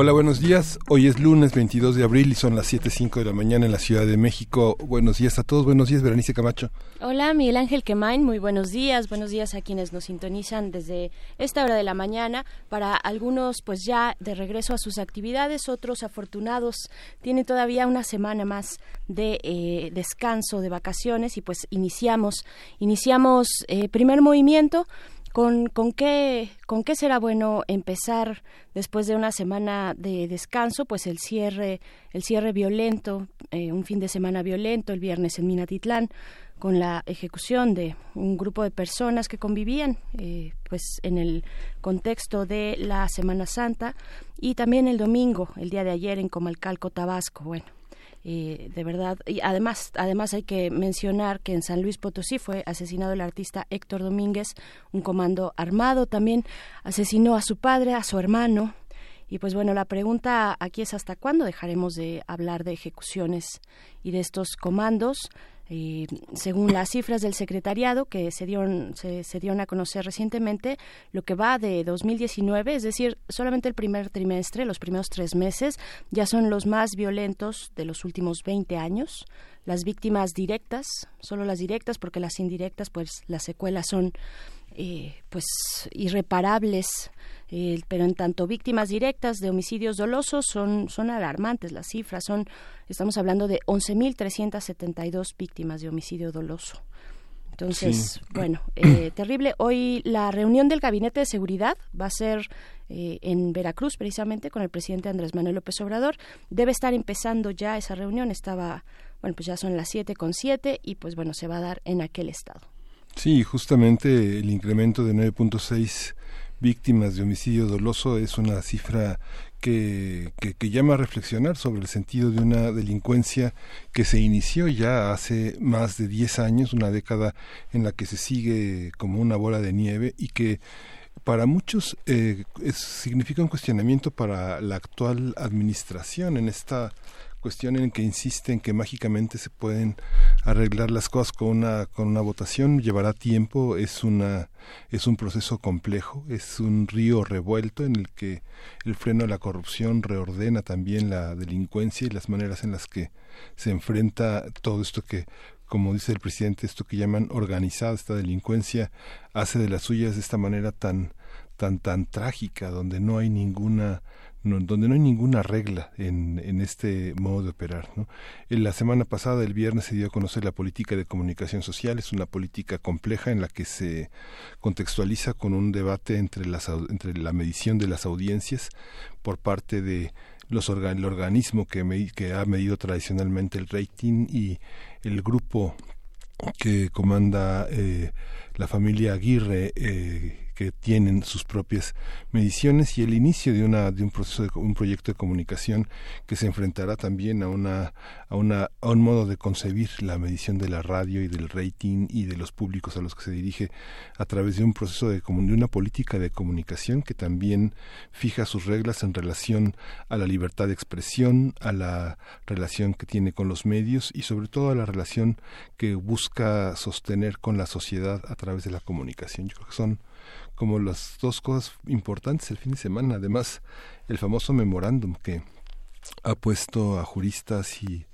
Hola, buenos días. Hoy es lunes 22 de abril y son las 7.05 de la mañana en la Ciudad de México. Buenos días a todos. Buenos días, Berenice Camacho. Hola, Miguel Ángel Quemain. Muy buenos días. Buenos días a quienes nos sintonizan desde esta hora de la mañana. Para algunos, pues ya de regreso a sus actividades. Otros afortunados tienen todavía una semana más de eh, descanso, de vacaciones y pues iniciamos, iniciamos eh, primer movimiento ¿Con, con, qué, ¿Con qué será bueno empezar después de una semana de descanso? Pues el cierre, el cierre violento, eh, un fin de semana violento, el viernes en Minatitlán, con la ejecución de un grupo de personas que convivían eh, pues en el contexto de la Semana Santa y también el domingo, el día de ayer en Comalcalco, Tabasco. Bueno, eh, de verdad y además además hay que mencionar que en San Luis Potosí fue asesinado el artista Héctor Domínguez un comando armado también asesinó a su padre a su hermano y pues bueno la pregunta aquí es hasta cuándo dejaremos de hablar de ejecuciones y de estos comandos eh, según las cifras del secretariado que se dieron, se, dieron a conocer recientemente, lo que va de 2019, es decir, solamente el primer trimestre, los primeros tres meses, ya son los más violentos de los últimos 20 años. Las víctimas directas, solo las directas, porque las indirectas, pues las secuelas son eh, pues irreparables eh, pero en tanto víctimas directas de homicidios dolosos son, son alarmantes las cifras, son, estamos hablando de 11.372 víctimas de homicidio doloso. Entonces, bueno, eh, terrible. Hoy la reunión del Gabinete de Seguridad va a ser eh, en Veracruz, precisamente, con el presidente Andrés Manuel López Obrador. Debe estar empezando ya esa reunión. Estaba, bueno, pues ya son las siete con siete y pues bueno, se va a dar en aquel estado. Sí, justamente el incremento de 9.6 víctimas de homicidio doloso es una cifra que, que, llama a reflexionar sobre el sentido de una delincuencia que se inició ya hace más de 10 años, una década en la que se sigue como una bola de nieve y que para muchos eh, significa un cuestionamiento para la actual administración en esta cuestión en que insisten que mágicamente se pueden arreglar las cosas con una con una votación llevará tiempo es una es un proceso complejo es un río revuelto en el que el freno a la corrupción reordena también la delincuencia y las maneras en las que se enfrenta todo esto que como dice el presidente esto que llaman organizada esta delincuencia hace de las suyas de esta manera tan tan tan trágica donde no hay ninguna donde no hay ninguna regla en, en este modo de operar. ¿no? En la semana pasada, el viernes, se dio a conocer la política de comunicación social. Es una política compleja en la que se contextualiza con un debate entre, las, entre la medición de las audiencias por parte de los el organismo que, que ha medido tradicionalmente el rating y el grupo que comanda eh, la familia Aguirre eh, que tienen sus propias mediciones y el inicio de una de un proceso de un proyecto de comunicación que se enfrentará también a una a una a un modo de concebir la medición de la radio y del rating y de los públicos a los que se dirige a través de un proceso de, de una política de comunicación que también fija sus reglas en relación a la libertad de expresión, a la relación que tiene con los medios y sobre todo a la relación que busca sostener con la sociedad a través de la comunicación. Yo creo que son como las dos cosas importantes el fin de semana. Además, el famoso memorándum que ha puesto a juristas y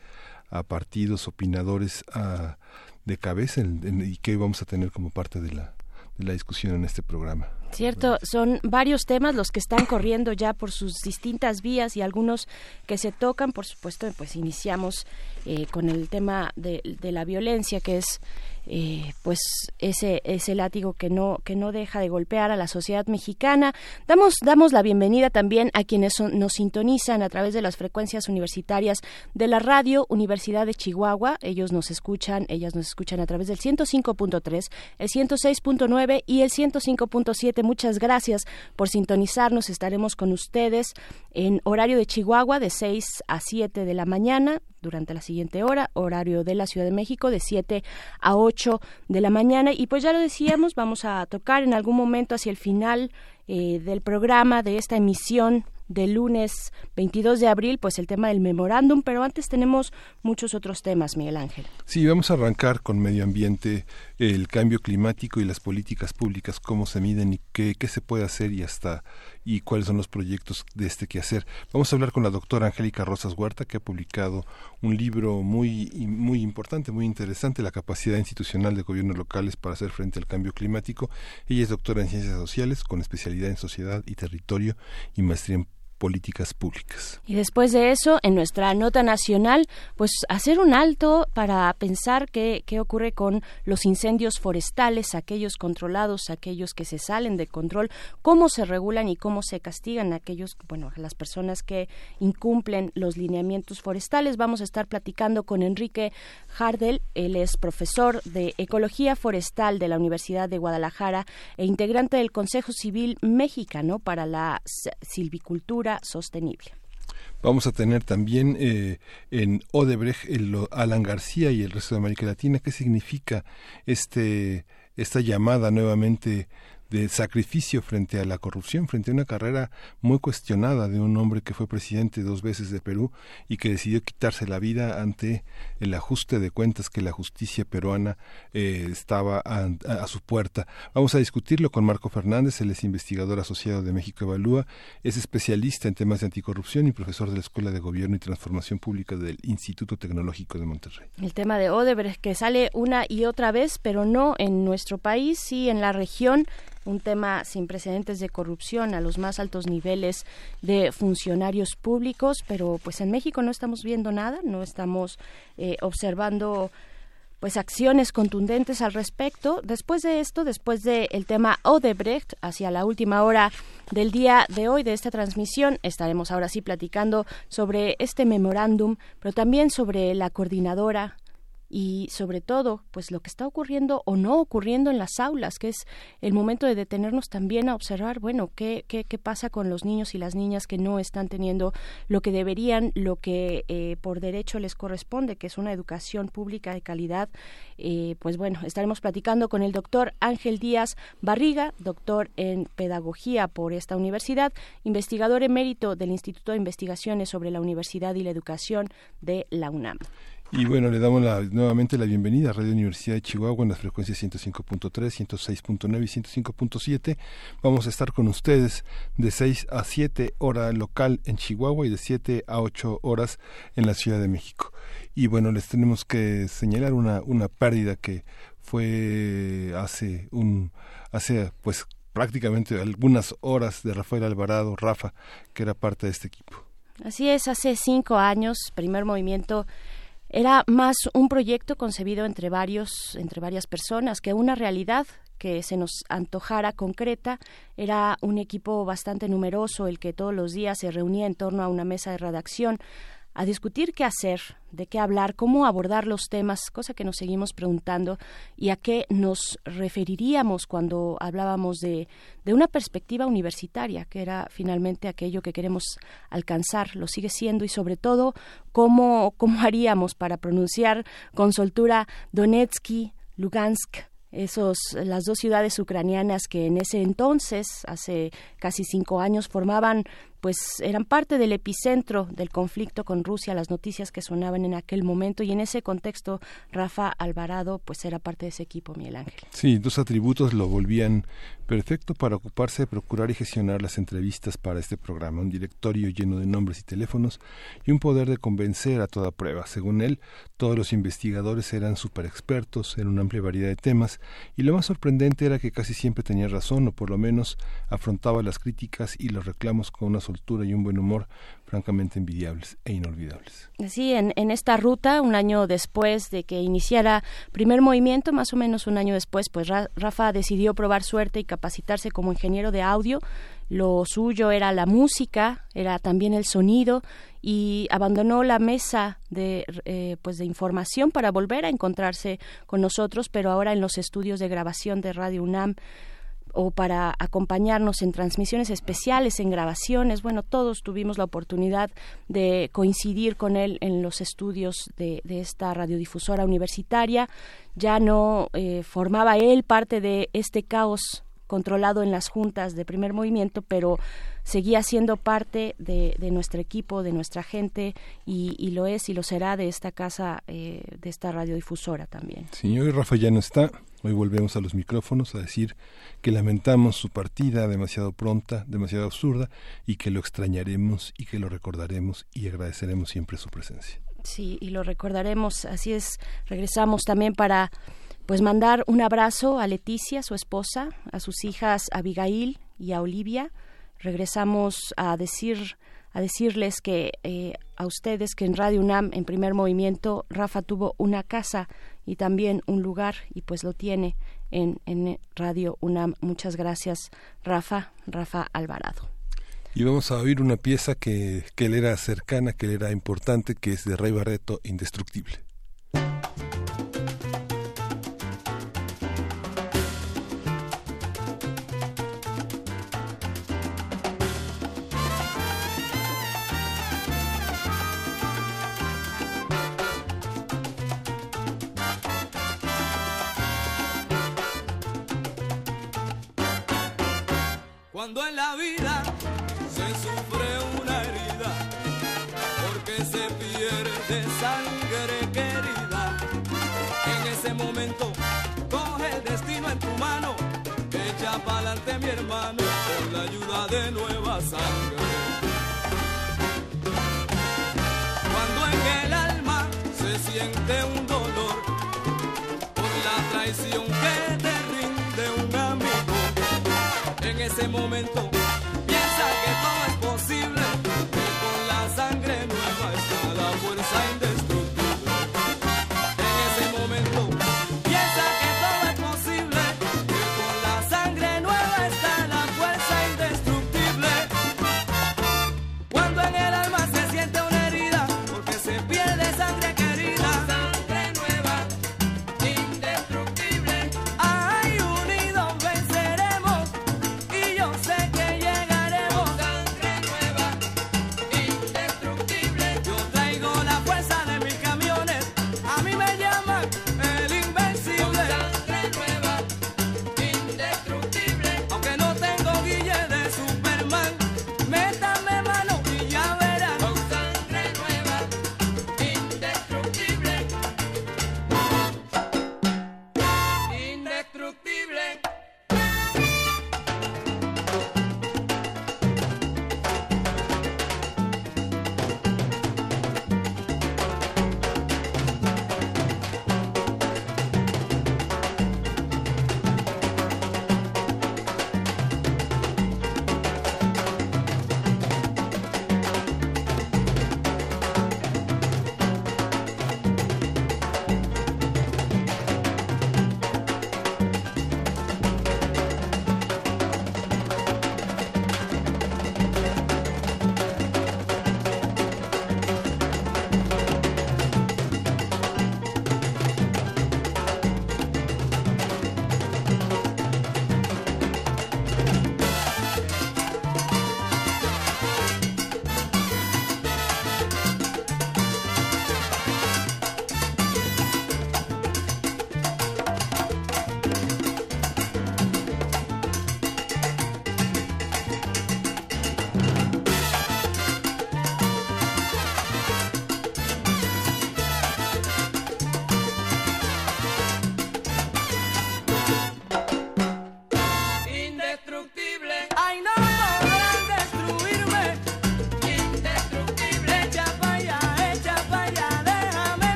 a partidos opinadores a, de cabeza y que vamos a tener como parte de la, de la discusión en este programa. Cierto, son varios temas los que están corriendo ya por sus distintas vías y algunos que se tocan, por supuesto, pues iniciamos eh, con el tema de, de, la violencia, que es eh, pues ese ese látigo que no que no deja de golpear a la sociedad mexicana. Damos damos la bienvenida también a quienes nos sintonizan a través de las frecuencias universitarias de la radio Universidad de Chihuahua. Ellos nos escuchan ellas nos escuchan a través del 105.3 el 106.9 y el 105.7 muchas gracias por sintonizarnos. Estaremos con ustedes en horario de Chihuahua de 6 a 7 de la mañana durante la siguiente hora, horario de la Ciudad de México de 7 a 8 de la mañana. Y pues ya lo decíamos, vamos a tocar en algún momento hacia el final eh, del programa, de esta emisión del lunes 22 de abril, pues el tema del memorándum, pero antes tenemos muchos otros temas, Miguel Ángel. Sí, vamos a arrancar con medio ambiente, el cambio climático y las políticas públicas, cómo se miden y qué, qué se puede hacer y hasta y cuáles son los proyectos de este quehacer. Vamos a hablar con la doctora Angélica Rosas Huerta, que ha publicado un libro muy, muy importante, muy interesante, La capacidad institucional de gobiernos locales para hacer frente al cambio climático. Ella es doctora en ciencias sociales, con especialidad en sociedad y territorio y maestría en políticas públicas. Y después de eso, en nuestra nota nacional, pues hacer un alto para pensar qué, qué ocurre con los incendios forestales, aquellos controlados, aquellos que se salen de control, cómo se regulan y cómo se castigan aquellos, bueno, las personas que incumplen los lineamientos forestales. Vamos a estar platicando con Enrique Hardel, él es profesor de Ecología Forestal de la Universidad de Guadalajara e integrante del Consejo Civil Mexicano para la Silvicultura sostenible. Vamos a tener también eh, en Odebrecht el, Alan García y el resto de América Latina qué significa este esta llamada nuevamente de sacrificio frente a la corrupción, frente a una carrera muy cuestionada de un hombre que fue presidente dos veces de Perú y que decidió quitarse la vida ante el ajuste de cuentas que la justicia peruana eh, estaba a, su puerta. Vamos a discutirlo con Marco Fernández, él es investigador asociado de México Evalúa, es especialista en temas de anticorrupción y profesor de la Escuela de Gobierno y Transformación Pública del Instituto Tecnológico de Monterrey. El tema de Odebrecht que sale una y otra vez, pero no en nuestro país, sí en la región un tema sin precedentes de corrupción a los más altos niveles de funcionarios públicos, pero pues en México no estamos viendo nada, no estamos eh, observando pues acciones contundentes al respecto. Después de esto, después del el tema Odebrecht, hacia la última hora del día de hoy de esta transmisión, estaremos ahora sí platicando sobre este memorándum, pero también sobre la coordinadora y sobre todo pues lo que está ocurriendo o no ocurriendo en las aulas que es el momento de detenernos también a observar bueno qué, qué, qué pasa con los niños y las niñas que no están teniendo lo que deberían lo que eh, por derecho les corresponde que es una educación pública de calidad. Eh, pues bueno estaremos platicando con el doctor Ángel Díaz Barriga doctor en pedagogía por esta universidad investigador emérito del Instituto de Investigaciones sobre la Universidad y la Educación de la UNAM y bueno, le damos nuevamente la bienvenida a Radio Universidad de Chihuahua en las frecuencias 105.3, 106.9 y 105.7. Vamos a estar con ustedes de 6 a 7 hora local en Chihuahua y de 7 a 8 horas en la Ciudad de México. Y bueno, les tenemos que señalar una, una pérdida que fue hace un hace pues prácticamente algunas horas de Rafael Alvarado, Rafa, que era parte de este equipo. Así es, hace cinco años, primer movimiento era más un proyecto concebido entre varios, entre varias personas que una realidad que se nos antojara concreta. Era un equipo bastante numeroso el que todos los días se reunía en torno a una mesa de redacción a discutir qué hacer, de qué hablar, cómo abordar los temas, cosa que nos seguimos preguntando, y a qué nos referiríamos cuando hablábamos de, de una perspectiva universitaria, que era finalmente aquello que queremos alcanzar, lo sigue siendo, y sobre todo, cómo, cómo haríamos para pronunciar con soltura Donetsky, Lugansk, esos las dos ciudades ucranianas que en ese entonces hace casi cinco años formaban pues eran parte del epicentro del conflicto con Rusia, las noticias que sonaban en aquel momento y en ese contexto Rafa Alvarado pues era parte de ese equipo, Miguel Ángel. Sí, dos atributos lo volvían perfecto para ocuparse de procurar y gestionar las entrevistas para este programa, un directorio lleno de nombres y teléfonos y un poder de convencer a toda prueba. Según él, todos los investigadores eran super expertos en una amplia variedad de temas y lo más sorprendente era que casi siempre tenía razón o por lo menos afrontaba las críticas y los reclamos con una solución soltura y un buen humor francamente envidiables e inolvidables. Sí, en, en esta ruta, un año después de que iniciara primer movimiento, más o menos un año después, pues Rafa decidió probar suerte y capacitarse como ingeniero de audio. Lo suyo era la música, era también el sonido y abandonó la mesa de eh, pues de información para volver a encontrarse con nosotros, pero ahora en los estudios de grabación de Radio UNAM o para acompañarnos en transmisiones especiales, en grabaciones. Bueno, todos tuvimos la oportunidad de coincidir con él en los estudios de, esta radiodifusora universitaria. Ya no eh, formaba él parte de este caos controlado en las juntas de primer movimiento, pero seguía siendo parte de, nuestro equipo, de nuestra gente, y, lo es y lo será de esta casa, eh, de esta radiodifusora también. Señor Rafa ya no está. Hoy volvemos a los micrófonos a decir que lamentamos su partida demasiado pronta, demasiado absurda, y que lo extrañaremos y que lo recordaremos y agradeceremos siempre su presencia. Sí, y lo recordaremos, así es. Regresamos también para pues mandar un abrazo a Leticia, su esposa, a sus hijas Abigail y a Olivia. Regresamos a decir a decirles que eh, a ustedes que en Radio UNAM en primer movimiento Rafa tuvo una casa y también un lugar y pues lo tiene en, en Radio UNAM. Muchas gracias Rafa, Rafa Alvarado. Y vamos a oír una pieza que, que le era cercana, que le era importante, que es de Rey Barreto, Indestructible.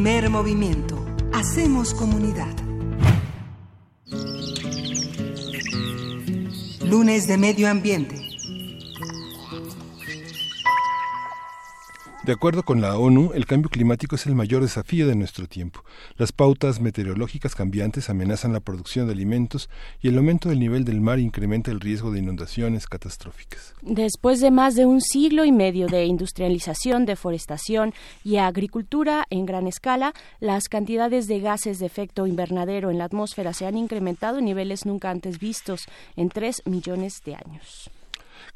Primer movimiento. Hacemos comunidad. Lunes de Medio Ambiente. De acuerdo con la ONU, el cambio climático es el mayor desafío de nuestro tiempo. Las pautas meteorológicas cambiantes amenazan la producción de alimentos y el aumento del nivel del mar incrementa el riesgo de inundaciones catastróficas. Después de más de un siglo y medio de industrialización, deforestación y agricultura en gran escala, las cantidades de gases de efecto invernadero en la atmósfera se han incrementado en niveles nunca antes vistos en tres millones de años.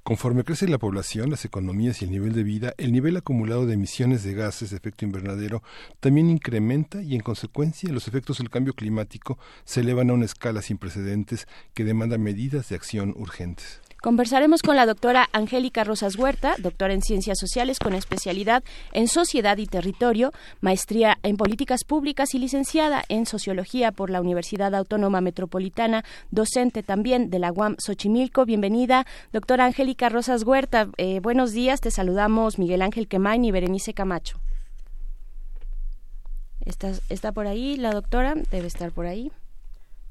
Conforme crece la población, las economías y el nivel de vida, el nivel acumulado de emisiones de gases de efecto invernadero también incrementa y en consecuencia los efectos del cambio climático se elevan a una escala sin precedentes que demanda medidas de acción urgentes. Conversaremos con la doctora Angélica Rosas Huerta, doctora en Ciencias Sociales con especialidad en Sociedad y Territorio, maestría en Políticas Públicas y licenciada en Sociología por la Universidad Autónoma Metropolitana, docente también de la UAM Xochimilco. Bienvenida, doctora Angélica Rosas Huerta. Eh, buenos días, te saludamos Miguel Ángel Quemain y Berenice Camacho. ¿Está, ¿Está por ahí la doctora? Debe estar por ahí.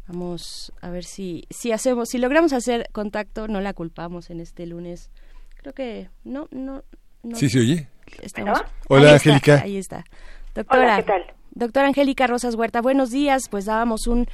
Vamos a ver si, si hacemos, si logramos hacer contacto, no la culpamos en este lunes. Creo que no, no. no sí, se oye. Hola, Angélica. ahí está. Doctora, Hola, ¿qué tal? Doctora Angélica Rosas Huerta, buenos días. Pues dábamos un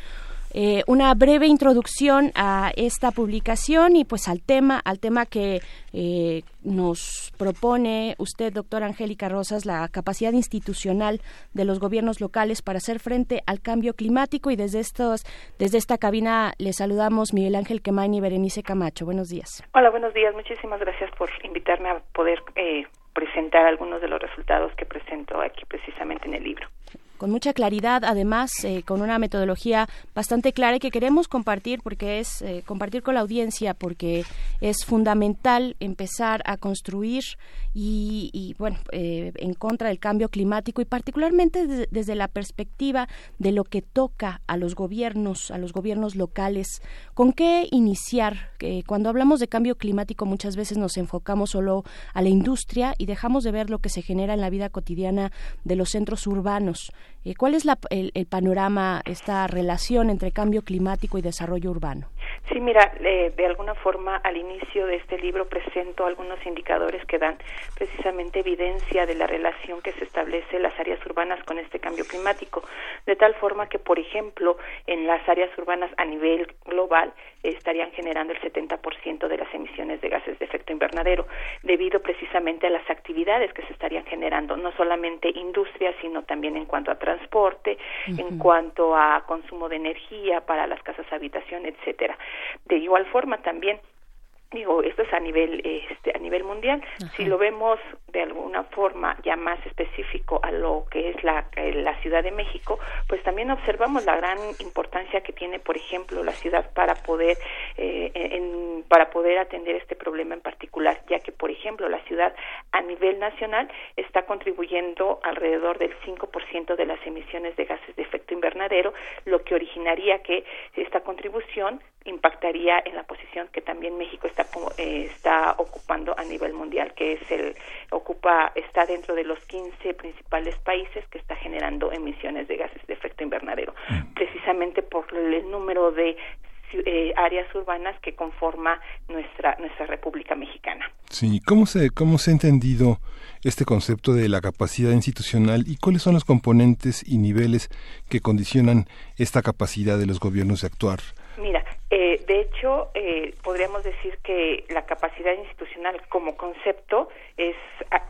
eh, una breve introducción a esta publicación y pues al tema, al tema que eh, nos propone usted, doctora Angélica Rosas, la capacidad institucional de los gobiernos locales para hacer frente al cambio climático y desde estos, desde esta cabina le saludamos Miguel Ángel Quemain y Berenice Camacho. Buenos días. Hola, buenos días. Muchísimas gracias por invitarme a poder eh, presentar algunos de los resultados que presento aquí precisamente en el libro con mucha claridad, además eh, con una metodología bastante clara y que queremos compartir porque es eh, compartir con la audiencia porque es fundamental empezar a construir y, bueno eh, en contra del cambio climático y particularmente desde la perspectiva de lo que toca a los gobiernos a los gobiernos locales. Con qué iniciar cuando hablamos de cambio climático muchas veces nos enfocamos solo a la industria y dejamos de ver lo que se genera en la vida cotidiana de los centros urbanos. eh, ¿Cuál es el, panorama, esta relación entre cambio climático y desarrollo urbano? Sí, mira, de alguna forma al inicio de este libro presento algunos indicadores que dan precisamente evidencia de la relación que se establece en las áreas urbanas con este cambio climático, de tal forma que, por ejemplo, en las áreas urbanas a nivel global estarían generando el 70% de las emisiones de gases de efecto invernadero, debido precisamente a las actividades que se estarían generando, no solamente industria, sino también en cuanto a transporte, en cuanto a consumo de energía para las casas habitación, etcétera. De igual forma también digo esto es a nivel este a nivel mundial si lo vemos de alguna forma ya más específico a lo que es la, eh, la Ciudad de México pues también observamos la gran importancia que tiene por ejemplo la ciudad para poder eh, en, para poder atender este problema en particular ya que por ejemplo la ciudad a nivel nacional está contribuyendo alrededor del 5% de las emisiones de gases de efecto invernadero lo que originaría que esta contribución impactaría en la posición que también México está eh, está ocupando a nivel mundial, que es el ocupa está dentro de los 15 principales países que está generando emisiones de gases de efecto invernadero, mm. precisamente por el número de eh, áreas urbanas que conforma nuestra nuestra República Mexicana. Sí, ¿cómo se cómo se ha entendido este concepto de la capacidad institucional y cuáles son los componentes y niveles que condicionan esta capacidad de los gobiernos de actuar? Eh, de hecho, eh, podríamos decir que la capacidad institucional como concepto es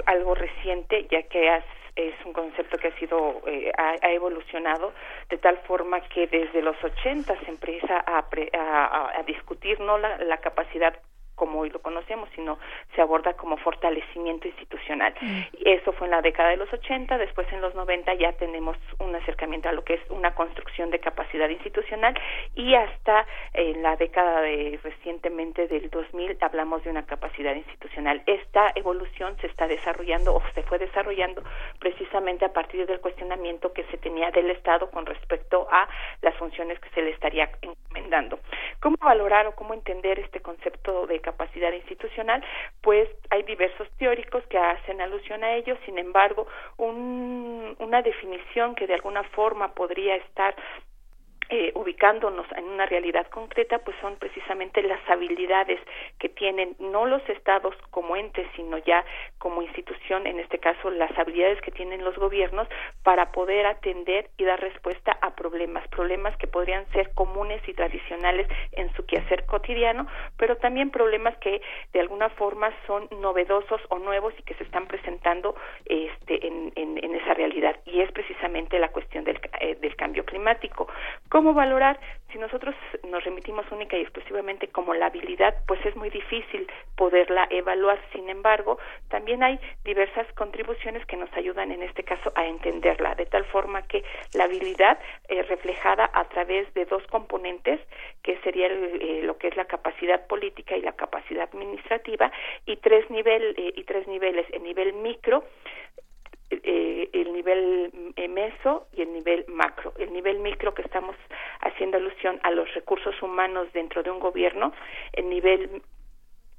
algo reciente, ya que es un concepto que ha sido eh, ha, evolucionado de tal forma que desde los 80 se empieza a, a, a discutir no la, la, capacidad como hoy lo conocemos, sino se aborda como fortalecimiento institucional. Mm. Eso fue en la década de los 80, después en los 90 ya tenemos un acercamiento a lo que es una construcción de capacidad institucional y hasta en la década de recientemente del 2000 hablamos de una capacidad institucional. Esta evolución se está desarrollando o se fue desarrollando precisamente a partir del cuestionamiento que se tenía del Estado con respecto a las funciones que se le estaría encomendando. ¿Cómo valorar o cómo entender este concepto de capacidad institucional, pues hay diversos teóricos que hacen alusión a ello. Sin embargo, una definición que de alguna forma podría estar eh, ubicándonos en una realidad concreta, pues son precisamente las habilidades que tienen no los estados como entes, sino ya como institución, en este caso las habilidades que tienen los gobiernos para poder atender y dar respuesta a problemas, problemas que podrían ser comunes y tradicionales en su quehacer cotidiano, pero también problemas que de alguna forma son novedosos o nuevos y que se están presentando este, en, esa realidad. Y es precisamente la cuestión del, eh, del cambio climático ¿Cómo valorar? Si nosotros nos remitimos única y exclusivamente como la habilidad, pues es muy difícil poderla evaluar. Sin embargo, también hay diversas contribuciones que nos ayudan en este caso a entenderla, de tal forma que la habilidad eh, reflejada a través de dos componentes, que sería eh, lo que es la capacidad política y la capacidad administrativa, y tres nivel eh, y tres niveles, el nivel micro, eh, el nivel meso y el nivel macro. El nivel micro que estamos haciendo alusión a los recursos humanos dentro de un gobierno, el nivel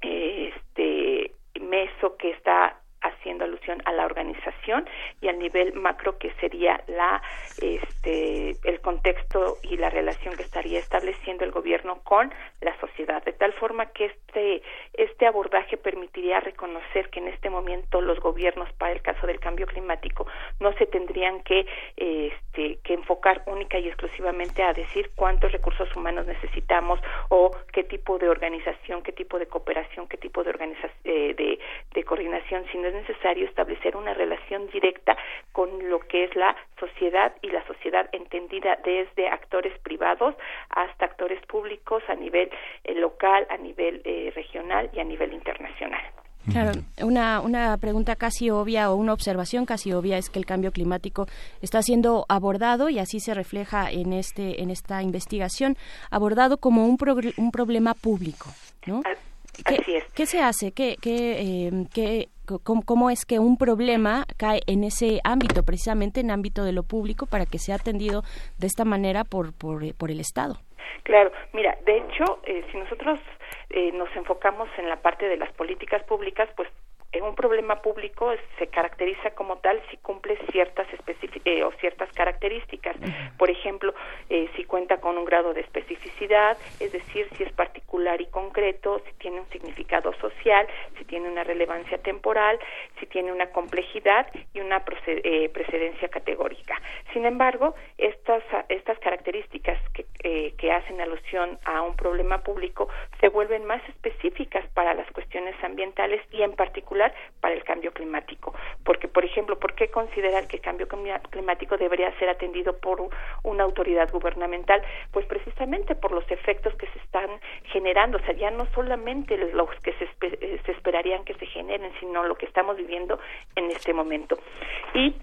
eh, este meso que está haciendo alusión a la organización y al nivel macro que sería la este el contexto y la relación que estaría estableciendo el gobierno con la sociedad. De tal forma que este este abordaje permitiría reconocer que en este momento los gobiernos para el caso del cambio climático no se tendrían que este que enfocar única y exclusivamente a decir cuántos recursos humanos necesitamos o qué tipo de organización qué tipo de cooperación qué tipo de organización eh, de, de coordinación sino es necesario establecer una relación directa con lo que es la sociedad y la sociedad entendida desde actores privados hasta actores públicos a nivel eh, local, a nivel eh, regional y a nivel internacional. Claro, una, una pregunta casi obvia o una observación casi obvia es que el cambio climático está siendo abordado y así se refleja en este en esta investigación abordado como un, un problema público, ¿no? ¿Qué, se hace? ¿Qué, qué, em, qué cómo, es que un problema cae en ese ámbito, precisamente en ámbito de lo público, para que sea atendido de esta manera por, por, por el Estado? Claro, mira, de hecho, eh, si nosotros eh, nos enfocamos en la parte de las políticas públicas, pues un problema público se caracteriza como tal si cumple ciertas eh, o ciertas características. Por ejemplo, eh, si cuenta con un grado de especificidad, es decir, si es particular y concreto, si tiene un significado social, si tiene una relevancia temporal, si tiene una complejidad y una eh, precedencia categórica. Sin embargo, estas, estas características que, que hacen alusión a un problema público se vuelven más específicas para las cuestiones ambientales y en particular para el cambio climático. Porque, por ejemplo, ¿por qué considerar que el cambio climático debería ser atendido por una autoridad gubernamental? Pues precisamente por los efectos que se están generando, o sea, ya no solamente los que se, se esperarían que se generen, sino lo que estamos viviendo en este momento. Y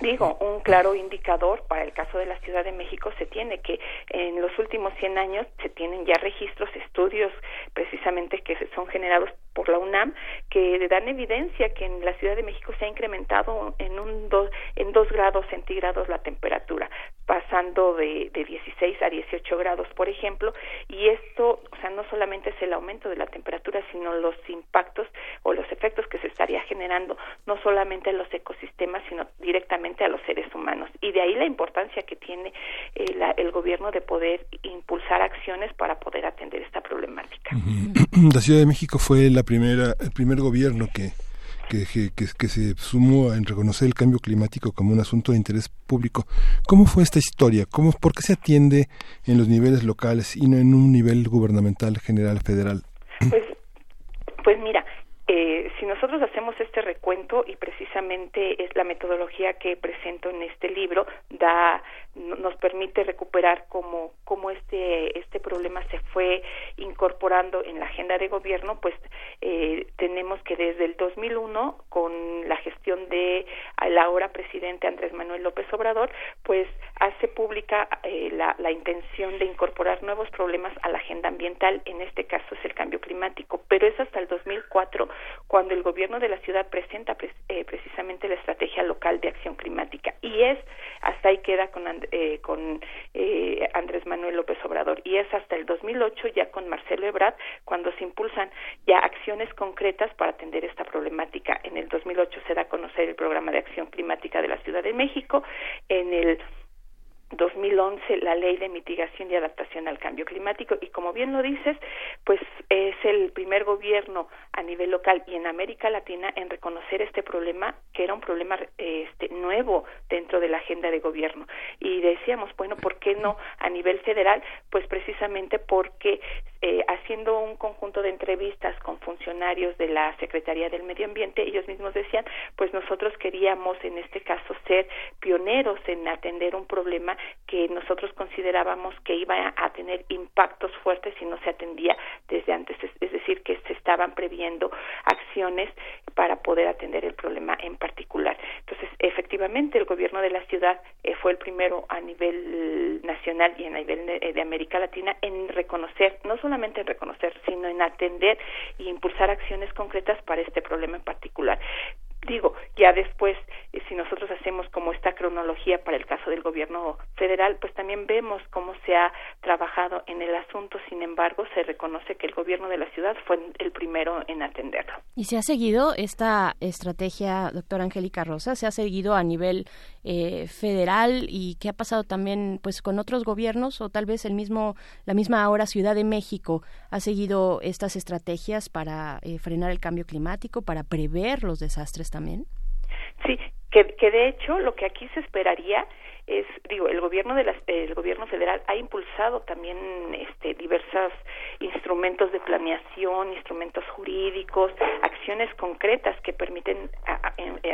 Digo, un claro indicador para el caso de la Ciudad de México se tiene que en los últimos 100 años se tienen ya registros, estudios precisamente que son generados por la UNAM que dan evidencia que en la Ciudad de México se ha incrementado en un dos, en dos grados centígrados la temperatura, pasando de, de 16 a 18 grados, por ejemplo, y esto, o sea, no solamente es el aumento de la temperatura, sino los impactos o los efectos que se estaría generando no solamente en los ecosistemas, sino directamente a los seres humanos. Y de ahí la importancia que tiene eh, el gobierno de poder impulsar acciones para poder atender esta problemática. La Ciudad de México fue la primera, el primer gobierno que, que, que, se sumó en reconocer el cambio climático como un asunto de interés público. ¿Cómo fue esta historia? ¿Cómo, ¿Por qué se atiende en los niveles locales y no en un nivel gubernamental general federal? Pues, pues mira, eh, si nosotros hacemos este recuento y precisamente es la metodología que presento en este libro, da nos permite recuperar cómo, cómo este, este problema se fue incorporando en la agenda de gobierno, pues eh, tenemos que desde el 2001, con la gestión de el ahora presidente Andrés Manuel López Obrador, pues hace pública eh, la, la intención de incorporar nuevos problemas a la agenda ambiental, en este caso es el cambio climático, pero es hasta el 2004 cuando el gobierno de la ciudad presenta eh, precisamente la estrategia local de acción climática. Y es hasta ahí queda con eh, con eh, Andrés Manuel López Obrador y es hasta el 2008 ya con Marcelo Ebrard cuando se impulsan ya acciones concretas para atender esta problemática. En el 2008 se da a conocer el programa de acción climática de la Ciudad de México, en el 2011 la ley de mitigación y adaptación al cambio climático y como bien lo dices, pues es el primer gobierno a nivel local y en América Latina en reconocer este problema que era un problema este nuevo dentro de la agenda de gobierno y decíamos, bueno, ¿por qué no a nivel federal? Pues precisamente porque eh, haciendo un conjunto de entrevistas con funcionarios de la Secretaría del Medio Ambiente, ellos mismos decían, pues nosotros queríamos en este caso ser pioneros en atender un problema que nosotros considerábamos que iba a tener impactos fuertes si no se atendía desde antes, es decir, que se estaban previendo acciones para poder atender el problema en particular. Entonces, efectivamente, el gobierno de la ciudad eh, fue el primero a nivel nacional y a nivel de, de América Latina en reconocer, no solamente en reconocer, sino en atender e impulsar acciones concretas para este problema en particular digo, ya después, eh, si nosotros hacemos como esta cronología para el caso del gobierno federal, pues también vemos cómo se ha trabajado en el asunto, sin embargo, se reconoce que el gobierno de la ciudad fue el primero en atenderlo. ¿Y se ha seguido esta estrategia, doctora Angélica Rosa? ¿Se ha seguido a nivel eh, federal y qué ha pasado también pues con otros gobiernos o tal vez el mismo, la misma ahora Ciudad de México ha seguido estas estrategias para eh, frenar el cambio climático, para prever los desastres Sí, que, que de hecho lo que aquí se esperaría es digo el gobierno de las, el gobierno federal ha impulsado también este diversos instrumentos de planeación instrumentos jurídicos acciones concretas que permiten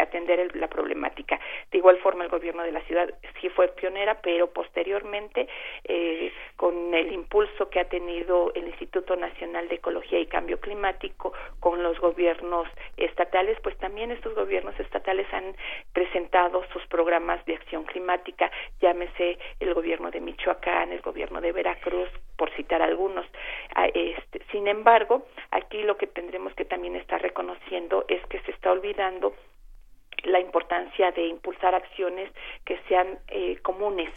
atender la problemática. De igual forma el gobierno de la ciudad sí fue pionera pero posteriormente eh, con el impulso que ha tenido el Instituto Nacional de Ecología y Cambio Climático con los gobiernos estatales pues también estos gobiernos estatales han presentado sus programas de acción climática llámese el gobierno de Michoacán, el gobierno de Veracruz, por citar algunos. Ah, este, sin embargo, aquí lo que tendremos que también estar reconociendo es que se está olvidando la importancia de impulsar acciones que sean eh, comunes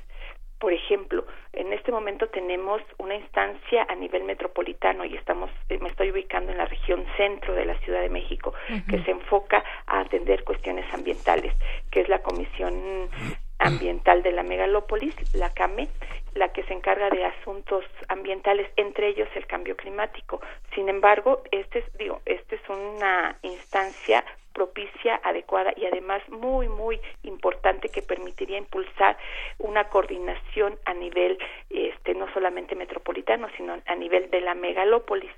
por ejemplo, en este momento tenemos una instancia a nivel metropolitano y estamos, eh, me estoy ubicando en la región centro de la Ciudad de México, que se enfoca a atender cuestiones ambientales, que es la Comisión Ambiental de la Megalópolis, la CAME, la que se encarga de asuntos ambientales, entre ellos el cambio climático. Sin embargo, este es, digo, este es una instancia propicia, adecuada y además muy, muy importante que permitiría impulsar una coordinación a nivel, este, no solamente metropolitano, sino a nivel de la megalópolis.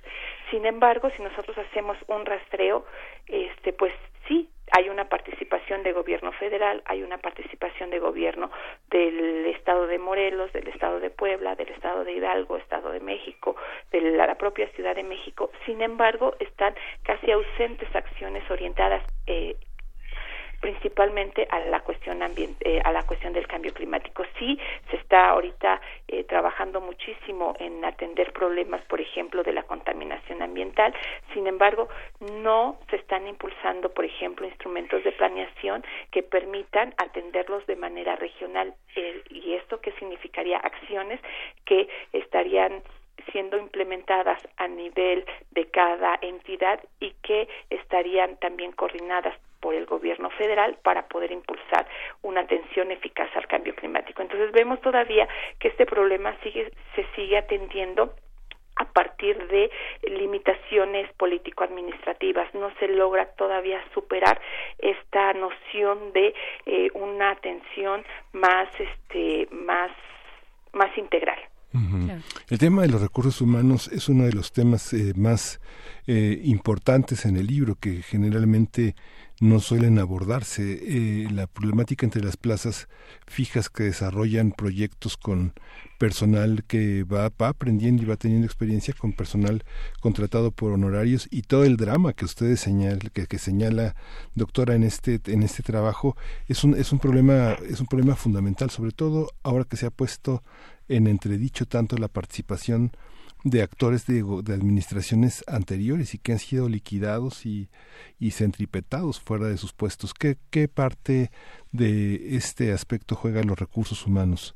Sin embargo, si nosotros hacemos un rastreo, este, pues sí, hay una participación de gobierno federal, hay una participación de gobierno del estado de Morelos, del estado de Puebla, del estado de Hidalgo, estado de México, de la, propia Ciudad de México. Sin embargo, están casi ausentes acciones orientadas eh, principalmente a la cuestión eh, a la cuestión del cambio climático. Sí, se está ahorita eh, trabajando muchísimo en atender problemas, por ejemplo, de la contaminación ambiental. Sin embargo, no se están impulsando, por ejemplo, instrumentos de planeación que permitan atenderlos de manera regional. Eh, ¿Y esto qué significaría? Acciones que estarían siendo implementadas a nivel de cada entidad y que estarían también coordinadas por el gobierno federal para poder impulsar una atención eficaz al cambio climático. Entonces vemos todavía que este problema sigue, se sigue atendiendo a partir de limitaciones político-administrativas. No se logra todavía superar esta noción de eh, una atención más, este, más, más integral. El tema de los recursos humanos es uno de los temas eh, más eh, importantes en el libro que generalmente no suelen abordarse. Eh, la problemática entre las plazas fijas que desarrollan proyectos con personal que va, va, aprendiendo y va teniendo experiencia con personal contratado por honorarios y todo el drama que ustedes señal, que, que, señala doctora en este en este trabajo es un es un problema es un problema fundamental sobre todo ahora que se ha puesto en entredicho tanto la participación de actores de, administraciones anteriores y que han sido liquidados y, y centripetados fuera de sus puestos. ¿Qué, ¿Qué parte de este aspecto juegan los recursos humanos?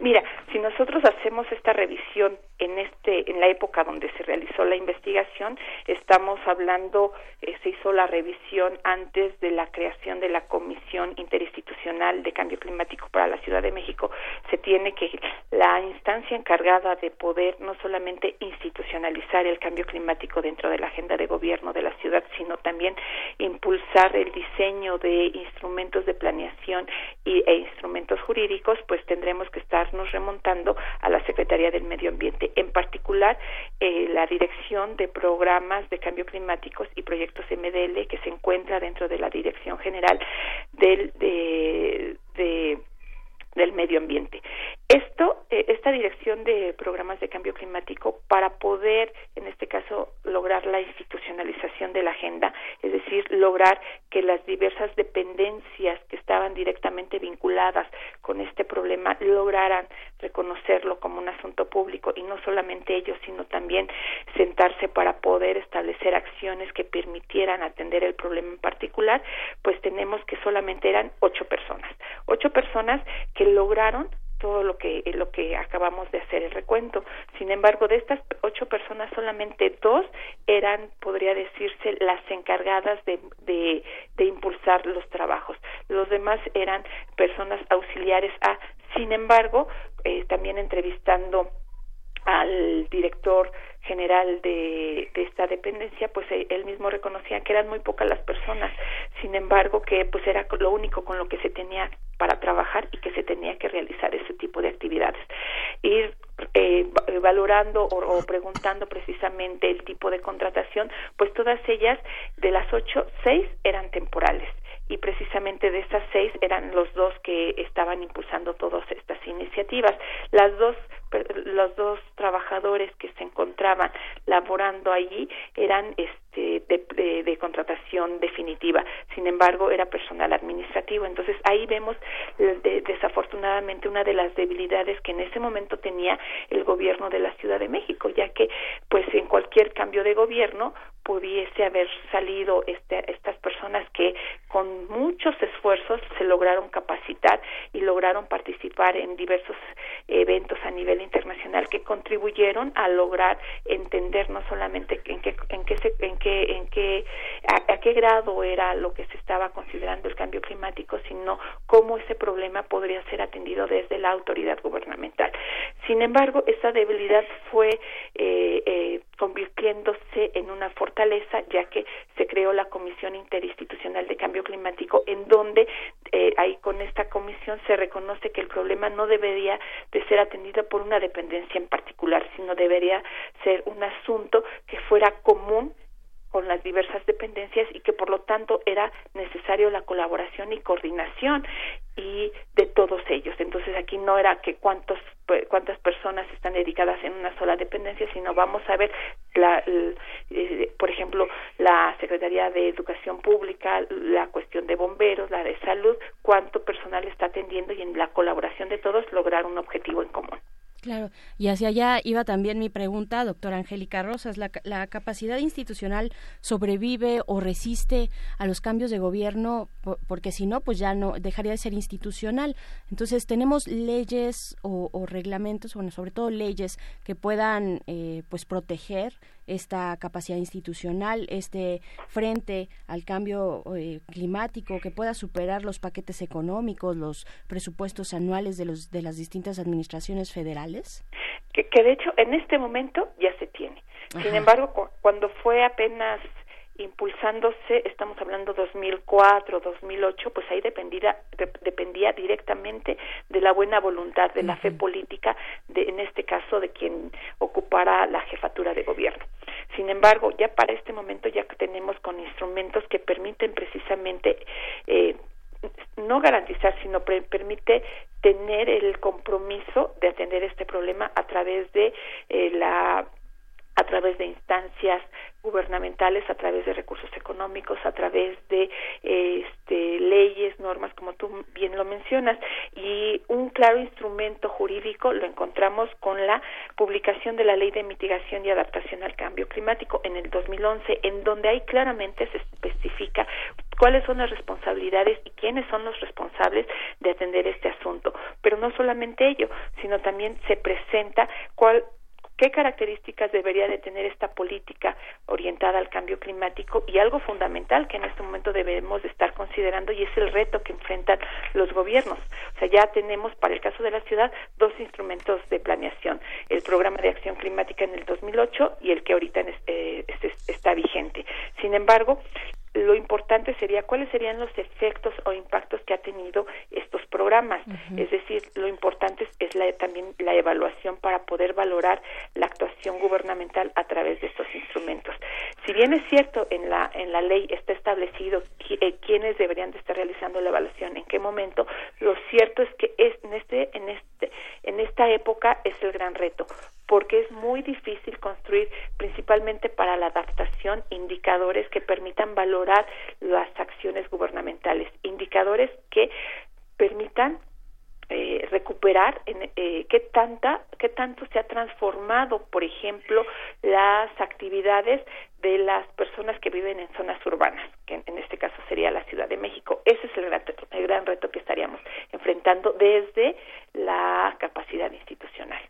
Mira, Si nosotros hacemos esta revisión en este en la época donde se realizó la investigación, estamos hablando eh, se hizo la revisión antes de la creación de la Comisión Interinstitucional de Cambio Climático para la Ciudad de México, se tiene que la instancia encargada de poder no solamente institucionalizar el cambio climático dentro de la agenda de gobierno de la ciudad, sino también impulsar el diseño de instrumentos de planeación y, e instrumentos jurídicos, pues tendremos que estarnos remontando a la Secretaría del Medio Ambiente, en particular eh, la Dirección de Programas de Cambio Climáticos y Proyectos MDL que se encuentra dentro de la Dirección General del de, de del medio ambiente. Esto, eh, esta dirección de programas de cambio climático, para poder, en este caso, lograr la institucionalización de la agenda, es decir, lograr que las diversas dependencias que estaban directamente vinculadas con este problema lograran reconocerlo como un asunto público y no solamente ellos, sino también sentarse para poder establecer acciones que permitieran atender el problema en particular, pues tenemos que solamente eran ocho personas, ocho personas que lograron todo lo que lo que acabamos de hacer el recuento. Sin embargo, de estas ocho personas solamente dos eran, podría decirse, las encargadas de, de, de impulsar los trabajos. Los demás eran personas auxiliares a. Sin embargo, eh, también entrevistando al director general de, esta dependencia, pues eh, él mismo reconocía que eran muy pocas las personas, sin embargo que pues era lo único con lo que se tenía para trabajar y que se tenía que realizar ese tipo de actividades. Ir eh, valorando o, o, preguntando precisamente el tipo de contratación, pues todas ellas, de las ocho, seis eran temporales y precisamente de estas seis eran los dos que estaban impulsando todas estas iniciativas. Las dos los dos trabajadores que se encontraban laborando allí eran este de, de, contratación definitiva. Sin embargo era personal administrativo. Entonces ahí vemos desafortunadamente una de las debilidades que en ese momento tenía el gobierno de la Ciudad de México ya que pues en cualquier cambio de gobierno pudiese haber salido este, estas personas que con muchos esfuerzos se lograron capacitar y lograron participar en diversos eventos a nivel internacional que contribuyeron a lograr entender no solamente en qué en qué en qué en qué a, qué grado era lo que se estaba considerando el cambio climático sino cómo ese problema podría ser atendido desde la autoridad gubernamental. Sin embargo esa debilidad fue eh, eh, convirtiéndose en una fortaleza ya que se creó la Comisión Interinstitucional de Cambio Climático en donde eh, ahí con esta comisión se reconoce que el problema no debería de ser atendido por una dependencia en particular, sino debería ser un asunto que fuera común con las diversas dependencias y que por lo tanto era necesario la colaboración y coordinación y de todos ellos. Entonces aquí no era que cuántos cuántas personas están dedicadas en una sola dependencia, sino vamos a ver la, eh, por ejemplo, la Secretaría de Educación Pública, la cuestión de bomberos, la de salud, cuánto personal está atendiendo y en la colaboración de todos lograr un objetivo en común. Claro, y hacia allá iba también mi pregunta, doctora Angélica Rosas. La, la, capacidad institucional sobrevive o resiste a los cambios de gobierno? Porque si no, pues ya no dejaría de ser institucional. Entonces, tenemos leyes o, o reglamentos, bueno, sobre todo leyes que puedan eh, pues proteger esta capacidad institucional, este frente al cambio eh, climático, que pueda superar los paquetes económicos, los presupuestos anuales de, los, de las distintas administraciones federales? Que, que de hecho en este momento ya se tiene. Sin embargo, cuando fue apenas impulsándose, estamos hablando 2004, 2008, pues ahí dependía, dependía directamente de la buena voluntad, de la fe política, de, en este caso de quien ocupara la jefatura de gobierno. Sin embargo, ya para este momento ya tenemos con instrumentos que permiten precisamente eh, no garantizar, sino permite tener el compromiso de atender este problema a través de eh, la a través de instancias gubernamentales, a través de recursos económicos, a través de este, leyes, normas, como tú bien lo mencionas, y un claro instrumento jurídico lo encontramos con la publicación de la Ley de Mitigación y Adaptación al Cambio Climático en el 2011, en donde ahí claramente se especifica cuáles son las responsabilidades y quiénes son los responsables de atender este asunto. Pero no solamente ello, sino también se presenta cuál qué características debería de tener esta política orientada al cambio climático y algo fundamental que en este momento debemos de estar considerando y es el reto que enfrentan los gobiernos. O sea, ya tenemos para el caso de la ciudad dos instrumentos de planeación, el programa de acción climática en el 2008 y el que ahorita eh, está vigente. Sin embargo, lo importante sería cuáles serían los efectos o impactos que ha tenido estos programas. Es decir, lo importante es, la, también la evaluación para poder valorar la actuación gubernamental a través de estos instrumentos. Si bien es cierto en la en la ley está establecido eh, quiénes deberían de estar realizando la evaluación, en qué momento, lo cierto es que es, en este en este en esta época es el gran reto porque es muy difícil construir, principalmente para la adaptación, indicadores que permitan valorar las acciones gubernamentales, indicadores que permitan eh, recuperar en, eh, qué tanta qué tanto se ha transformado por ejemplo las actividades de las personas que viven en zonas urbanas que en, este caso sería la Ciudad de México. Ese es el gran, el gran reto que estaríamos enfrentando desde la capacidad institucional.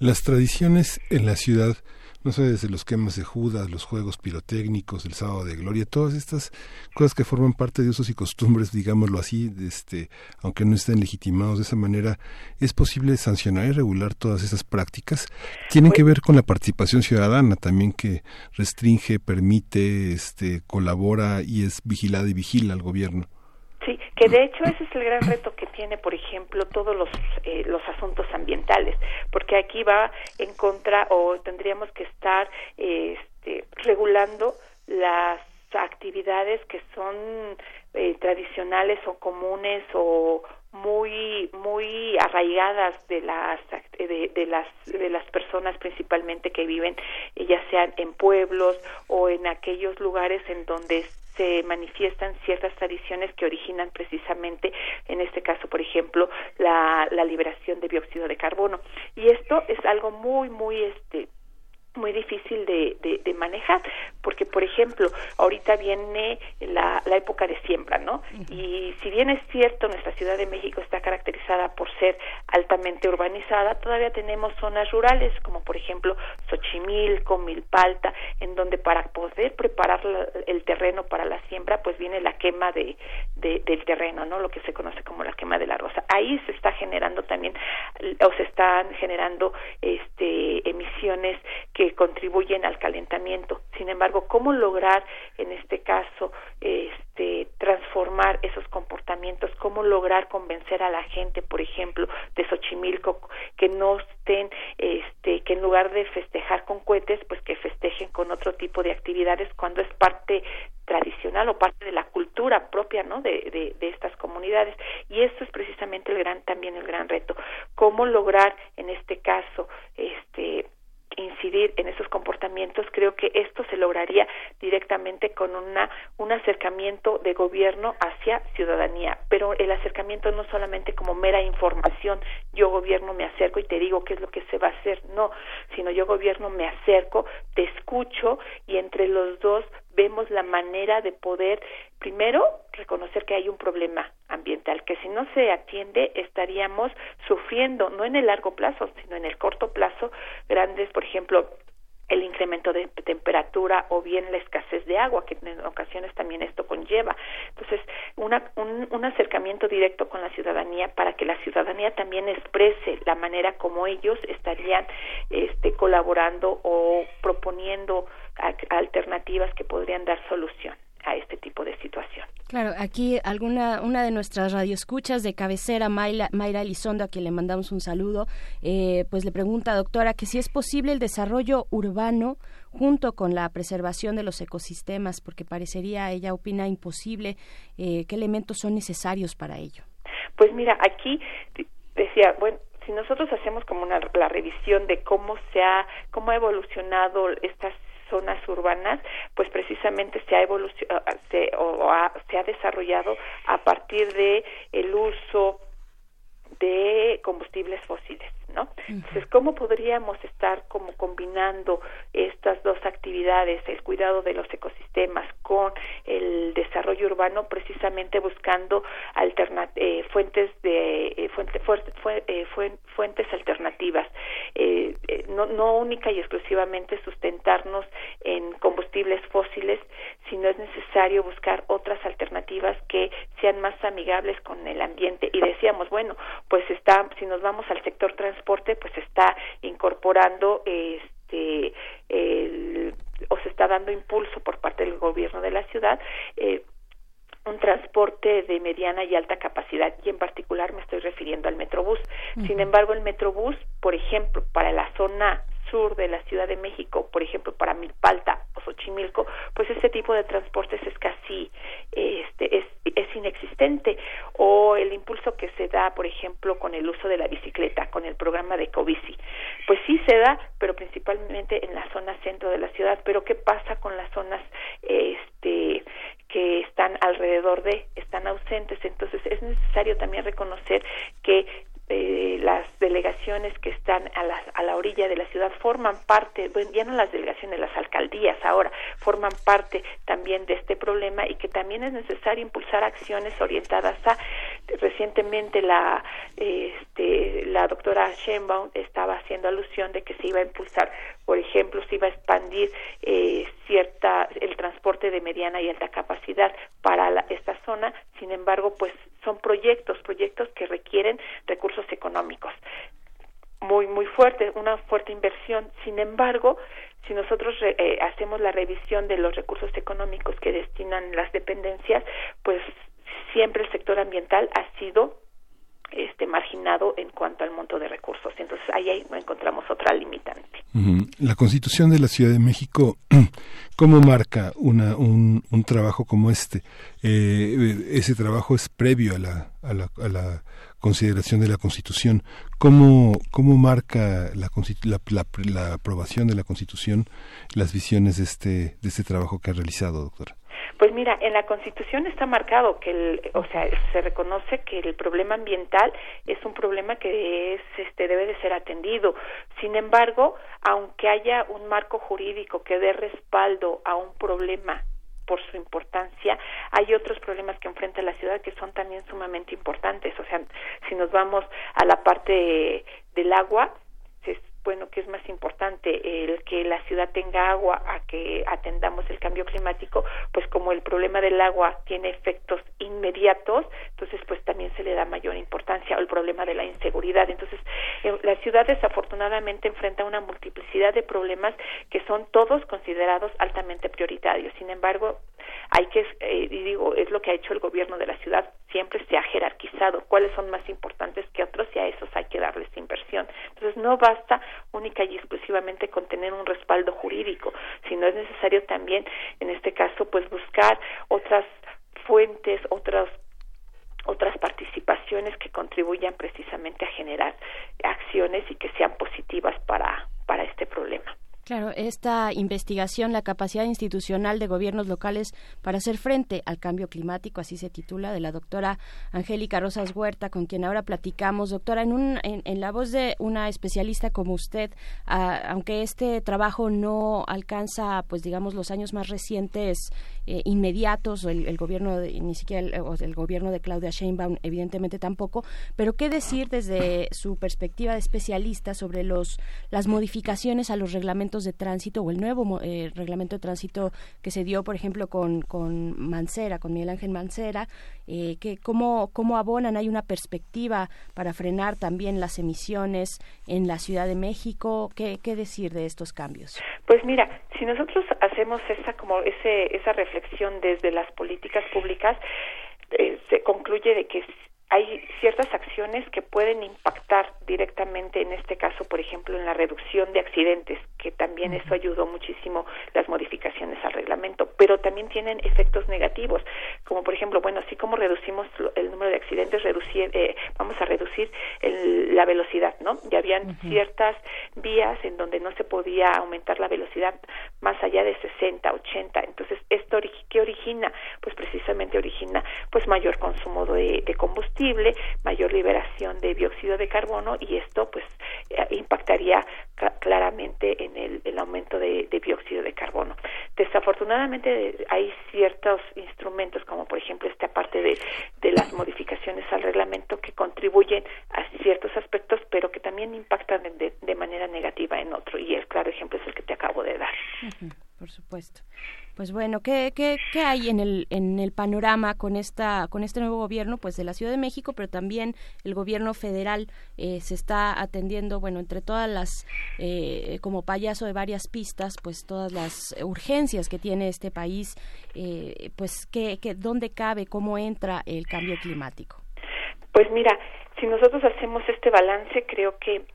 Las tradiciones en la ciudad no sé, desde los quemas de Judas, los juegos pirotécnicos, el sábado de gloria, todas estas cosas que forman parte de usos y costumbres, digámoslo así, este, aunque no estén legitimados de esa manera, ¿es posible sancionar y regular todas esas prácticas? Tienen que ver con la participación ciudadana también que restringe, permite, este, colabora y es vigilada y vigila al gobierno. Que de hecho ese es el gran reto que tiene, por ejemplo, todos los, eh, los asuntos ambientales, porque aquí va en contra o tendríamos que estar este, regulando las actividades que son eh, tradicionales o comunes o muy muy arraigadas de las de, de, las de las personas principalmente que viven ya sean en pueblos o en aquellos lugares en donde se manifiestan ciertas tradiciones que originan precisamente, en este caso, por ejemplo, la, la liberación de dióxido de carbono. Y esto es algo muy, muy, este, muy difícil de, de, manejar porque por ejemplo ahorita viene la, la época de siembra no y si bien es cierto nuestra Ciudad de México está caracterizada por ser altamente urbanizada todavía tenemos zonas rurales como por ejemplo Xochimilco Milpalta en donde para poder preparar el terreno para la siembra pues viene la quema de, de, del terreno no lo que se conoce como la quema de la rosa. Ahí se está generando también o se están generando este emisiones que contribuyen al calentamiento. Sin embargo, ¿cómo lograr en este caso este, transformar esos comportamientos? ¿Cómo lograr convencer a la gente, por ejemplo, de Xochimilco, que no estén, este, que en lugar de festejar con cohetes, pues que festejen con otro tipo de actividades cuando es parte tradicional o parte de la cultura propia ¿no? de, de, de, estas comunidades y esto es precisamente el gran también el gran reto cómo lograr en este caso este en esos comportamientos, creo que esto se lograría directamente con una, un acercamiento de gobierno hacia ciudadanía, pero el acercamiento no solamente como mera información, yo gobierno me acerco y te digo qué es lo que se va a hacer, no, sino yo gobierno me acerco, te escucho y entre los dos vemos la manera de poder primero reconocer que hay un problema ambiental que si no se atiende estaríamos sufriendo no en el largo plazo sino en el corto plazo grandes por ejemplo el incremento de temperatura o bien la escasez de agua, que en ocasiones también esto conlleva. Entonces, una, un, un, acercamiento directo con la ciudadanía para que la ciudadanía también exprese la manera como ellos estarían este, colaborando o proponiendo alternativas que podrían dar solución a este tipo de situación. Claro, aquí alguna una de nuestras radioescuchas de cabecera, Mayra, Mayra Elizondo, a quien le mandamos un saludo, eh, pues le pregunta, doctora, que si es posible el desarrollo urbano junto con la preservación de los ecosistemas, porque parecería, ella opina, imposible, eh, ¿qué elementos son necesarios para ello? Pues mira, aquí decía, bueno, si nosotros hacemos como una, la revisión de cómo se ha, cómo ha evolucionado estas zonas urbanas, pues precisamente se ha se ha desarrollado a partir de el uso de combustibles fósiles ¿no? Entonces, ¿cómo podríamos estar como combinando estas dos actividades, el cuidado de los ecosistemas con el desarrollo urbano, precisamente buscando eh, fuentes de eh, eh, fuentes alternativas, no, no única y exclusivamente sustentarnos en combustibles fósiles, sino es necesario buscar otras alternativas que sean más amigables con el ambiente. Y decíamos, bueno, pues está, si nos vamos al sector transporte, pues está incorporando este o se está dando impulso por parte del gobierno de la ciudad eh, un transporte de mediana y alta capacidad y en particular me estoy refiriendo al Metrobús. Sin embargo, el Metrobús, por ejemplo, para la zona sur de la Ciudad de México, por ejemplo, para Milpalta o Xochimilco, pues ese tipo de transportes es casi este es, es inexistente o el impulso que se da, por ejemplo, con el uso de la bicicleta, con el programa de Covici. Pues sí se da, pero principalmente en la zona centro de la ciudad, pero ¿qué pasa con las zonas este que están alrededor de, están ausentes. Entonces es necesario también reconocer que eh, las delegaciones que están a la, a la orilla de la ciudad forman parte, bueno, ya no las delegaciones, las alcaldías ahora forman parte también de este problema y que también es necesario impulsar acciones orientadas a recientemente la este, la doctora Sheinbaum estaba haciendo alusión de que se iba a impulsar, por ejemplo, se iba a expandir eh, cierta el transporte de mediana y alta capacidad para esta zona. Sin embargo, pues son proyectos, proyectos que requieren recursos económicos muy muy fuerte, una fuerte inversión. Sin embargo, si nosotros eh, hacemos la revisión de los recursos económicos que destinan las dependencias, pues siempre el sector ambiental ha sido este marginado en cuanto al monto de recursos. Entonces ahí, ahí encontramos otra limitante. La Constitución de la Ciudad de México, ¿cómo marca una, un, un trabajo como este? Eh, ese trabajo es previo a la, a la, a la consideración de la Constitución. ¿Cómo, cómo marca la, la, la, aprobación de la Constitución las visiones de este, de este trabajo que ha realizado, doctora? Pues mira, en la Constitución está marcado que, el, o sea, se reconoce que el problema ambiental es un problema que es, este, debe de ser atendido. Sin embargo, aunque haya un marco jurídico que dé respaldo a un problema por su importancia, hay otros problemas que enfrenta la ciudad que son también sumamente importantes. O sea, si nos vamos a la parte del agua, bueno, que es más importante el que la ciudad tenga agua a que atendamos el cambio climático, pues como el problema del agua tiene efectos inmediatos, entonces pues también se le da mayor importancia al problema de la inseguridad. Entonces, eh, la ciudad desafortunadamente enfrenta una multiplicidad de problemas que son todos considerados altamente prioritarios. Sin embargo, hay que, eh, y digo, es lo que ha hecho el gobierno de la ciudad, siempre se ha jerarquizado cuáles son más importantes que otros y a esos hay que darles inversión. Entonces, no basta única y exclusivamente con tener un respaldo jurídico, sino es necesario también, en este caso, pues buscar otras fuentes, otras otras participaciones que contribuyan precisamente a generar acciones y que sean positivas para, para este problema. Claro, esta investigación, la capacidad institucional de gobiernos locales para hacer frente al cambio climático, así se titula, de la doctora Angélica Rosas Huerta, con quien ahora platicamos. Doctora, en, un, en, la voz de una especialista como usted, aunque este trabajo no alcanza, pues digamos, los años más recientes eh, inmediatos, el, el gobierno, de, ni siquiera el, el, gobierno de Claudia Sheinbaum, evidentemente tampoco, pero qué decir desde su perspectiva de especialista sobre los, las modificaciones a los reglamentos de tránsito o el nuevo eh, reglamento de tránsito que se dio, por ejemplo, con, con Mancera, con Miguel Ángel Mancera, eh, que cómo, cómo abonan, hay una perspectiva para frenar también las emisiones en la Ciudad de México. ¿Qué, qué decir de estos cambios? Pues mira, si nosotros hacemos esa, como ese, esa reflexión desde las políticas públicas, eh, se concluye de que hay ciertas acciones que pueden impactar directamente, en este caso, por ejemplo, en la reducción de accidentes, que también eso ayudó muchísimo las modificaciones al reglamento, pero también tienen efectos negativos, como por ejemplo, bueno, así como reducimos el número de accidentes, reducir, eh, vamos a reducir la velocidad, ¿no? Ya habían ciertas vías en donde no se podía aumentar la velocidad más allá de 60, 80, entonces esto esto qué origina? Pues precisamente origina pues mayor consumo de, combustible, mayor liberación de dióxido de carbono y esto pues eh, impactaría claramente en el, aumento de, dióxido de carbono. Desafortunadamente hay ciertos instrumentos como por ejemplo esta parte de, de las modificaciones al reglamento que contribuyen a ciertos aspectos pero que también impactan de, de manera negativa en otro y el claro ejemplo es el que te acabo de dar. por supuesto. Pues bueno, ¿qué, qué, qué hay en el, en el panorama con, esta, con este nuevo gobierno pues de la Ciudad de México, pero también el gobierno federal eh, se está atendiendo, bueno, entre todas las, eh, como payaso de varias pistas, pues todas las urgencias que tiene este país, eh, pues ¿qué, qué, ¿dónde cabe, cómo entra el cambio climático? Pues mira, si nosotros hacemos este balance, creo que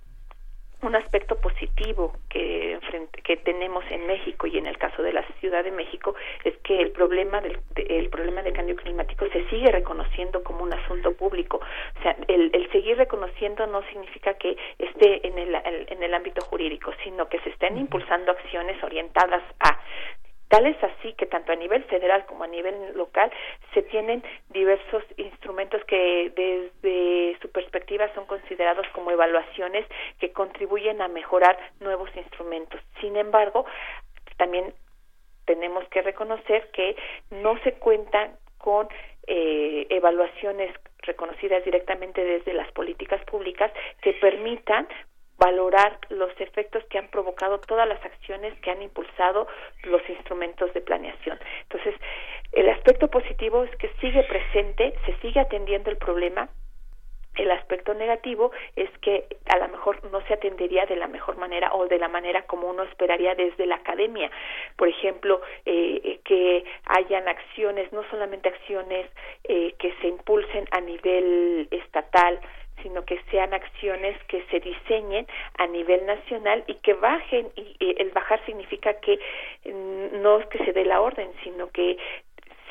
un aspecto positivo que, que tenemos en México y en el caso de la Ciudad de México es que el problema del el problema del cambio climático se sigue reconociendo como un asunto público. O sea, el, el seguir reconociendo no significa que esté en el, en el ámbito jurídico, sino que se estén impulsando acciones orientadas a Tal es así que tanto a nivel federal como a nivel local se tienen diversos instrumentos que desde su perspectiva son considerados como evaluaciones que contribuyen a mejorar nuevos instrumentos. Sin embargo, también tenemos que reconocer que no se cuentan con eh, evaluaciones reconocidas directamente desde las políticas públicas que permitan valorar los efectos que han provocado todas las acciones que han impulsado los instrumentos de planeación. Entonces, el aspecto positivo es que sigue presente, se sigue atendiendo el problema, el aspecto negativo es que a lo mejor no se atendería de la mejor manera o de la manera como uno esperaría desde la academia. Por ejemplo, eh, que hayan acciones, no solamente acciones eh, que se impulsen a nivel estatal, sino que sean acciones que se diseñen a nivel nacional y que bajen y el bajar significa que mm, no es que se dé la orden, sino que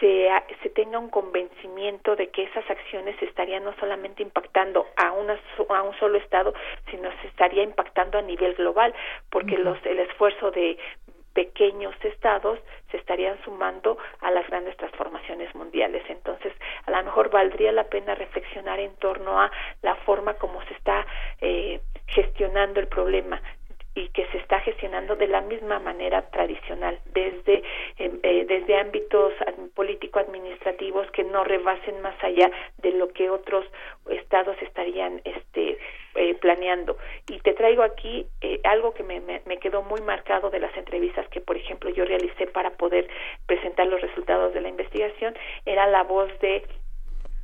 se, se tenga un convencimiento de que esas acciones estarían no solamente impactando a, una, a un solo estado, sino se estaría impactando a nivel global, porque los, el esfuerzo de pequeños estados se estarían sumando a las grandes transformaciones mundiales. Entonces, a lo mejor valdría la pena reflexionar en torno a la forma como se está eh, gestionando el problema y que se está gestionando de la misma manera tradicional desde em, eh, desde ámbitos político administrativos que no rebasen más allá de lo que otros estados estarían este eh, planeando. Y te traigo aquí eh, algo que me, me, me quedó muy marcado de las entrevistas que por ejemplo yo realicé para poder presentar los resultados de la investigación era la voz de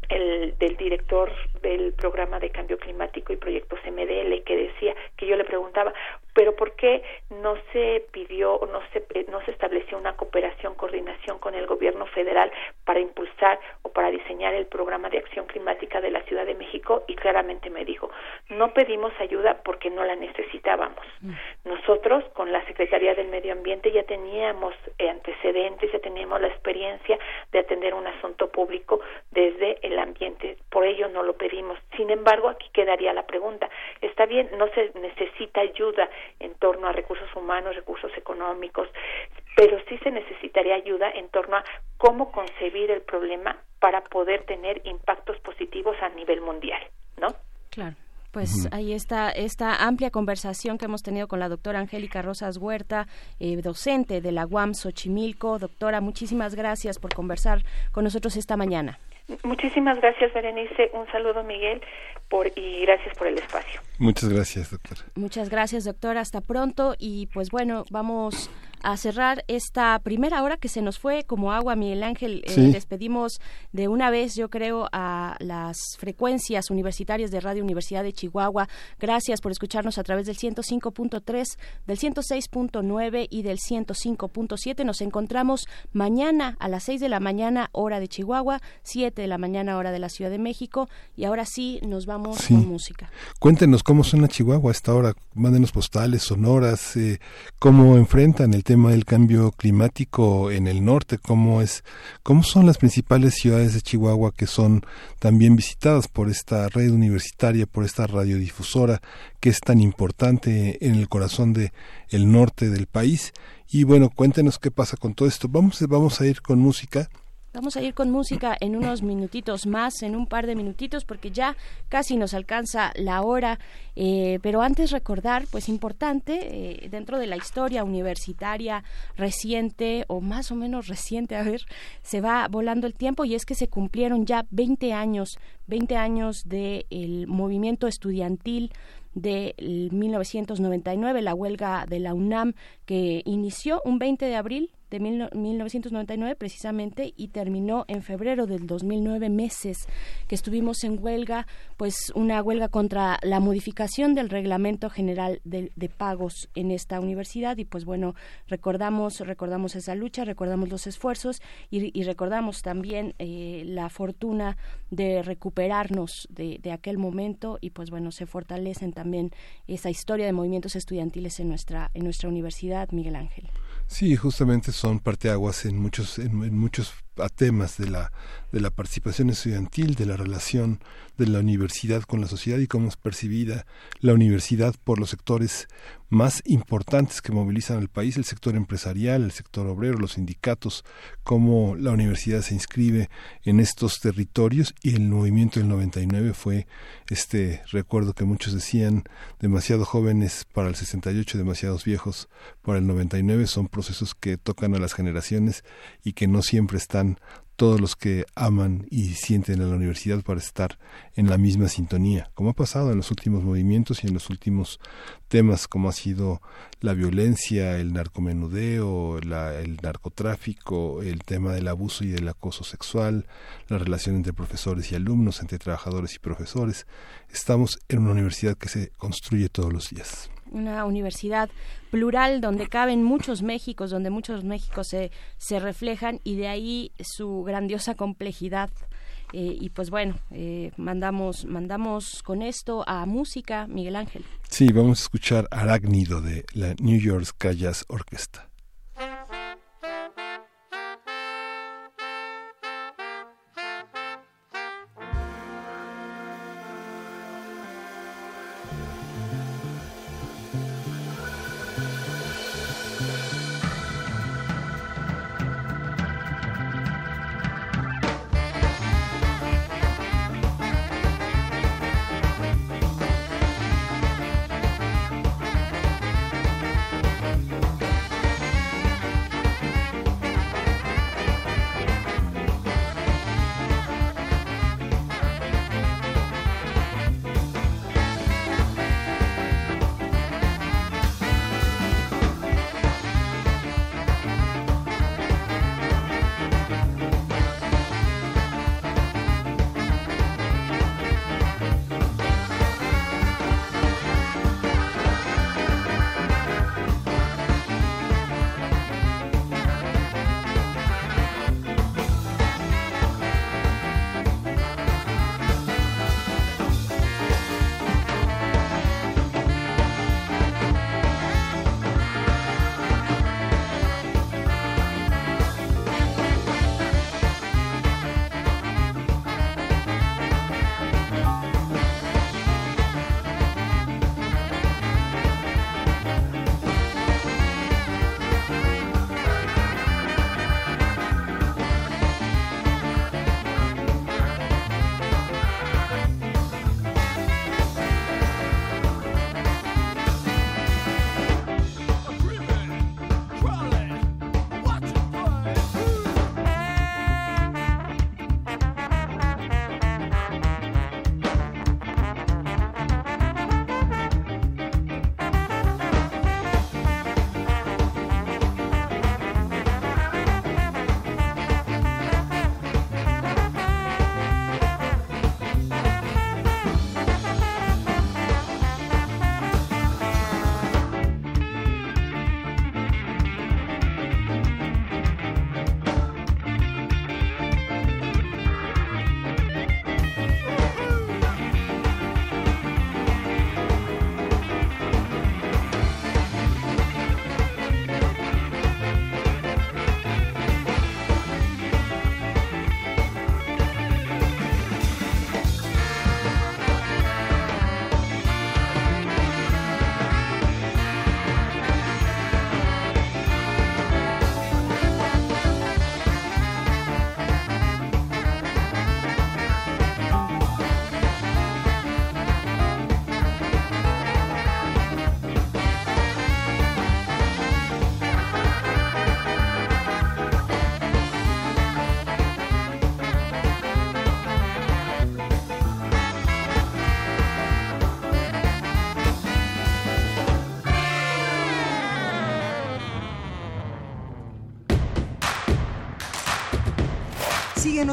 el, del director del programa de cambio climático y proyectos MDL que decía que yo le preguntaba pero por qué no se pidió o no se eh, no se estableció una cooperación coordinación con el gobierno federal para impulsar o para diseñar el programa de acción climática de la Ciudad de México y claramente me dijo no pedimos ayuda porque no la necesitábamos. Mm. nosotros con la Secretaría del Medio Ambiente ya teníamos antecedentes ya teníamos la experiencia de atender un asunto público desde el ambiente. Por ello no lo pedimos. Sin embargo aquí quedaría la pregunta. Está bien no se necesita ayuda en torno a recursos humanos, recursos económicos, pero sí se necesitaría ayuda en torno a cómo concebir el problema para poder tener impactos positivos a nivel mundial, ¿no? Claro. Pues ahí está esta amplia conversación que hemos tenido con la doctora Angélica Rosas Huerta, eh, docente de la UAM Xochimilco. Doctora, muchísimas gracias por conversar con nosotros esta mañana. Muchísimas gracias, Berenice. Un saludo, Miguel, por, y gracias por el espacio. Muchas gracias, doctora. Muchas gracias, doctora. Hasta pronto. Y pues bueno, vamos a cerrar esta primera hora que se nos fue como agua, Miguel Ángel. Eh, despedimos de una vez, yo creo, a las frecuencias universitarias de Radio Universidad de Chihuahua. Gracias por escucharnos a través del 105.3, del 106.9 y del 105.7. Nos encontramos mañana a las 6 de la mañana, hora de Chihuahua, 7 de la mañana, hora de la Ciudad de México. Y ahora sí, nos vamos con música. Cuéntenos cómo suena Chihuahua a esta hora. Mándenos postales, sonoras, eh, cómo enfrentan el tema tema del cambio climático en el norte, cómo es, cómo son las principales ciudades de Chihuahua que son también visitadas por esta red universitaria, por esta radiodifusora que es tan importante en el corazón de el norte del país. Y bueno, cuéntenos qué pasa con todo esto. Vamos, vamos a ir con música. Vamos a ir con música en unos minutitos más, en un par de minutitos, porque ya casi nos alcanza la hora. Eh, pero antes recordar, pues importante, eh, dentro de la historia universitaria reciente, o más o menos reciente, a ver, se va volando el tiempo y es que se cumplieron ya 20 años, 20 años del movimiento estudiantil de 1999, la huelga de la UNAM que inició un 20 de abril de 1999 precisamente y terminó en febrero del 2009, meses que estuvimos en huelga, pues una huelga contra la modificación del reglamento general de, pagos en esta universidad y pues bueno, recordamos, recordamos esa lucha, recordamos los esfuerzos y, recordamos también eh, la fortuna de recuperarnos de, de aquel momento y pues bueno, se fortalecen también esa historia de movimientos estudiantiles en nuestra, en nuestra universidad, Miguel Ángel. Sí, justamente son parteaguas en muchos, en, en muchos temas de la, de la participación estudiantil, de la relación de la universidad con la sociedad y cómo es percibida la universidad por los sectores más importantes que movilizan al país, el sector empresarial, el sector obrero, los sindicatos, cómo la universidad se inscribe en estos territorios y el movimiento del 99 fue este recuerdo que muchos decían demasiado jóvenes para el 68, demasiados viejos para el 99, son procesos que tocan a las generaciones y que no siempre están todos los que aman y sienten a la universidad para estar en la misma sintonía, como ha pasado en los últimos movimientos y en los últimos temas como ha sido la violencia, el narcomenudeo, el narcotráfico, el tema del abuso y del acoso sexual, la relación entre profesores y alumnos, entre trabajadores y profesores. Estamos en una universidad que se construye todos los días una universidad plural donde caben muchos Méxicos, donde muchos Méxicos se, se reflejan y de ahí su grandiosa complejidad. Eh, y pues bueno, eh, mandamos, mandamos con esto a música, Miguel Ángel. Sí, vamos a escuchar Arácnido de la New York Jazz Orchestra.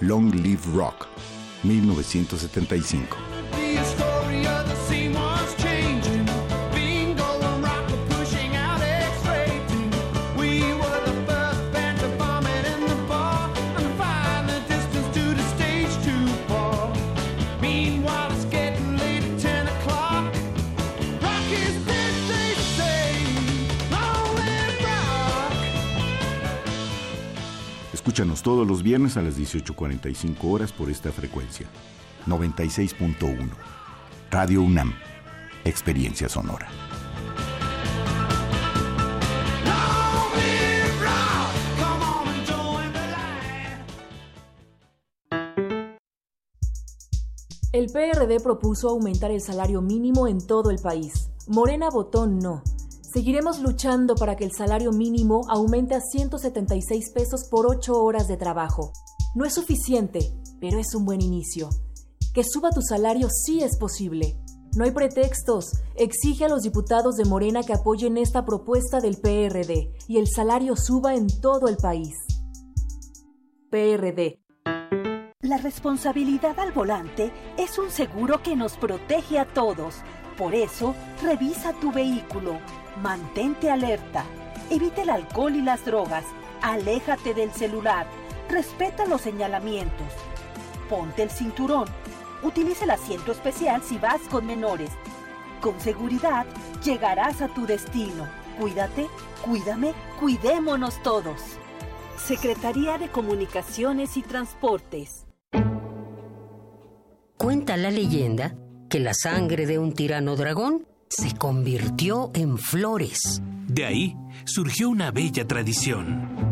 Long Live Rock, 1975. Escúchanos todos los viernes a las 18.45 horas por esta frecuencia. 96.1. Radio UNAM. Experiencia sonora. El PRD propuso aumentar el salario mínimo en todo el país. Morena votó no. Seguiremos luchando para que el salario mínimo aumente a 176 pesos por 8 horas de trabajo. No es suficiente, pero es un buen inicio. Que suba tu salario sí es posible. No hay pretextos. Exige a los diputados de Morena que apoyen esta propuesta del PRD y el salario suba en todo el país. PRD. La responsabilidad al volante es un seguro que nos protege a todos. Por eso, revisa tu vehículo Mantente alerta. Evita el alcohol y las drogas. Aléjate del celular. Respeta los señalamientos. Ponte el cinturón. Utiliza el asiento especial si vas con menores. Con seguridad llegarás a tu destino. Cuídate, cuídame, cuidémonos todos. Secretaría de Comunicaciones y Transportes. Cuenta la leyenda que la sangre de un tirano dragón se convirtió en flores. De ahí surgió una bella tradición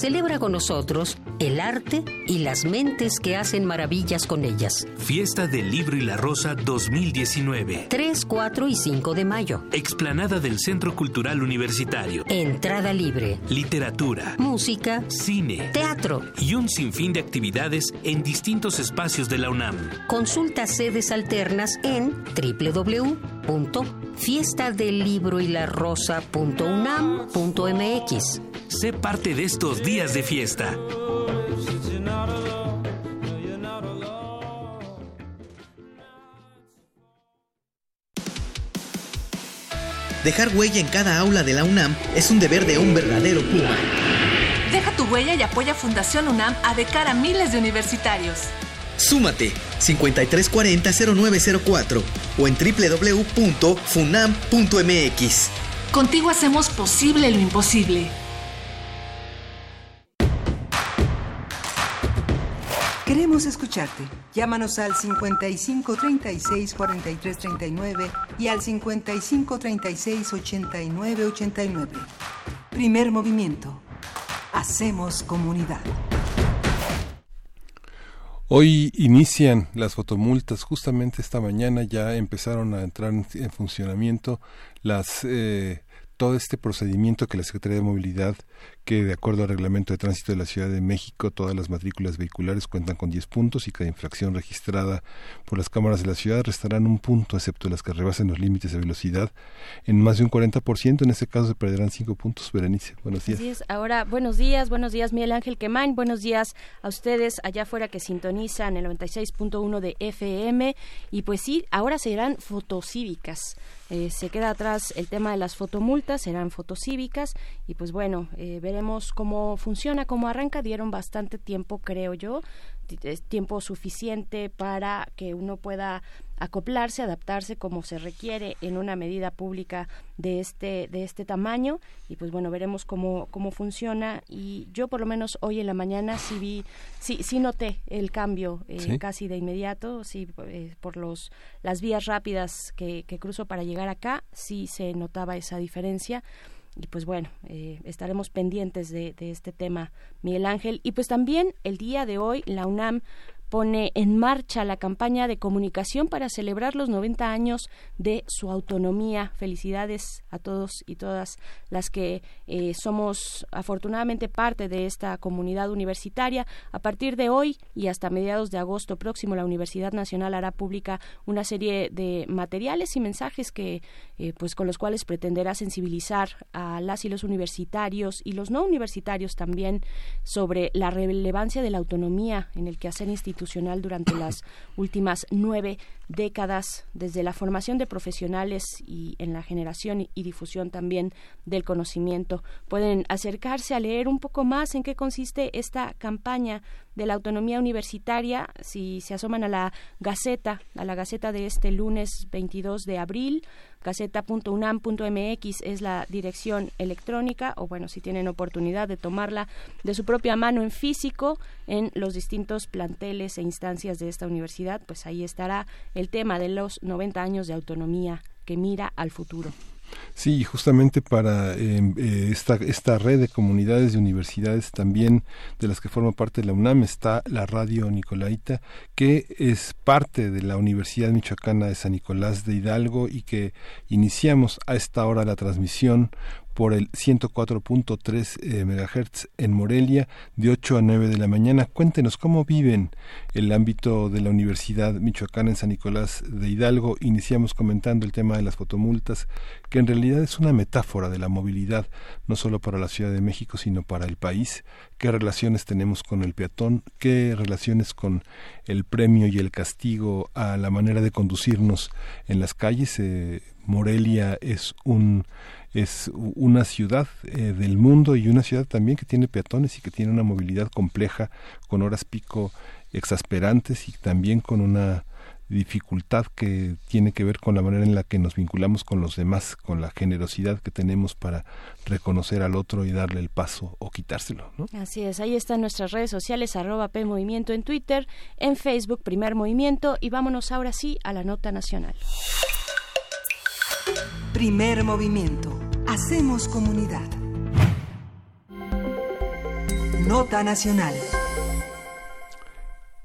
Celebra con nosotros el arte y las mentes que hacen maravillas con ellas. Fiesta del Libro y la Rosa 2019. 3, 4 y 5 de mayo. Explanada del Centro Cultural Universitario. Entrada libre. Literatura. Música. Cine. Teatro. Y un sinfín de actividades en distintos espacios de la UNAM. Consulta sedes alternas en www.fiestadelibroylarosa.unam.mx. Sé parte de estos días de fiesta. Dejar huella en cada aula de la UNAM es un deber de un verdadero Puma. Deja tu huella y apoya Fundación UNAM a de cara a miles de universitarios. Súmate 5340-0904 o en www.funam.mx. Contigo hacemos posible lo imposible. Queremos escucharte. Llámanos al 55 36 43 39 y al 55 36 89 89. Primer movimiento. Hacemos comunidad. Hoy inician las fotomultas, justamente esta mañana ya empezaron a entrar en funcionamiento las eh, todo este procedimiento que la Secretaría de Movilidad que de acuerdo al reglamento de tránsito de la Ciudad de México todas las matrículas vehiculares cuentan con 10 puntos y cada infracción registrada por las cámaras de la ciudad restarán un punto excepto las que rebasen los límites de velocidad en más de un 40%, en ese caso se perderán 5 puntos. Berenice, buenos días. Ahora, buenos días, buenos días Miguel Ángel Quemain, buenos días a ustedes allá afuera que sintonizan el 96.1 de FM y pues sí, ahora serán fotocívicas. Eh, se queda atrás el tema de las fotomultas, serán fotocívicas y pues bueno, eh, veremos cómo funciona, cómo arranca. Dieron bastante tiempo, creo yo, tiempo suficiente para que uno pueda acoplarse, adaptarse como se requiere en una medida pública de este de este tamaño. Y pues bueno veremos cómo cómo funciona. Y yo por lo menos hoy en la mañana sí vi sí sí noté el cambio eh, casi de inmediato. Sí eh, por los las vías rápidas que, que cruzo para llegar acá sí se notaba esa diferencia y pues bueno, eh, estaremos pendientes de, de este tema, Miguel Ángel. Y pues también el día de hoy la UNAM pone en marcha la campaña de comunicación para celebrar los 90 años de su autonomía. Felicidades a todos y todas las que eh, somos afortunadamente parte de esta comunidad universitaria. A partir de hoy y hasta mediados de agosto próximo, la Universidad Nacional hará pública una serie de materiales y mensajes que, eh, pues, con los cuales pretenderá sensibilizar a las y los universitarios y los no universitarios también sobre la relevancia de la autonomía en el quehacer institucional durante las últimas nueve décadas, desde la formación de profesionales y en la generación y difusión también del conocimiento. Pueden acercarse a leer un poco más en qué consiste esta campaña de la autonomía universitaria si se asoman a la Gaceta, a la Gaceta de este lunes 22 de abril gaceta.unam.mx es la dirección electrónica o bueno, si tienen oportunidad de tomarla de su propia mano en físico en los distintos planteles e instancias de esta universidad, pues ahí estará el tema de los 90 años de autonomía que mira al futuro. Sí, justamente para em, eh, esta, esta red de comunidades de universidades también de las que forma parte de la UNAM está la Radio Nicolaita, que es parte de la Universidad Michoacana de San Nicolás de Hidalgo y que iniciamos a esta hora la transmisión por el 104.3 eh, MHz en Morelia de 8 a 9 de la mañana. Cuéntenos cómo viven el ámbito de la Universidad Michoacana en San Nicolás de Hidalgo. Iniciamos comentando el tema de las fotomultas, que en realidad es una metáfora de la movilidad, no solo para la Ciudad de México, sino para el país. ¿Qué relaciones tenemos con el peatón? ¿Qué relaciones con el premio y el castigo a la manera de conducirnos en las calles? Eh, Morelia es un es una ciudad eh, del mundo y una ciudad también que tiene peatones y que tiene una movilidad compleja con horas pico exasperantes y también con una dificultad que tiene que ver con la manera en la que nos vinculamos con los demás, con la generosidad que tenemos para reconocer al otro y darle el paso o quitárselo. Así es, ahí están nuestras redes sociales, arroba en Twitter, en Facebook, Primer Movimiento, y vámonos ahora sí a la nota nacional. Primer movimiento. Hacemos comunidad. Nota nacional.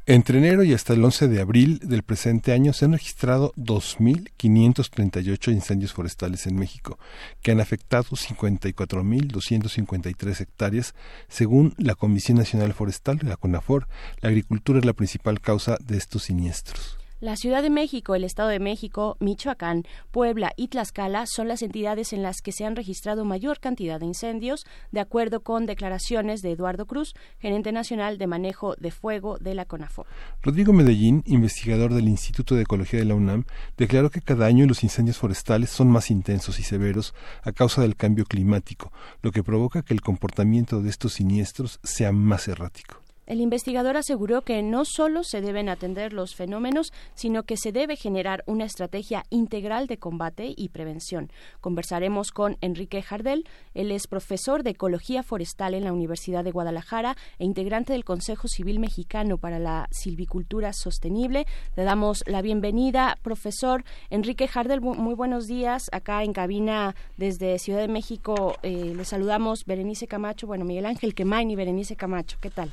Entre enero y hasta el 11 de abril del presente año se han registrado 2.538 incendios forestales en México, que han afectado 54.253 hectáreas, según la Comisión Nacional Forestal, la CONAFOR. La agricultura es la principal causa de estos siniestros. La Ciudad de México, el Estado de México, Michoacán, Puebla y Tlaxcala son las entidades en las que se han registrado mayor cantidad de incendios, de acuerdo con declaraciones de Eduardo Cruz, gerente nacional de manejo de fuego de la CONAFOR. Rodrigo Medellín, investigador del Instituto de Ecología de la UNAM, declaró que cada año los incendios forestales son más intensos y severos a causa del cambio climático, lo que provoca que el comportamiento de estos siniestros sea más errático. El investigador aseguró que no solo se deben atender los fenómenos, sino que se debe generar una estrategia integral de combate y prevención. Conversaremos con Enrique Jardel. Él es profesor de Ecología Forestal en la Universidad de Guadalajara e integrante del Consejo Civil Mexicano para la Silvicultura Sostenible. Le damos la bienvenida, profesor Enrique Jardel. Muy buenos días. Acá en cabina desde Ciudad de México eh, le saludamos Berenice Camacho, bueno, Miguel Ángel Quemain y Berenice Camacho. ¿Qué tal?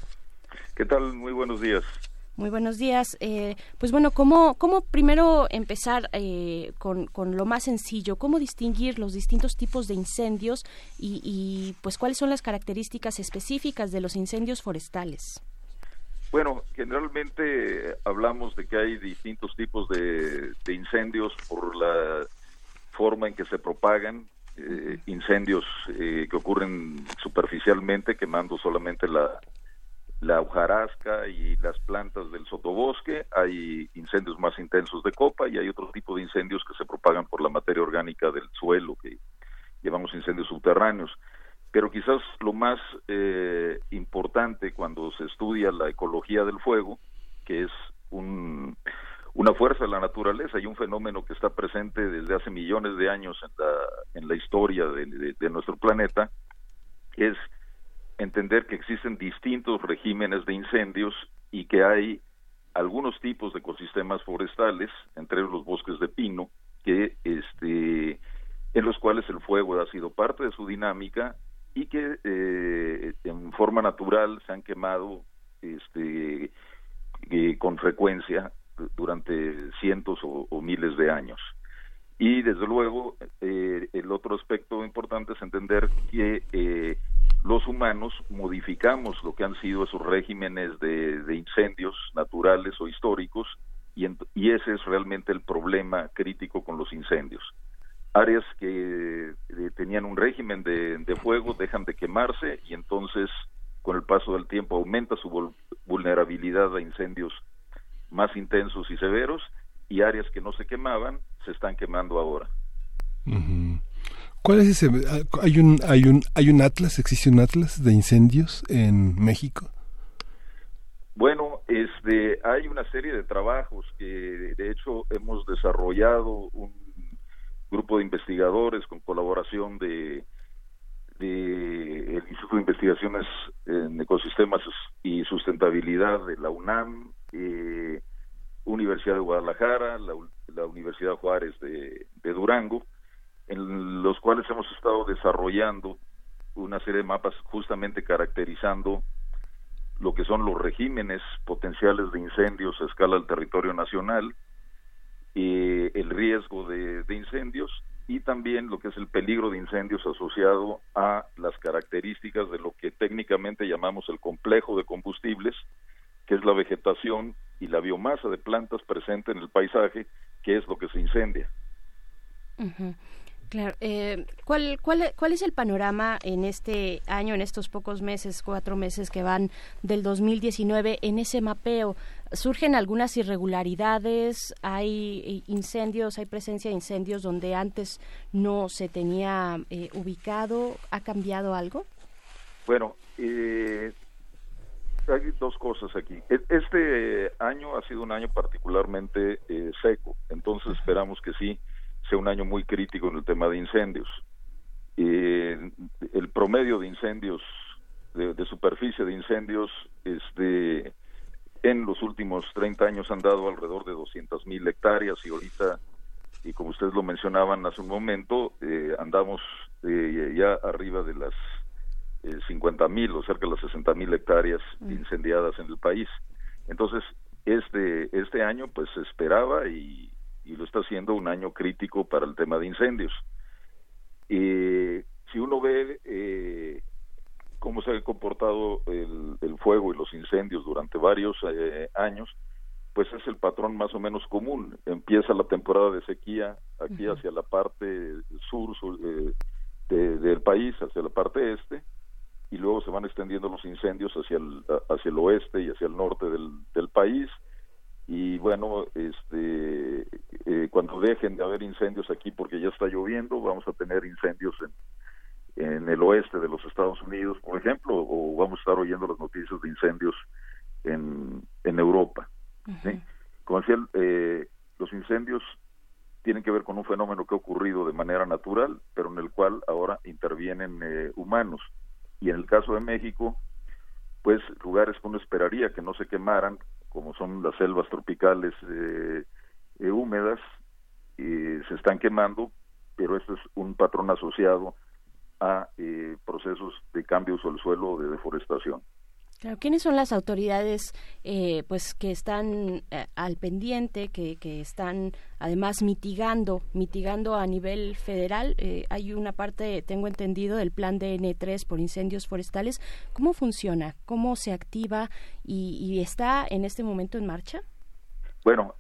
¿Qué tal? Muy buenos días. Muy buenos días. Eh, pues bueno, ¿cómo, cómo primero empezar eh, con, con, lo más sencillo? ¿Cómo distinguir los distintos tipos de incendios y, y, pues cuáles son las características específicas de los incendios forestales? Bueno, generalmente hablamos de que hay distintos tipos de, de incendios por la forma en que se propagan, eh, incendios que ocurren superficialmente, quemando solamente la, la hojarasca y las plantas del sotobosque, hay incendios más intensos de copa y hay otro tipo de incendios que se propagan por la materia orgánica del suelo, que llamamos incendios subterráneos. Pero quizás lo más eh, importante cuando se estudia la ecología del fuego, que es un, una fuerza de la naturaleza y un fenómeno que está presente desde hace millones de años en la, en la historia de, de nuestro planeta, es entender que existen distintos regímenes de incendios y que hay algunos tipos de ecosistemas forestales, entre los bosques de pino, que este en los cuales el fuego ha sido parte de su dinámica y que eh, en forma natural se han quemado este, eh, con frecuencia durante cientos o, miles de años. Y desde luego, eh, el otro aspecto importante es entender que los humanos modificamos lo que han sido esos regímenes de, incendios naturales o históricos y, ese es realmente el problema crítico con los incendios áreas que eh, tenían un régimen de, fuego dejan de quemarse y entonces con el paso del tiempo aumenta su vulnerabilidad a incendios más intensos y severos y áreas que no se quemaban se están quemando ahora. ¿Cuál es ese? ¿Hay un, hay, un, ¿Hay un atlas? ¿Existe un atlas de incendios en México? Bueno, este, hay una serie de trabajos que de hecho hemos desarrollado un grupo de investigadores con colaboración de, de el Instituto de Investigaciones en Ecosistemas y Sustentabilidad de la UNAM, eh, Universidad de Guadalajara, la, Universidad Juárez de Durango, en los cuales hemos estado desarrollando una serie de mapas justamente caracterizando lo que son los regímenes potenciales de incendios a escala del territorio nacional, eh, el riesgo de, incendios y también lo que es el peligro de incendios asociado a las características de lo que técnicamente llamamos el complejo de combustibles, que es la vegetación y la biomasa de plantas presente en el paisaje, que es lo que se incendia. Claro. Eh, ¿cuál, cuál, cuál es el panorama en este año, en estos pocos meses, cuatro meses que van del 2019 en ese mapeo? ¿Surgen algunas irregularidades? ¿Hay eh, incendios, hay presencia de incendios donde antes no se tenía eh, ubicado? ¿Ha cambiado algo? Bueno, eh, hay dos cosas aquí. Este año ha sido un año particularmente seco, entonces esperamos que sí sea un año muy crítico en el tema de incendios. el promedio de incendios, de, superficie de incendios, este, en los últimos 30 años han dado alrededor de 200 mil hectáreas y ahorita, y como ustedes lo mencionaban hace un momento, eh, andamos eh, ya arriba de las eh, 50 mil o cerca de las 60 mil hectáreas mm. incendiadas en el país. Entonces, este, este año pues se esperaba y y lo está haciendo un año crítico para el tema de incendios. Eh, si uno ve eh, cómo se ha comportado el, fuego y los incendios durante varios eh, años, pues es el patrón más o menos común. Empieza la temporada de sequía aquí hacia la parte sur, del país, hacia la parte este, y luego se van extendiendo los incendios hacia el, hacia el oeste y hacia el norte del, del país y bueno, este, eh, cuando dejen de haber incendios aquí porque ya está lloviendo, vamos a tener incendios en, en el oeste de los Estados Unidos, por ejemplo, o vamos a estar oyendo las noticias de incendios en, en Europa. Como decía, eh, los incendios tienen que ver con un fenómeno que ha ocurrido de manera natural, pero en el cual ahora intervienen eh, humanos. Y en el caso de México, pues lugares que uno esperaría que no se quemaran, como son las selvas tropicales eh, eh, húmedas, se están quemando, pero esto es un patrón asociado a eh, procesos de cambio del suelo de deforestación. Claro, ¿quiénes son las autoridades eh, pues que están eh, al pendiente, que, que, están además mitigando, mitigando a nivel federal? Eh, hay una parte, tengo entendido, del plan de N3 por incendios forestales. ¿Cómo funciona? ¿Cómo se activa y, está en este momento en marcha? Bueno,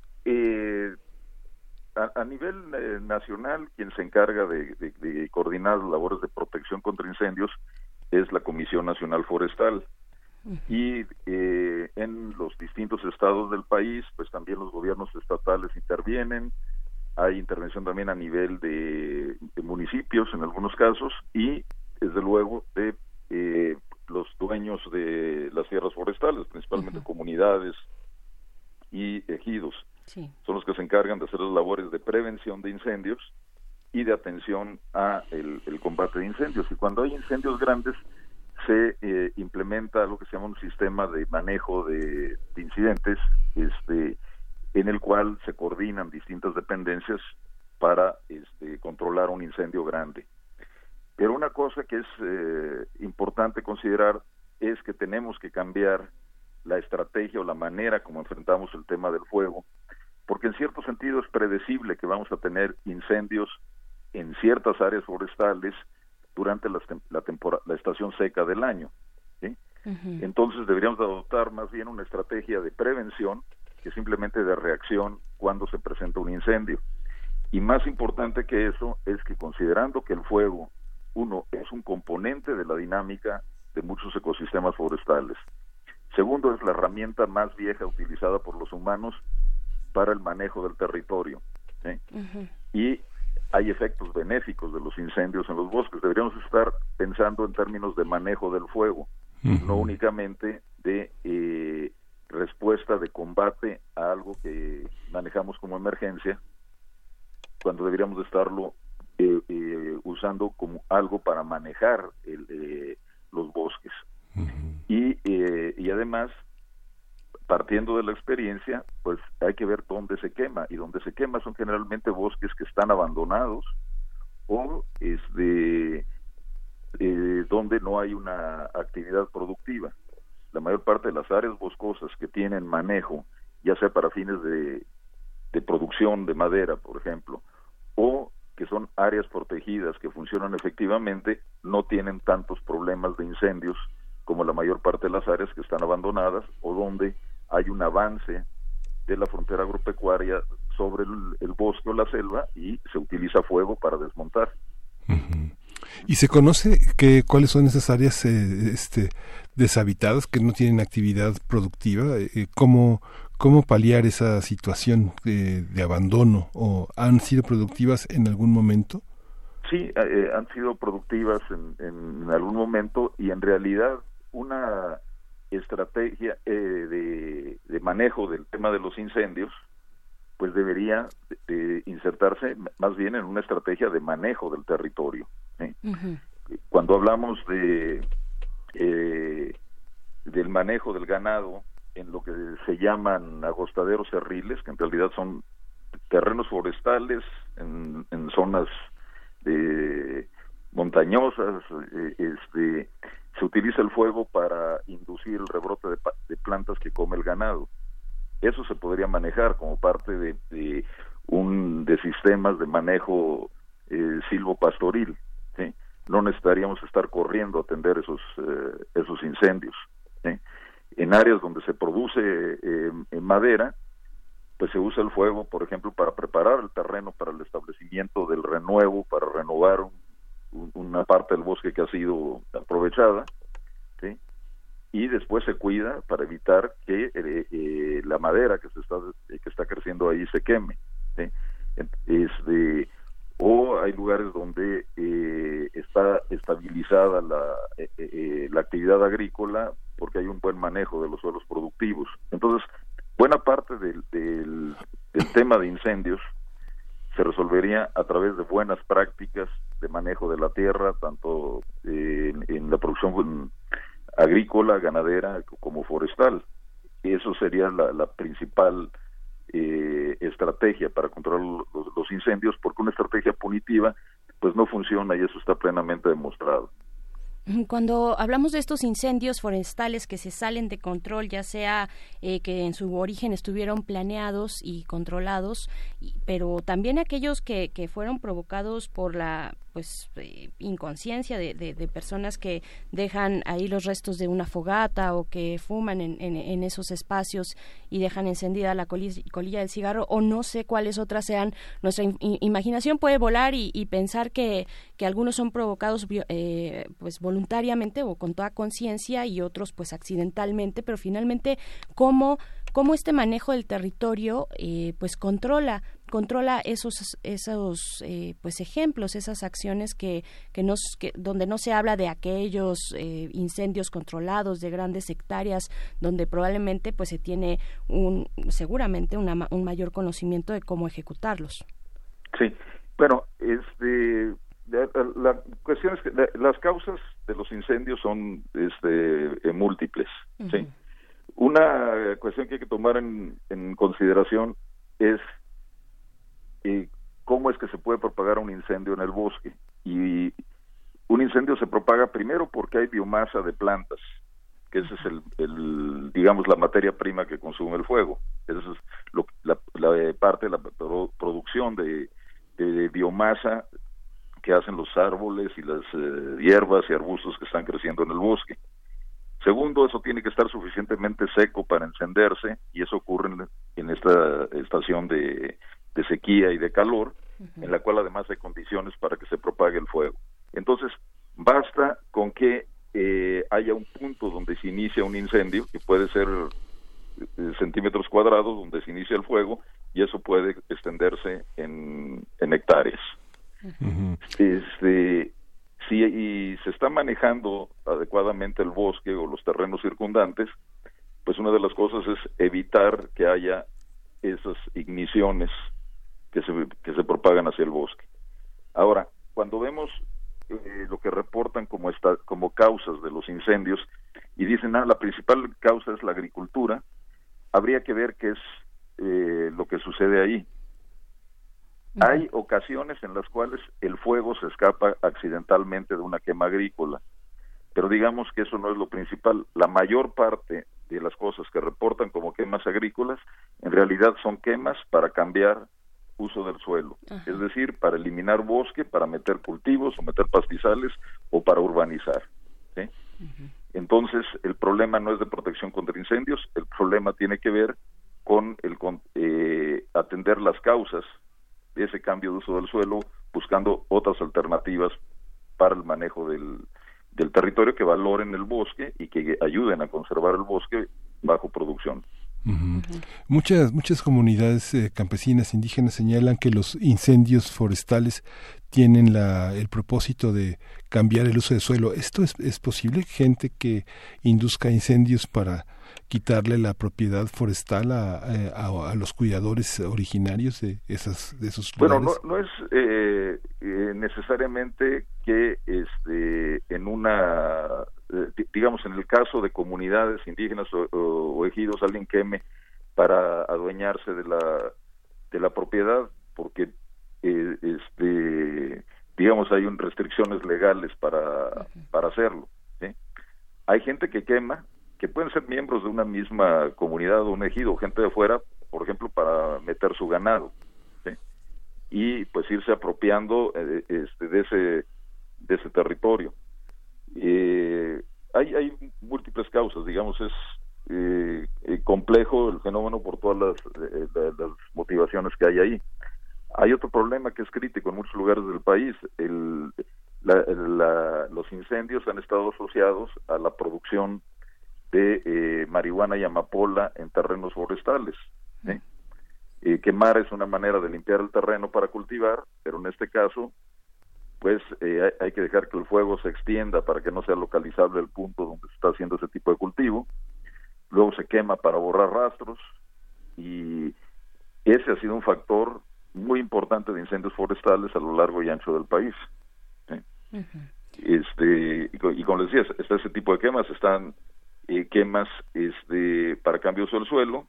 a, nivel nacional, quien se encarga de, de coordinar labores de protección contra incendios es la Comisión Nacional Forestal y eh, en los distintos estados del país, pues también los gobiernos estatales intervienen, hay intervención también a nivel de, municipios en algunos casos y desde luego de eh, los dueños de las tierras forestales, principalmente comunidades y ejidos. Son los que se encargan de hacer las labores de prevención de incendios y de atención a el combate de incendios. Y cuando hay incendios grandes, se eh, implementa lo que se llama un sistema de manejo de, incidentes, este, en el cual se coordinan distintas dependencias para este, controlar un incendio grande. Pero una cosa que es eh, importante considerar es que tenemos que cambiar la estrategia o la manera como enfrentamos el tema del fuego, porque en cierto sentido es predecible que vamos a tener incendios en ciertas áreas forestales durante la, la, estación seca del año. Entonces deberíamos adoptar más bien una estrategia de prevención que simplemente de reacción cuando se presenta un incendio. Y más importante que eso es que considerando que el fuego, uno, es un componente de la dinámica de muchos ecosistemas forestales. Segundo, es la herramienta más vieja utilizada por los humanos para el manejo del territorio. Y hay efectos benéficos de los incendios en los bosques. Deberíamos estar pensando en términos de manejo del fuego, no únicamente de eh, respuesta de combate a algo que manejamos como emergencia, cuando deberíamos estarlo eh, eh, usando como algo para manejar el, los bosques. y, y además partiendo de la experiencia, pues hay que ver dónde se quema y donde se quema son generalmente bosques que están abandonados o este eh, donde no hay una actividad productiva. La mayor parte de las áreas boscosas que tienen manejo, ya sea para fines de, de producción de madera, por ejemplo, o que son áreas protegidas que funcionan efectivamente, no tienen tantos problemas de incendios como la mayor parte de las áreas que están abandonadas o donde hay un avance de la frontera agropecuaria sobre el, bosque o la selva y se utiliza fuego para desmontar. ¿Y se conoce que, cuáles son esas áreas eh, este, deshabitadas que no tienen actividad productiva? Eh, ¿cómo, ¿Cómo paliar esa situación de, abandono? ¿O han sido productivas en algún momento? Sí, eh, han sido productivas en, en, algún momento y en realidad una estrategia eh, de, manejo del tema de los incendios, pues debería de, insertarse más bien en una estrategia de manejo del territorio. Cuando hablamos de eh, del manejo del ganado en lo que se llaman agostaderos cerriles, que en realidad son terrenos forestales en, en zonas de montañosas, eh, este, se utiliza el fuego para inducir el rebrote de, plantas que come el ganado. Eso se podría manejar como parte de, un de sistemas de manejo eh, silvopastoril. No necesitaríamos estar corriendo a atender esos eh, esos incendios. En áreas donde se produce eh, madera, pues se usa el fuego, por ejemplo, para preparar el terreno para el establecimiento del renuevo, para renovar un una parte del bosque que ha sido aprovechada, ¿sí? y después se cuida para evitar que eh, eh, la madera que se está que está creciendo ahí se queme. ¿sí? Este, o hay lugares donde eh, está estabilizada la, la actividad agrícola porque hay un buen manejo de los suelos productivos. Entonces, buena parte del, del tema de incendios se resolvería a través de buenas prácticas de manejo de la tierra, tanto en, la producción agrícola, ganadera como forestal. Y eso sería la, principal eh, estrategia para controlar los, incendios, porque una estrategia punitiva pues no funciona y eso está plenamente demostrado. Cuando hablamos de estos incendios forestales que se salen de control, ya sea eh, que en su origen estuvieron planeados y controlados, pero también aquellos que, que fueron provocados por la pues eh, inconsciencia de, de, personas que dejan ahí los restos de una fogata o que fuman en, en, esos espacios y dejan encendida la colilla, del cigarro o no sé cuáles otras sean nuestra imaginación puede volar y, pensar que, que, algunos son provocados eh, pues voluntariamente o con toda conciencia y otros pues accidentalmente pero finalmente cómo cómo este manejo del territorio eh, pues controla controla esos esos eh, pues ejemplos esas acciones que que nos que, donde no se habla de aquellos eh, incendios controlados de grandes hectáreas donde probablemente pues se tiene un seguramente una, un mayor conocimiento de cómo ejecutarlos. Sí. Bueno este la, cuestión es que las causas de los incendios son este múltiples sí. Una cuestión que hay que tomar en, en consideración es cómo es que se puede propagar un incendio en el bosque. Y un incendio se propaga primero porque hay biomasa de plantas, que ese es el, digamos, la materia prima que consume el fuego. Esa es lo, la, parte de la producción de, biomasa que hacen los árboles y las eh, hierbas y arbustos que están creciendo en el bosque. Segundo, eso tiene que estar suficientemente seco para encenderse y eso ocurre en, esta estación de, sequía y de calor, en la cual además hay condiciones para que se propague el fuego. Entonces, basta con que eh, haya un punto donde se inicia un incendio, que puede ser eh, centímetros cuadrados, donde se inicia el fuego, y eso puede extenderse en, hectáreas. este, si se está manejando adecuadamente el bosque o los terrenos circundantes, pues una de las cosas es evitar que haya esas igniciones que se, que se propagan hacia el bosque. Ahora, cuando vemos eh, lo que reportan como, esta, como causas de los incendios y dicen, ah, la principal causa es la agricultura, habría que ver qué es eh, lo que sucede ahí. Hay ocasiones en las cuales el fuego se escapa accidentalmente de una quema agrícola, pero digamos que eso no es lo principal. La mayor parte de las cosas que reportan como quemas agrícolas en realidad son quemas para cambiar uso del suelo, es decir, para eliminar bosque, para meter cultivos o meter pastizales o para urbanizar. Entonces, el problema no es de protección contra incendios, el problema tiene que ver con el eh, atender las causas de ese cambio de uso del suelo, buscando otras alternativas para el manejo del, del territorio que valoren el bosque y que ayuden a conservar el bosque bajo producción. Muchas muchas comunidades eh, campesinas indígenas señalan que los incendios forestales tienen la, el propósito de cambiar el uso del suelo. ¿Esto es, es posible? Gente que induzca incendios para quitarle la propiedad forestal a, a, los cuidadores originarios de esas de esos lugares? Bueno, no, es eh, eh, necesariamente que este en una eh, digamos en el caso de comunidades indígenas o, ejidos alguien queme para adueñarse de la de la propiedad porque este digamos hay un restricciones legales para para hacerlo hay gente que quema que pueden ser miembros de una misma comunidad o un ejido, gente de fuera, por ejemplo, para meter su ganado, y pues irse apropiando eh, este, de ese de ese territorio. Eh, hay, hay múltiples causas, digamos, es eh, complejo el fenómeno por todas las, motivaciones que hay ahí. Hay otro problema que es crítico en muchos lugares del país. El, los incendios han estado asociados a la producción de eh, marihuana y amapola en terrenos forestales. Eh, quemar es una manera de limpiar el terreno para cultivar, pero en este caso, pues eh, hay, que dejar que el fuego se extienda para que no sea localizable el punto donde se está haciendo ese tipo de cultivo. Luego se quema para borrar rastros y ese ha sido un factor muy importante de incendios forestales a lo largo y ancho del país. Este y, como les decía, está ese tipo de quemas están eh, quemas este, para cambios del suelo,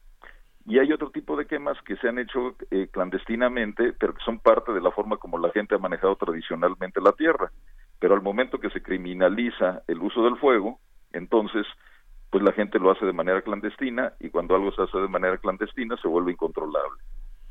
y hay otro tipo de quemas que se han hecho eh, clandestinamente, pero que son parte de la forma como la gente ha manejado tradicionalmente la tierra. Pero al momento que se criminaliza el uso del fuego, entonces, pues la gente lo hace de manera clandestina y cuando algo se hace de manera clandestina se vuelve incontrolable.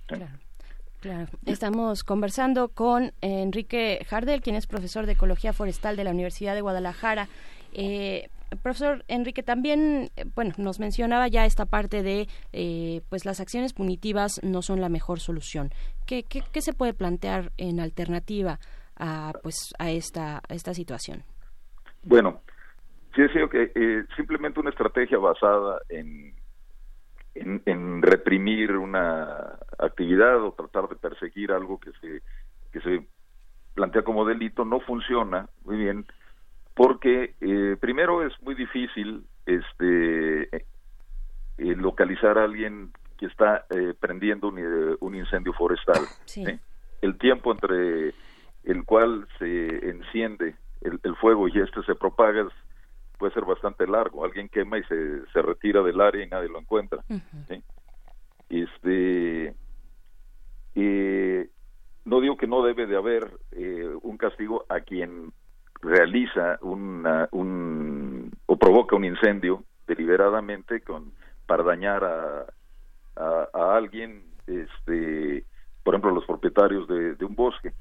Claro. Estamos conversando con Enrique Jardel, quien es profesor de Ecología Forestal de la Universidad de Guadalajara. Eh, profesor Enrique, también, eh, bueno, nos mencionaba ya esta parte de, eh, pues las acciones punitivas no son la mejor solución. ¿Qué, se puede plantear en alternativa a, pues, a esta, a esta situación? Bueno, sí decía que eh, simplemente una estrategia basada en, en, en, reprimir una actividad o tratar de perseguir algo que se, que se plantea como delito no funciona muy bien porque eh, primero es muy difícil este eh, localizar a alguien que está eh, prendiendo un, incendio forestal. El tiempo entre el cual se enciende el, fuego y este se propaga puede ser bastante largo. Alguien quema y se, se retira del área y nadie lo encuentra. Este no digo que no debe de haber eh, un castigo a quien realiza una, un o provoca un incendio deliberadamente con para dañar a, a, alguien este por ejemplo los propietarios de, un bosque.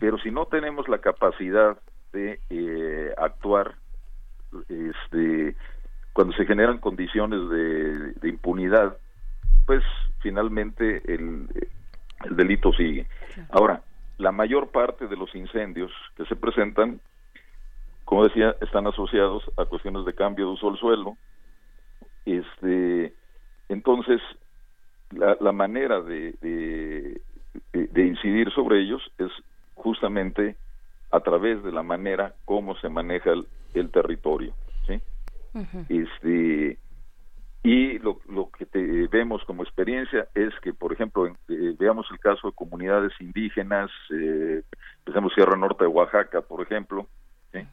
Pero si no tenemos la capacidad de eh, actuar este cuando se generan condiciones de, de impunidad pues finalmente el, el delito sigue. Ahora la mayor parte de los incendios que se presentan como decía, están asociados a cuestiones de cambio de uso del suelo. Este, entonces, la, manera de, de, incidir sobre ellos es justamente a través de la manera como se maneja el, territorio. ¿sí? este, y lo, lo que te, vemos como experiencia es que, por ejemplo, eh, veamos el caso de comunidades indígenas, eh, pensemos Sierra Norte de Oaxaca, por ejemplo, ¿sí?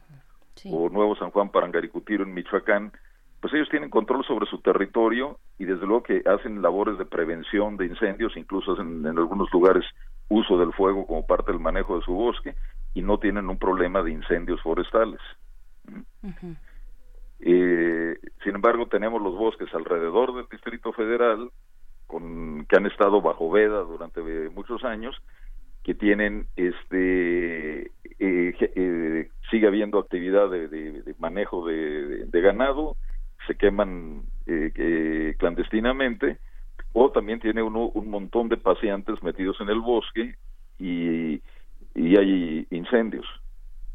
O Nuevo San Juan Parangaricutiro en Michoacán, pues ellos tienen control sobre su territorio y desde luego que hacen labores de prevención de incendios, incluso hacen en algunos lugares uso del fuego como parte del manejo de su bosque y no tienen un problema de incendios forestales. Eh, sin embargo, tenemos los bosques alrededor del Distrito Federal con, que han estado bajo veda durante muchos años que tienen este eh, eh, sigue habiendo actividad de, manejo de, ganado se queman eh, clandestinamente o también tiene uno un montón de paseantes metidos en el bosque y, y hay incendios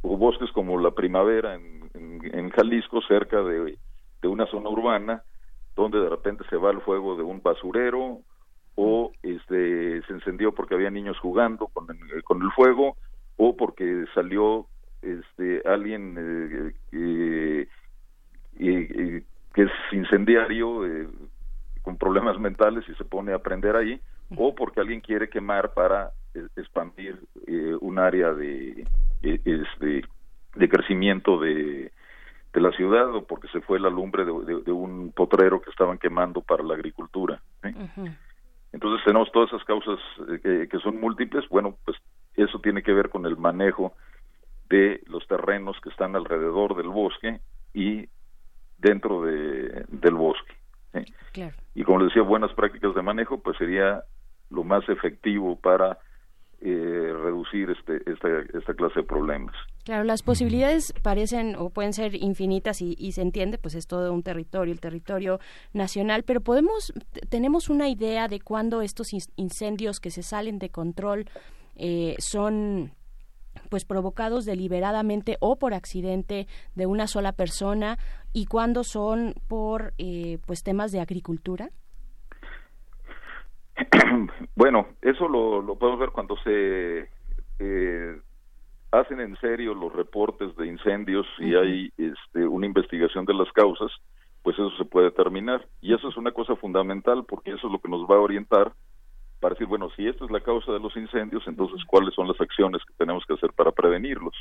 o bosques como la primavera en, en Jalisco cerca de una zona urbana donde de repente se va el fuego de un basurero o este se encendió porque había niños jugando con, con el fuego o porque salió este alguien eh, que es incendiario eh, con problemas mentales y se pone a prender ahí o porque alguien quiere quemar para eh, expandir un área de este de crecimiento de, de la ciudad o porque se fue la lumbre de, un potrero que estaban quemando para la agricultura entonces tenemos todas esas causas eh, que, son múltiples. Bueno, pues eso tiene que ver con el manejo de los terrenos que están alrededor del bosque y dentro de, del bosque. Y como les decía, buenas prácticas de manejo, pues sería lo más efectivo para eh, reducir este, esta, esta clase de problemas. Claro, las posibilidades parecen o pueden ser infinitas y, se entiende, pues es todo un territorio, el territorio nacional, pero podemos, tenemos una idea de cuándo estos incendios que se salen de control eh, son pues provocados deliberadamente o por accidente de una sola persona y cuándo son por eh, pues temas de agricultura. Bueno, eso lo, lo podemos ver cuando se eh, hacen en serio los reportes de incendios y hay este, una investigación de las causas, pues eso se puede determinar. Y eso es una cosa fundamental porque eso es lo que nos va a orientar para decir, bueno, si esta es la causa de los incendios, entonces cuáles son las acciones que tenemos que hacer para prevenirlos.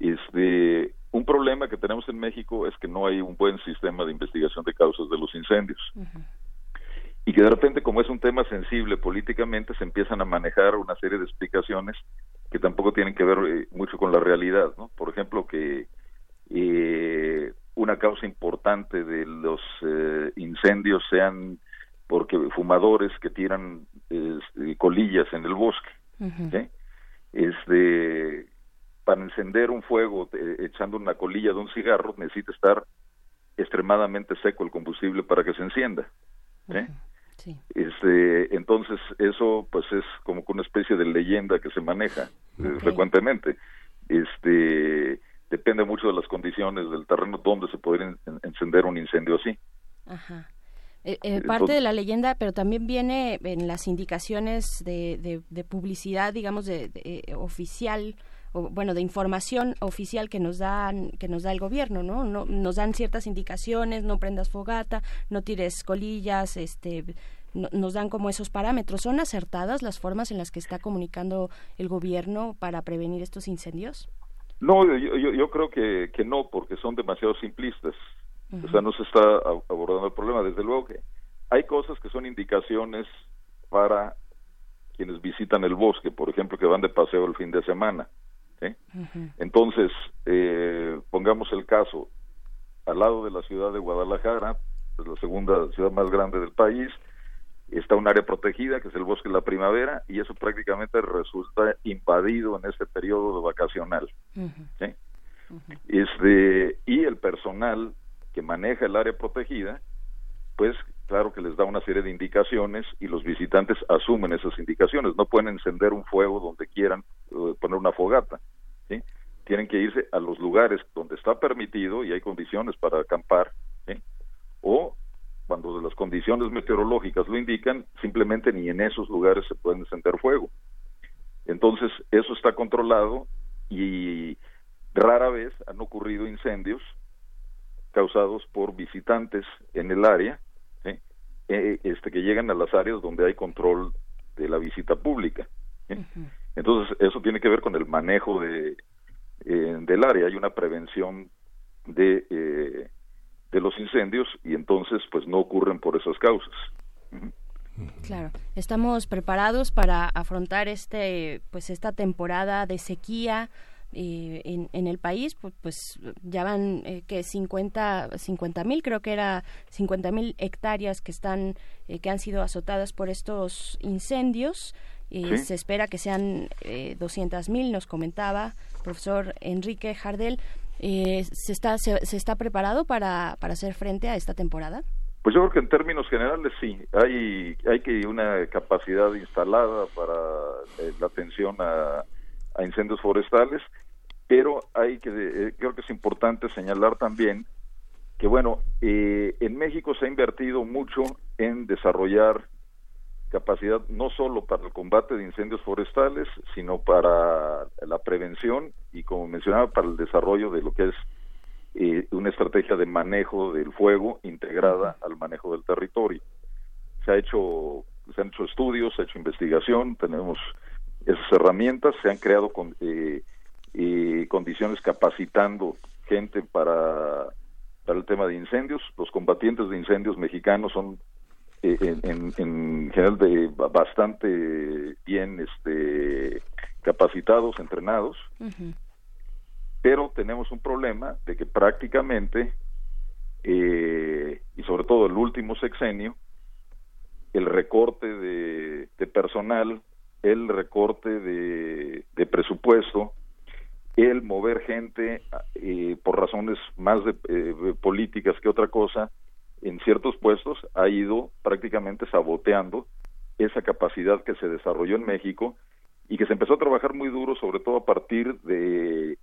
Este, un problema que tenemos en México es que no hay un buen sistema de investigación de causas de los incendios y que de repente como es un tema sensible políticamente se empiezan a manejar una serie de explicaciones que tampoco tienen que ver eh, mucho con la realidad, ¿no? Por ejemplo que eh, una causa importante de los eh, incendios sean porque fumadores que tiran este, colillas en el bosque, este para encender un fuego echando una colilla de un cigarro necesita estar extremadamente seco el combustible para que se encienda. ¿Eh? Este, entonces eso pues es como una especie de leyenda que se maneja eh, frecuentemente. Este, depende mucho de las condiciones del terreno donde se podría encender un incendio así. Ajá. Eh, eh, parte de la leyenda, pero también viene en las indicaciones de, de, publicidad, digamos, de, oficial, o, bueno, de información oficial que nos dan, que nos da el gobierno, ¿no? ¿no? Nos dan ciertas indicaciones, no prendas fogata, no tires colillas, este, nos dan como esos parámetros. ¿Son acertadas las formas en las que está comunicando el gobierno para prevenir estos incendios? No, yo, yo, creo que, que, no, porque son demasiado simplistas. O sea, no se está abordando el problema. Desde luego que hay cosas que son indicaciones para quienes visitan el bosque, por ejemplo, que van de paseo el fin de semana. Entonces, eh, pongamos el caso, al lado de la ciudad de Guadalajara, es la segunda ciudad más grande del país, está un área protegida que es el bosque de la primavera y eso prácticamente resulta invadido en este periodo vacacional. este, y el personal que maneja el área protegida, pues claro que les da una serie de indicaciones y los visitantes asumen esas indicaciones. No pueden encender un fuego donde quieran, eh, poner una fogata. Tienen que irse a los lugares donde está permitido y hay condiciones para acampar, o cuando las condiciones meteorológicas lo indican, simplemente ni en esos lugares se pueden encender fuego. Entonces, eso está controlado y rara vez han ocurrido incendios causados por visitantes en el área, eh, este, que llegan a las áreas donde hay control de la visita pública. Entonces, eso tiene que ver con el manejo de, eh, del área. Hay una prevención de, eh, de los incendios y entonces, pues, no ocurren por esas causas. Claro, estamos preparados para afrontar este, pues, esta temporada de sequía eh, en, en, el país, pues, pues ya van eh, que 50 mil, creo que era 50 mil hectáreas que están eh, que han sido azotadas por estos incendios. Eh, Se espera que sean eh, 200 mil, nos comentaba profesor Enrique Jardel. Eh, ¿se, está, se, se, está preparado para, para hacer frente a esta temporada? Pues yo creo que en términos generales sí, hay, hay que una capacidad instalada para eh, la atención a, a incendios forestales pero hay que eh, creo que es importante señalar también que bueno eh, en México se ha invertido mucho en desarrollar capacidad no solo para el combate de incendios forestales sino para la prevención y como mencionaba para el desarrollo de lo que es eh, una estrategia de manejo del fuego integrada al manejo del territorio. Se ha hecho se han hecho estudios se ha hecho investigación tenemos esas herramientas se han creado con eh, condiciones capacitando gente para, para el tema de incendios. Los combatientes de incendios mexicanos son eh, en, en, general de bastante bien este, capacitados, entrenados, uh -huh. pero tenemos un problema de que prácticamente, eh, y sobre todo el último sexenio, el recorte de, de personal, el recorte de, de presupuesto, el mover gente eh, por razones más de, eh, políticas que otra cosa en ciertos puestos ha ido prácticamente saboteando esa capacidad que se desarrolló en México y que se empezó a trabajar muy duro, sobre todo a partir de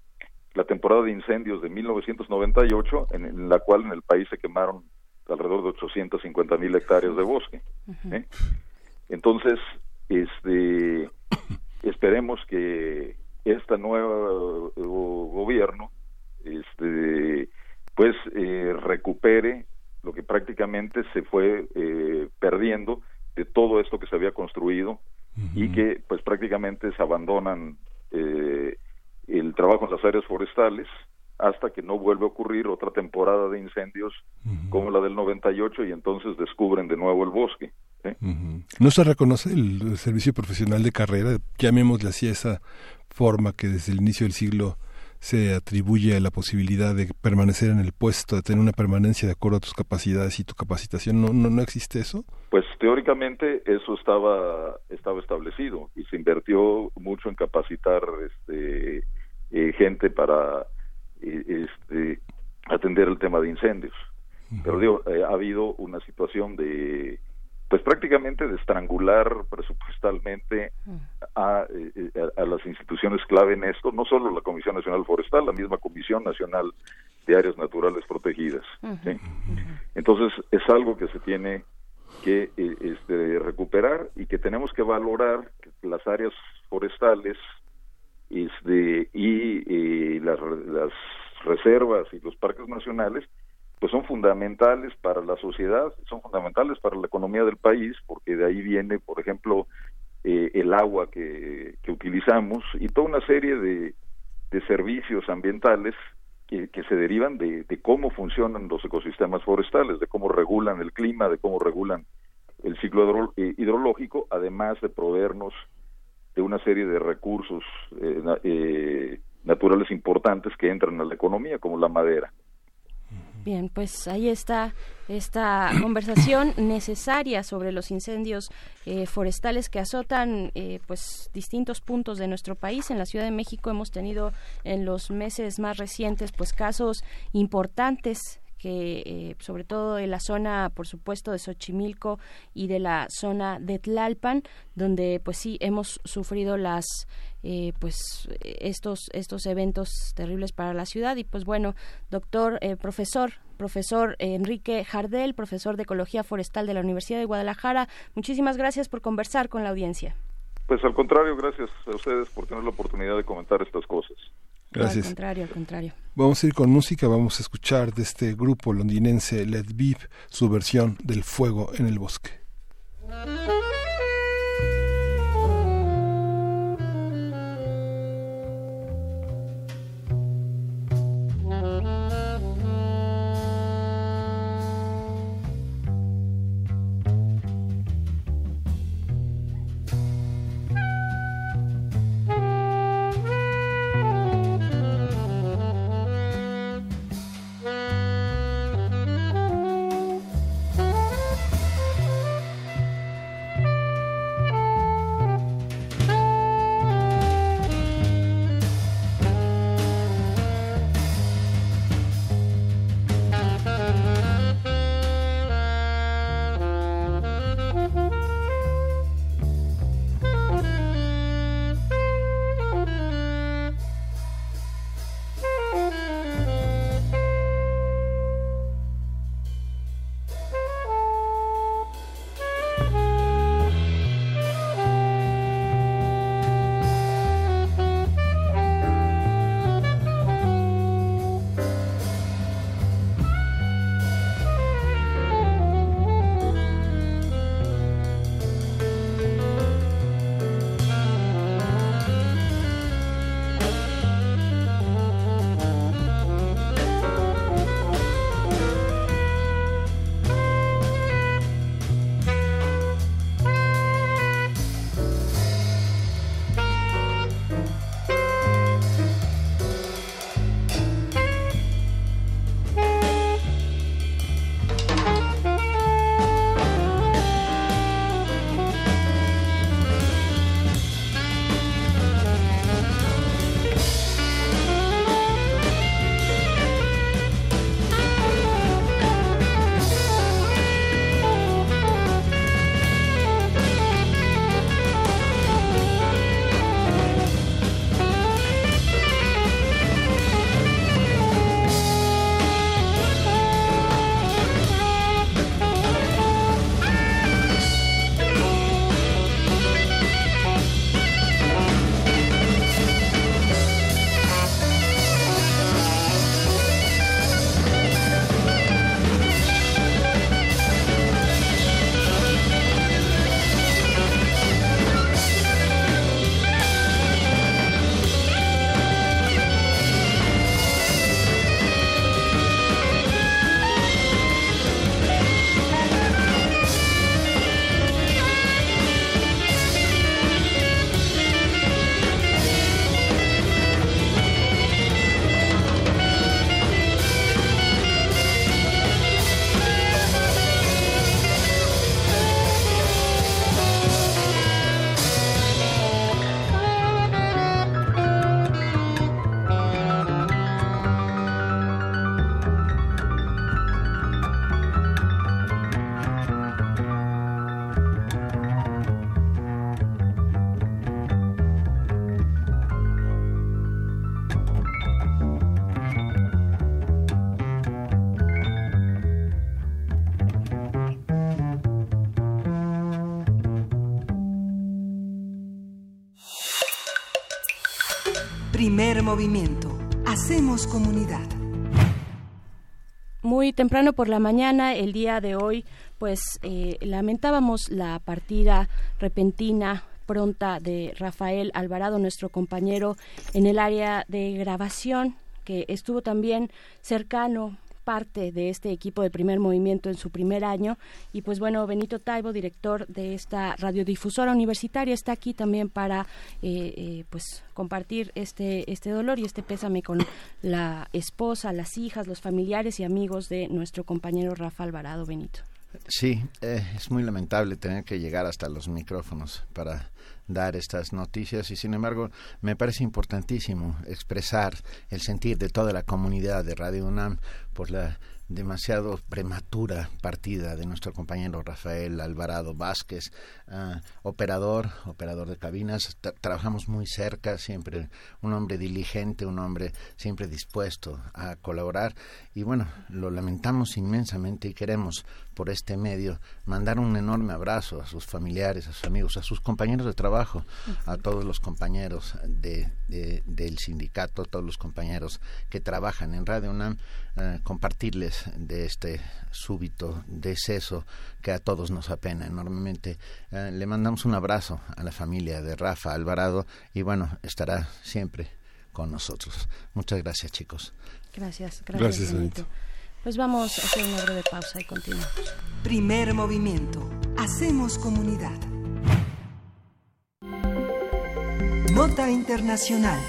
la temporada de incendios de 1998, en, en la cual en el país se quemaron alrededor de 850 mil hectáreas de bosque. ¿eh? Entonces, este, esperemos que este nuevo gobierno este pues eh, recupere lo que prácticamente se fue eh, perdiendo de todo esto que se había construido uh -huh. y que pues prácticamente se abandonan eh, el trabajo en las áreas forestales hasta que no vuelve a ocurrir otra temporada de incendios uh -huh. como la del 98 y entonces descubren de nuevo el bosque. ¿Eh? Uh -huh. ¿No se reconoce el servicio profesional de carrera? Llamémosle así esa forma que desde el inicio del siglo se atribuye a la posibilidad de permanecer en el puesto, de tener una permanencia de acuerdo a tus capacidades y tu capacitación. ¿No, no, no existe eso? Pues teóricamente eso estaba, estaba establecido y se invirtió mucho en capacitar este, eh, gente para eh, este, atender el tema de incendios. Uh -huh. Pero digo, eh, ha habido una situación de pues prácticamente de estrangular presupuestalmente a, eh, a, a, las instituciones clave en esto, no solo la Comisión Nacional Forestal, la misma Comisión Nacional de Áreas Naturales Protegidas. Uh -huh. ¿sí? Entonces es algo que se tiene que eh, este, recuperar y que tenemos que valorar las áreas forestales este, y eh, las, las reservas y los parques nacionales pues son fundamentales para la sociedad, son fundamentales para la economía del país, porque de ahí viene, por ejemplo, eh, el agua que, utilizamos y toda una serie de, servicios ambientales que, se derivan de, cómo funcionan los ecosistemas forestales, de cómo regulan el clima, de cómo regulan el ciclo hidrológico, además de proveernos de una serie de recursos naturales importantes que entran a la economía, como la madera. Bien, pues ahí está esta conversación necesaria sobre los incendios eh, forestales que azotan eh, pues distintos puntos de nuestro país. En la Ciudad de México hemos tenido en los meses más recientes pues casos importantes que eh, sobre todo en la zona, por supuesto, de Xochimilco y de la zona de Tlalpan, donde pues sí hemos sufrido las eh, pues estos estos eventos terribles para la ciudad y pues bueno, doctor, eh, profesor profesor Enrique Jardel, profesor de Ecología Forestal de la Universidad de Guadalajara. Muchísimas gracias por conversar con la audiencia. Pues al contrario, gracias a ustedes por tener la oportunidad de comentar estas cosas. Gracias. al contrario, al contrario. Vamos a ir con música, vamos a escuchar de este grupo londinense Let Beep su versión del fuego en el bosque. Movimiento. Hacemos comunidad. Muy temprano por la mañana, el día de hoy, pues eh, lamentábamos la partida repentina pronta de Rafael Alvarado, nuestro compañero en el área de grabación, que estuvo también cercano parte de este equipo de primer movimiento en su primer año. Y pues bueno, Benito Taibo, director de esta radiodifusora universitaria, está aquí también para eh, eh, pues compartir este, este dolor y este pésame con la esposa, las hijas, los familiares y amigos de nuestro compañero Rafa Alvarado Benito. Sí, eh, es muy lamentable tener que llegar hasta los micrófonos para dar estas noticias y sin embargo me parece importantísimo expresar el sentir de toda la comunidad de Radio UNAM por la demasiado prematura partida de nuestro compañero Rafael Alvarado Vázquez, ah, operador, operador de cabinas. trabajamos muy cerca, siempre un hombre diligente, un hombre siempre dispuesto a colaborar. Y bueno, lo lamentamos inmensamente y queremos por este medio mandar un enorme abrazo a sus familiares, a sus amigos, a sus compañeros de trabajo, a todos los compañeros de, del sindicato, a todos los compañeros que trabajan en Radio UNAM, eh, compartirles de este súbito deceso que a todos nos apena enormemente. Eh, le mandamos un abrazo a la familia de Rafa Alvarado y bueno, estará siempre con nosotros. Muchas gracias, chicos. Gracias, gracias. gracias pues vamos a hacer una breve pausa y continuamos. Primer movimiento. Hacemos comunidad. Nota Internacional.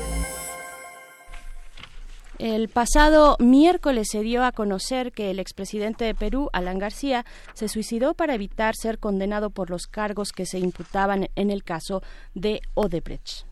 El pasado miércoles se dio a conocer que el expresidente de Perú, Alan García, se suicidó para evitar ser condenado por los cargos que se imputaban en el caso de Odebrecht.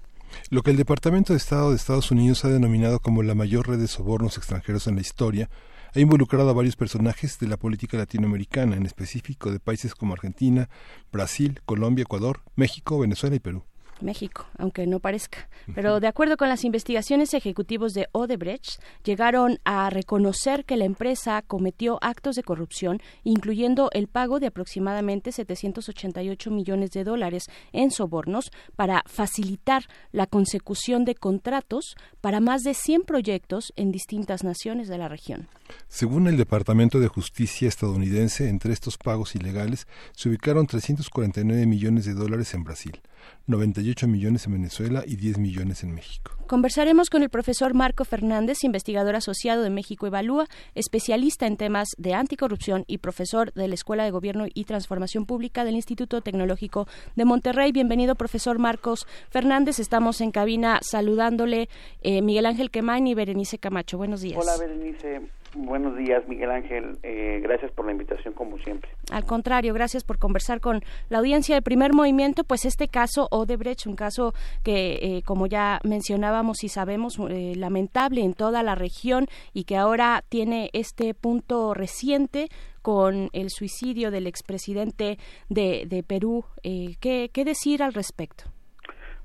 Lo que el Departamento de Estado de Estados Unidos ha denominado como la mayor red de sobornos extranjeros en la historia ha involucrado a varios personajes de la política latinoamericana, en específico de países como Argentina, Brasil, Colombia, Ecuador, México, Venezuela y Perú. México, aunque no parezca. Pero de acuerdo con las investigaciones, ejecutivos de Odebrecht llegaron a reconocer que la empresa cometió actos de corrupción, incluyendo el pago de aproximadamente 788 millones de dólares en sobornos para facilitar la consecución de contratos para más de 100 proyectos en distintas naciones de la región. Según el Departamento de Justicia estadounidense, entre estos pagos ilegales se ubicaron 349 millones de dólares en Brasil. 98 millones en Venezuela y 10 millones en México. Conversaremos con el profesor Marco Fernández, investigador asociado de México Evalúa, especialista en temas de anticorrupción y profesor de la Escuela de Gobierno y Transformación Pública del Instituto Tecnológico de Monterrey. Bienvenido, profesor Marcos Fernández. Estamos en cabina saludándole eh, Miguel Ángel Quemain y Berenice Camacho. Buenos días. Hola, Berenice. Buenos días, Miguel Ángel. Eh, gracias por la invitación, como siempre. Al contrario, gracias por conversar con la audiencia del primer movimiento. Pues este caso Odebrecht, un caso que, eh, como ya mencionábamos y sabemos, eh, lamentable en toda la región y que ahora tiene este punto reciente con el suicidio del expresidente de, de Perú. ¿qué, ¿Qué decir al respecto?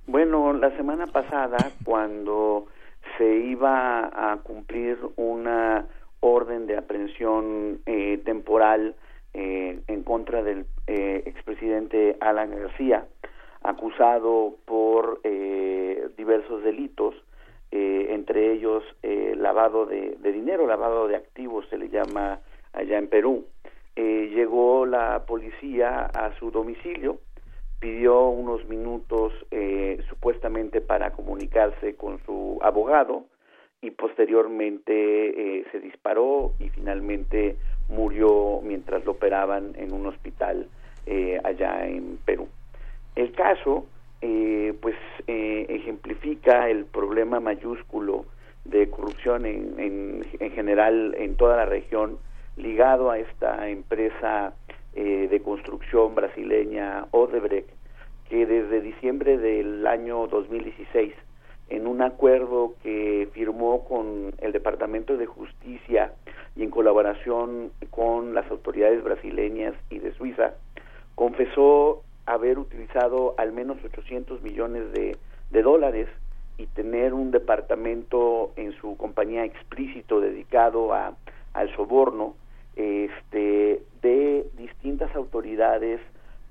Bueno, la semana pasada, cuando se iba a cumplir una orden de aprehensión eh, temporal eh, en contra del eh, expresidente Alan García, acusado por diversos delitos, entre ellos lavado de, dinero, lavado de activos se le llama allá en Perú. llegó la policía a su domicilio, pidió unos minutos supuestamente para comunicarse con su abogado, y posteriormente eh, se disparó y finalmente murió mientras lo operaban en un hospital eh, allá en Perú. El caso eh, pues ejemplifica el problema mayúsculo de corrupción en, en, en, general en toda la región ligado a esta empresa de construcción brasileña Odebrecht que desde diciembre del año 2016 en un acuerdo que firmó con el Departamento de Justicia y en colaboración con las autoridades brasileñas y de Suiza, confesó haber utilizado al menos 800 millones de, dólares y tener un departamento en su compañía explícito dedicado a, al soborno este, de distintas autoridades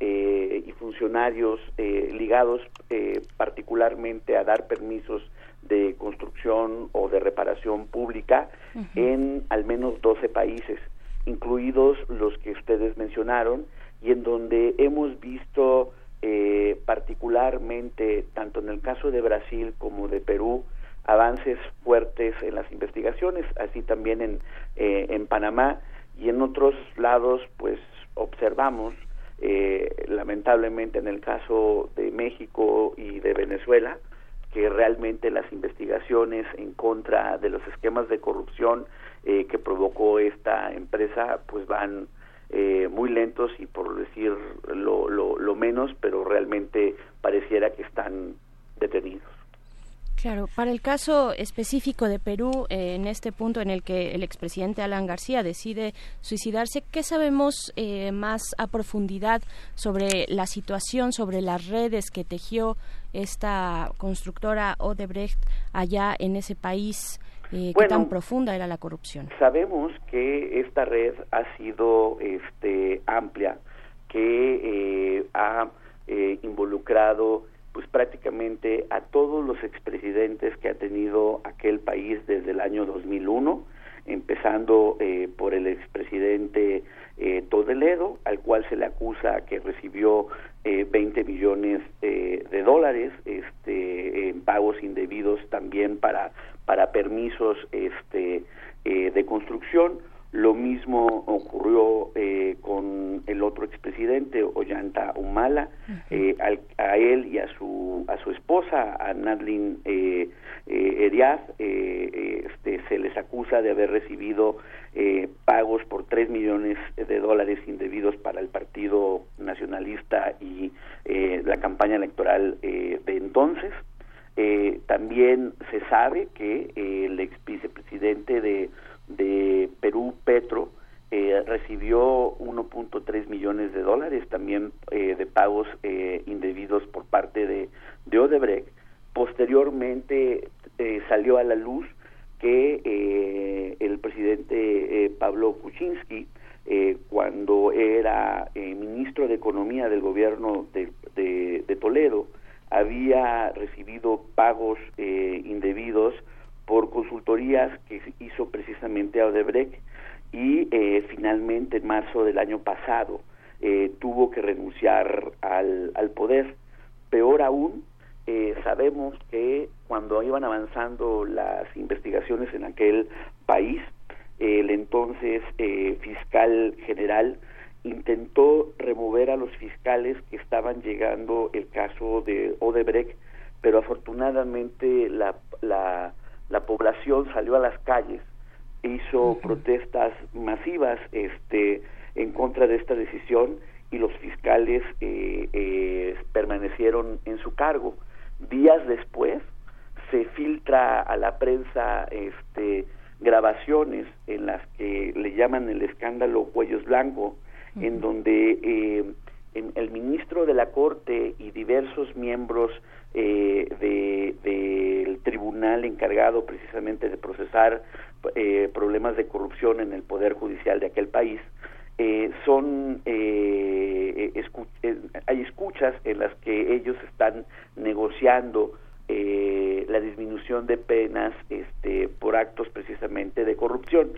eh, y funcionarios eh, ligados eh, particularmente a dar permisos de construcción o de reparación pública en al menos 12 países, incluidos los que ustedes mencionaron, y en donde hemos visto particularmente, tanto en el caso de Brasil como de Perú, avances fuertes en las investigaciones, así también en, eh, en Panamá y en otros lados, pues observamos, eh, lamentablemente en el caso de México y de Venezuela, que realmente las investigaciones en contra de los esquemas de corrupción eh, que provocó esta empresa, pues van muy lentos y por decir lo, lo, lo menos, pero realmente pareciera que están detenidos. Claro, para el caso específico de Perú, eh, en este punto en el que el expresidente Alan García decide suicidarse, ¿qué sabemos eh, más a profundidad sobre la situación, sobre las redes que tejió esta constructora Odebrecht allá en ese país? Eh, ¿Qué tan profunda era la corrupción? Sabemos que esta red ha sido este, amplia, que ha involucrado pues prácticamente a todos los expresidentes que ha tenido aquel país desde el año 2001, empezando eh, por el expresidente eh, Todeledo, al cual se le acusa que recibió eh, 20 millones eh, de dólares este, en pagos indebidos también para, para permisos este, de construcción lo mismo ocurrió eh, con el otro expresidente, Ollanta Humala, eh, a él y a su a su esposa, a Nadlin eh, eh, eh, este, se les acusa de haber recibido pagos por tres millones de dólares indebidos para el Partido Nacionalista y la campaña electoral de entonces. también se sabe que el ex vicepresidente de de Perú, Petro, eh, recibió 1.3 millones de dólares también eh, de pagos eh, indebidos por parte de, de Odebrecht. Posteriormente salió a la luz que el presidente Pablo Kuczynski, cuando era ministro de Economía del gobierno de, de Toledo, había recibido pagos indebidos por consultorías que hizo precisamente a Odebrecht y eh, finalmente en marzo del año pasado eh, tuvo que renunciar al, al poder. Peor aún, eh, sabemos que cuando iban avanzando las investigaciones en aquel país, el entonces fiscal general intentó remover a los fiscales que estaban llegando el caso de Odebrecht, pero afortunadamente la, la la población salió a las calles, hizo protestas masivas este, en contra de esta decisión y los fiscales eh, eh, permanecieron en su cargo. Días después se filtra a la prensa este, grabaciones en las que le llaman el escándalo Cuellos Blanco, en donde eh, el ministro de la Corte y diversos miembros eh, del tribunal encargado precisamente de procesar eh, problemas de corrupción en el poder judicial de aquel país eh, son eh, hay escuchas en las que ellos están negociando la disminución de penas este, por actos precisamente de corrupción.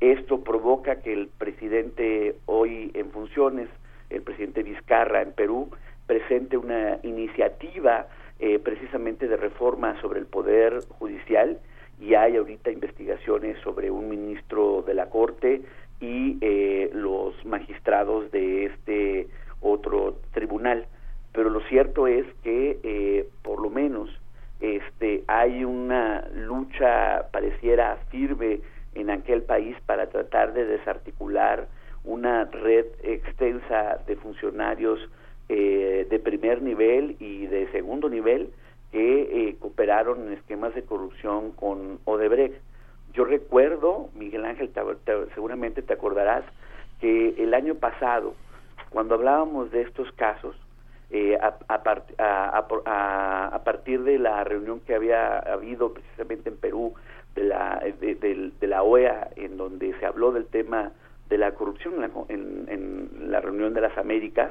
Esto provoca que el presidente hoy en funciones el presidente Vizcarra en Perú presente una iniciativa eh, precisamente de reforma sobre el poder judicial y hay ahorita investigaciones sobre un ministro de la Corte y eh, los magistrados de este otro tribunal. Pero lo cierto es que eh, por lo menos este hay una lucha pareciera firme en aquel país para tratar de desarticular una red extensa de funcionarios eh, de primer nivel y de segundo nivel que eh, cooperaron en esquemas de corrupción con Odebrecht. Yo recuerdo, Miguel Ángel, seguramente te acordarás, que el año pasado, cuando hablábamos de estos casos, eh, a, a, partir de la reunión que había habido precisamente en Perú de la, de, la OEA, en donde se habló del tema de la corrupción en en la reunión de las Américas,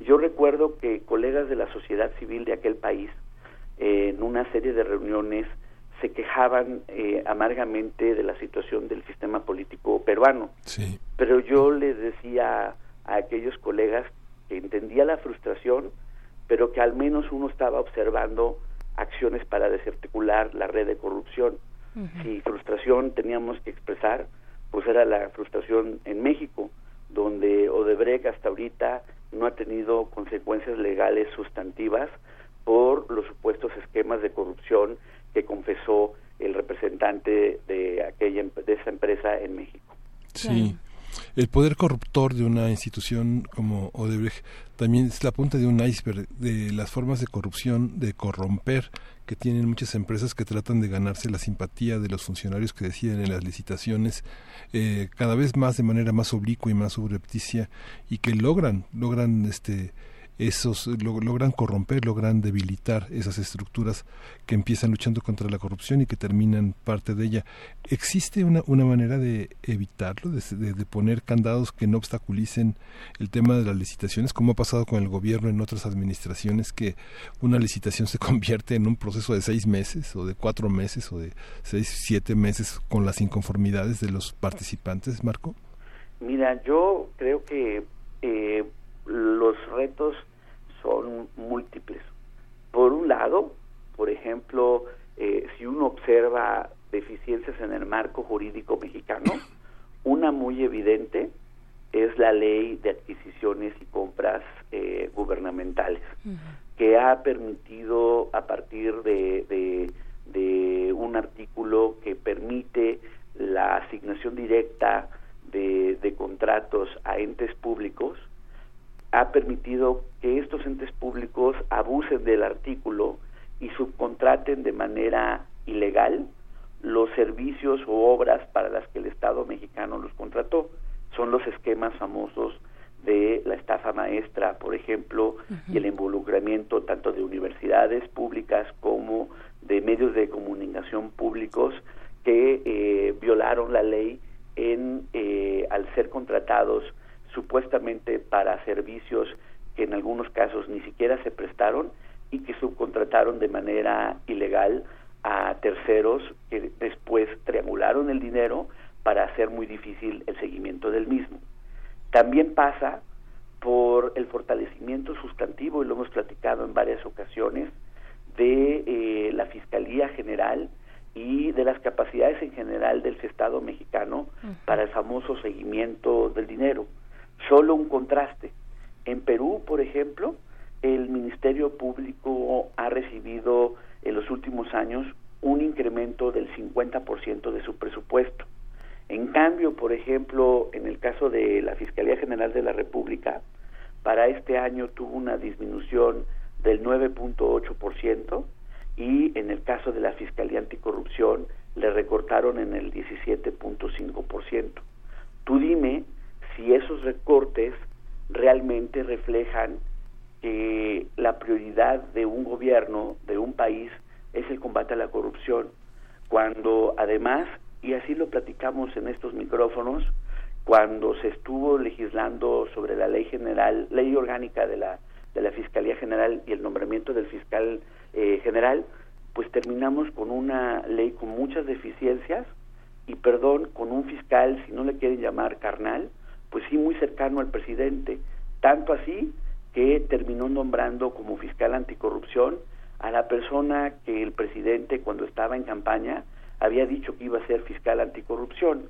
yo recuerdo que colegas de la sociedad civil de aquel país, eh, en una serie de reuniones, se quejaban eh, amargamente de la situación del sistema político peruano. Sí. Pero yo les decía a aquellos colegas que entendía la frustración, pero que al menos uno estaba observando acciones para desarticular la red de corrupción. Si frustración teníamos que expresar, pues era la frustración en México, donde Odebrecht hasta ahorita no ha tenido consecuencias legales sustantivas por los supuestos esquemas de corrupción que confesó el representante de aquella de esa empresa en México. Sí. El poder corruptor de una institución como Odebrecht también es la punta de un iceberg de las formas de corrupción, de corromper que tienen muchas empresas que tratan de ganarse la simpatía de los funcionarios que deciden en las licitaciones eh, cada vez más de manera más oblicua y más subrepticia y que logran logran este esos logran corromper, logran debilitar esas estructuras que empiezan luchando contra la corrupción y que terminan parte de ella. ¿Existe una, una manera de evitarlo, de, de, poner candados que no obstaculicen el tema de las licitaciones, como ha pasado con el gobierno en otras administraciones, que una licitación se convierte en un proceso de seis meses o de cuatro meses o de seis, siete meses con las inconformidades de los participantes, Marco? Mira, yo creo que eh, los retos son múltiples. Por un lado, por ejemplo, eh, si uno observa deficiencias en el marco jurídico mexicano, una muy evidente es la ley de adquisiciones y compras eh, gubernamentales, que ha permitido a partir de, de, de, un artículo que permite la asignación directa de, de contratos a entes públicos, ha permitido que estos entes públicos abusen del artículo y subcontraten de manera ilegal los servicios o obras para las que el Estado mexicano los contrató. Son los esquemas famosos de la estafa maestra, por ejemplo, y el involucramiento tanto de universidades públicas como de medios de comunicación públicos que eh, violaron la ley en eh, al ser contratados supuestamente para servicios que en algunos casos ni siquiera se prestaron y que subcontrataron de manera ilegal a terceros que después triangularon el dinero para hacer muy difícil el seguimiento del mismo. También pasa por el fortalecimiento sustantivo, y lo hemos platicado en varias ocasiones, de eh, la Fiscalía General y de las capacidades en general del Estado mexicano para el famoso seguimiento del dinero. Solo un contraste. En Perú, por ejemplo, el Ministerio Público ha recibido en los últimos años un incremento del 50% de su presupuesto. En cambio, por ejemplo, en el caso de la Fiscalía General de la República, para este año tuvo una disminución del 9.8% y en el caso de la Fiscalía Anticorrupción le recortaron en el 17.5%. Tú dime si esos recortes realmente reflejan que la prioridad de un gobierno, de un país, es el combate a la corrupción, cuando además, y así lo platicamos en estos micrófonos, cuando se estuvo legislando sobre la ley general, ley orgánica de la, de la Fiscalía General y el nombramiento del fiscal eh, general, pues terminamos con una ley con muchas deficiencias y, perdón, con un fiscal, si no le quieren llamar carnal, pues sí muy cercano al presidente, tanto así que terminó nombrando como fiscal anticorrupción a la persona que el presidente cuando estaba en campaña había dicho que iba a ser fiscal anticorrupción.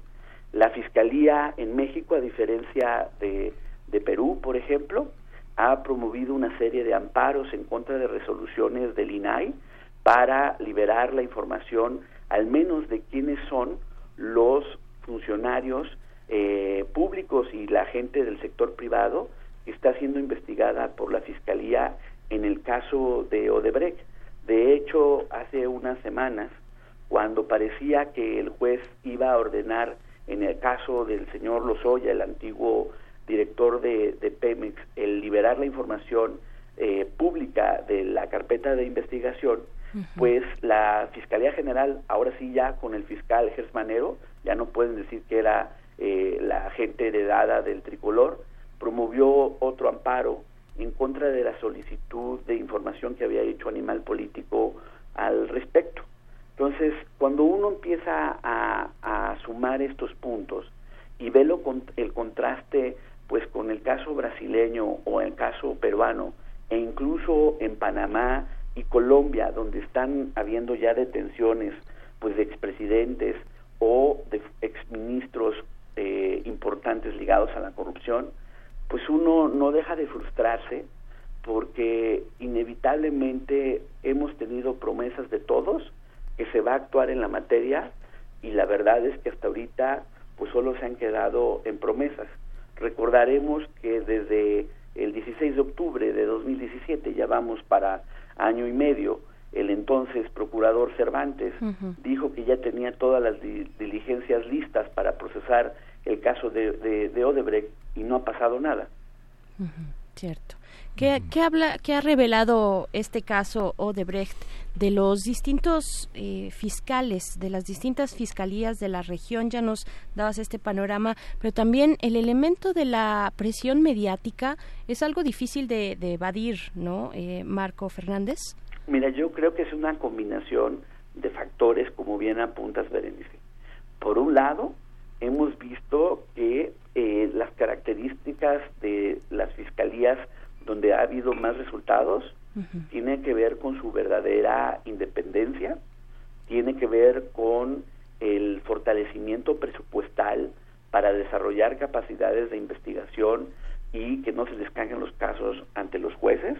La Fiscalía en México, a diferencia de, de Perú, por ejemplo, ha promovido una serie de amparos en contra de resoluciones del INAI para liberar la información al menos de quiénes son los funcionarios eh, públicos y la gente del sector privado está siendo investigada por la Fiscalía en el caso de Odebrecht. De hecho, hace unas semanas, cuando parecía que el juez iba a ordenar en el caso del señor Lozoya, el antiguo director de, Pemex, el liberar la información eh, pública de la carpeta de investigación, pues la Fiscalía General, ahora sí ya con el fiscal Gersmanero, ya no pueden decir que era eh, la gente heredada del tricolor, promovió otro amparo en contra de la solicitud de información que había hecho Animal Político al respecto. Entonces, cuando uno empieza a, sumar estos puntos y ve lo, el contraste pues con el caso brasileño o el caso peruano e incluso en Panamá y Colombia, donde están habiendo ya detenciones pues de expresidentes o de exministros eh, importantes ligados a la corrupción, pues uno no deja de frustrarse porque inevitablemente hemos tenido promesas de todos que se va a actuar en la materia y la verdad es que hasta ahorita pues solo se han quedado en promesas. Recordaremos que desde el 16 de octubre de 2017, ya vamos para año y medio, el entonces procurador Cervantes dijo que ya tenía todas las diligencias listas para procesar el caso de, de, Odebrecht y no ha pasado nada. Cierto. ¿Qué, habla, ¿Qué ha revelado este caso Odebrecht de los distintos eh, fiscales, de las distintas fiscalías de la región? Ya nos dabas este panorama, pero también el elemento de la presión mediática es algo difícil de, evadir, ¿no, eh, Marco Fernández? Mira, yo creo que es una combinación de factores, como bien apuntas, Berenice. Por un lado, hemos visto que eh, las características de las fiscalías donde ha habido más resultados tiene que ver con su verdadera independencia, tiene que ver con el fortalecimiento presupuestal para desarrollar capacidades de investigación y que no se les caigan los casos ante los jueces.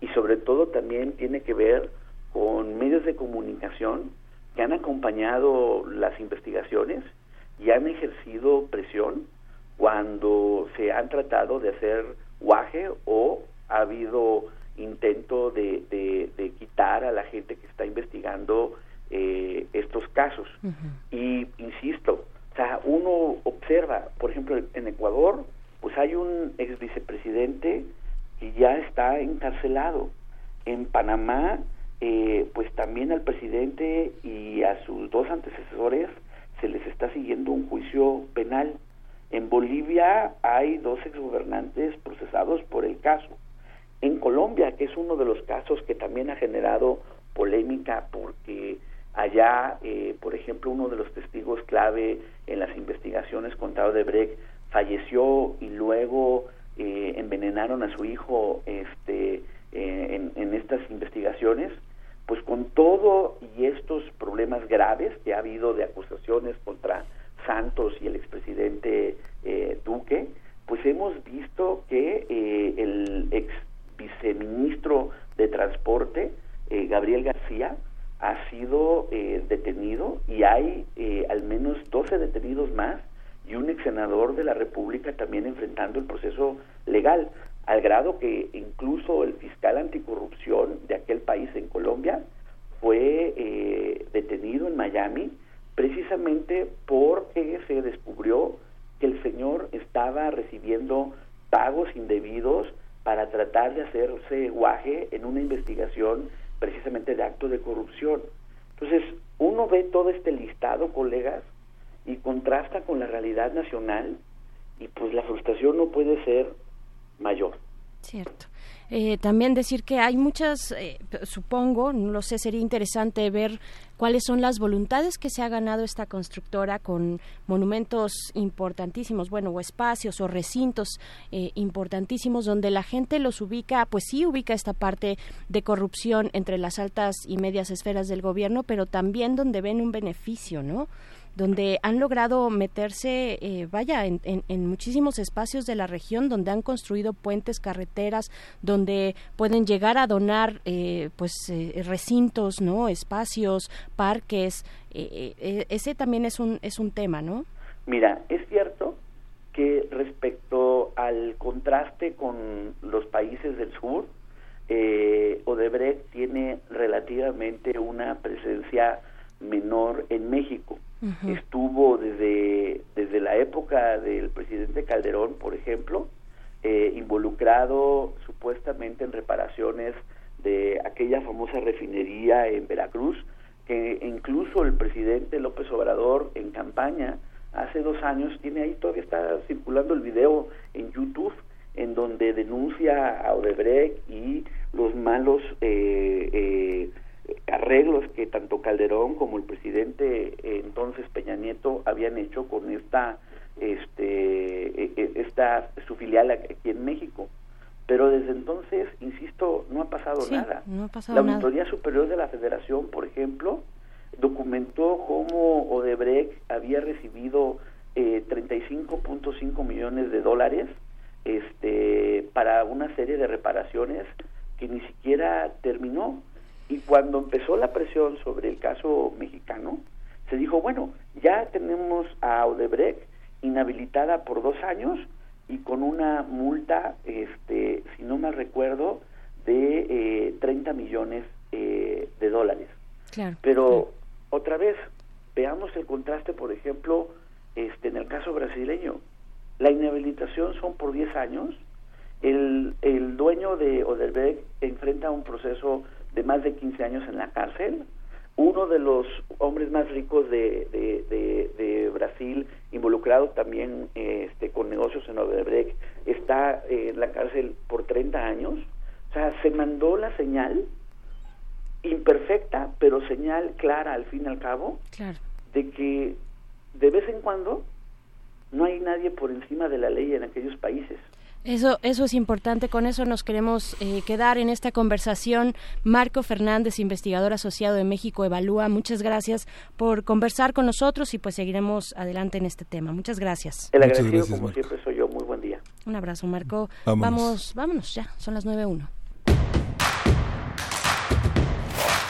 Y sobre todo también tiene que ver con medios de comunicación que han acompañado las investigaciones y han ejercido presión cuando se han tratado de hacer guaje o ha habido intento de, de, quitar a la gente que está investigando eh, estos casos. Y insisto, o sea, uno observa, por ejemplo, en Ecuador, pues hay un ex vicepresidente que ya está encarcelado. En Panamá, eh, pues también al presidente y a sus dos antecesores se les está siguiendo un juicio penal. En Bolivia hay dos exgobernantes procesados por el caso. En Colombia, que es uno de los casos que también ha generado polémica porque allá, eh, por ejemplo, uno de los testigos clave en las investigaciones contra Odebrecht falleció y luego eh, envenenaron a su hijo este, eh, en, estas investigaciones, pues con todo y estos problemas graves que ha habido de acusaciones contra Santos y el expresidente eh, Duque, pues hemos visto que eh, el ex viceministro de Transporte, eh, Gabriel García, ha sido detenido y hay al menos 12 detenidos más y un ex senador de la República también enfrentando el proceso legal, al grado que incluso el fiscal anticorrupción de aquel país en Colombia fue detenido en Miami precisamente porque se descubrió que el señor estaba recibiendo pagos indebidos para tratar de hacerse guaje en una investigación precisamente de actos de corrupción. Entonces, uno ve todo este listado, colegas, y contrasta con la realidad nacional y pues la frustración no puede ser mayor. Cierto. Eh, también decir que hay muchas, eh, supongo, no lo sé, sería interesante ver cuáles son las voluntades que se ha ganado esta constructora con monumentos importantísimos, bueno, o espacios o recintos eh, importantísimos donde la gente los ubica, pues sí ubica esta parte de corrupción entre las altas y medias esferas del gobierno, pero también donde ven un beneficio, ¿no? Donde han logrado meterse, eh, vaya, en, en, muchísimos espacios de la región, donde han construido puentes, carreteras, donde pueden llegar a donar, eh, pues, eh, recintos, ¿no? Espacios, parques. ese también es un, es un tema, ¿no? Mira, es cierto que respecto al contraste con los países del sur, Odebrecht tiene relativamente una presencia menor en México estuvo desde, desde la época del presidente Calderón, por ejemplo, eh, involucrado supuestamente en reparaciones de aquella famosa refinería en Veracruz, que incluso el presidente López Obrador en campaña hace dos años tiene ahí todavía está circulando el video en YouTube en donde denuncia a Odebrecht y los malos eh, eh, arreglos que tanto Calderón como el presidente eh, entonces Peña Nieto habían hecho con esta este e, e, esta su filial aquí en México Pero desde entonces, insisto, no ha pasado nada. No ha pasado la Auditoría Superior de la Federación, por ejemplo, documentó cómo Odebrecht había recibido eh, 35.5 millones de dólares este, para una serie de reparaciones que ni siquiera terminó. Y cuando empezó la presión sobre el caso mexicano, se dijo, bueno, ya tenemos a Odebrecht inhabilitada por dos años y con una multa, este, si no mal recuerdo, de eh, 30 millones eh, de dólares. Pero otra vez, veamos el contraste, por ejemplo, este, en el caso brasileño. La inhabilitación son por 10 años. El, el dueño de Odebrecht enfrenta un proceso de más de 15 años en la cárcel. Uno de los hombres más ricos de, de, Brasil, involucrado también este, con negocios en Odebrecht, está en la cárcel por 30 años. O sea, se mandó la señal imperfecta, pero señal clara al fin y al cabo, de que de vez en cuando no hay nadie por encima de la ley en aquellos países. Eso, eso es importante, con eso nos queremos eh, quedar en esta conversación. Marco Fernández, investigador asociado de México Evalúa, muchas gracias por conversar con nosotros y pues seguiremos adelante en este tema. Muchas gracias. El agradecido, como siempre, soy yo. Muy buen día. Un abrazo, Marco. Vamos, vámonos ya, son las 9.1.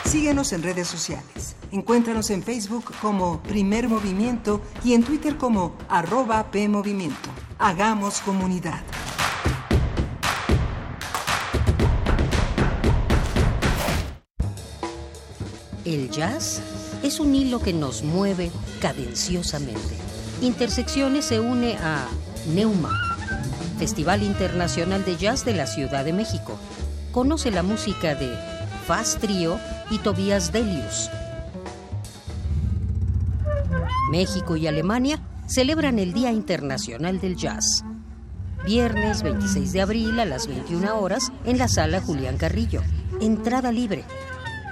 Síguenos en redes sociales. Encuéntranos en Facebook como Primer Movimiento y en Twitter como arroba PMovimiento. Hagamos comunidad. El jazz es un hilo que nos mueve cadenciosamente. Intersecciones se une a Neuma, Festival Internacional de Jazz de la Ciudad de México. Conoce la música de Fast Trio y Tobias Delius. México y Alemania celebran el Día Internacional del Jazz. Viernes 26 de abril a las 21 horas en la sala Julián Carrillo. Entrada libre.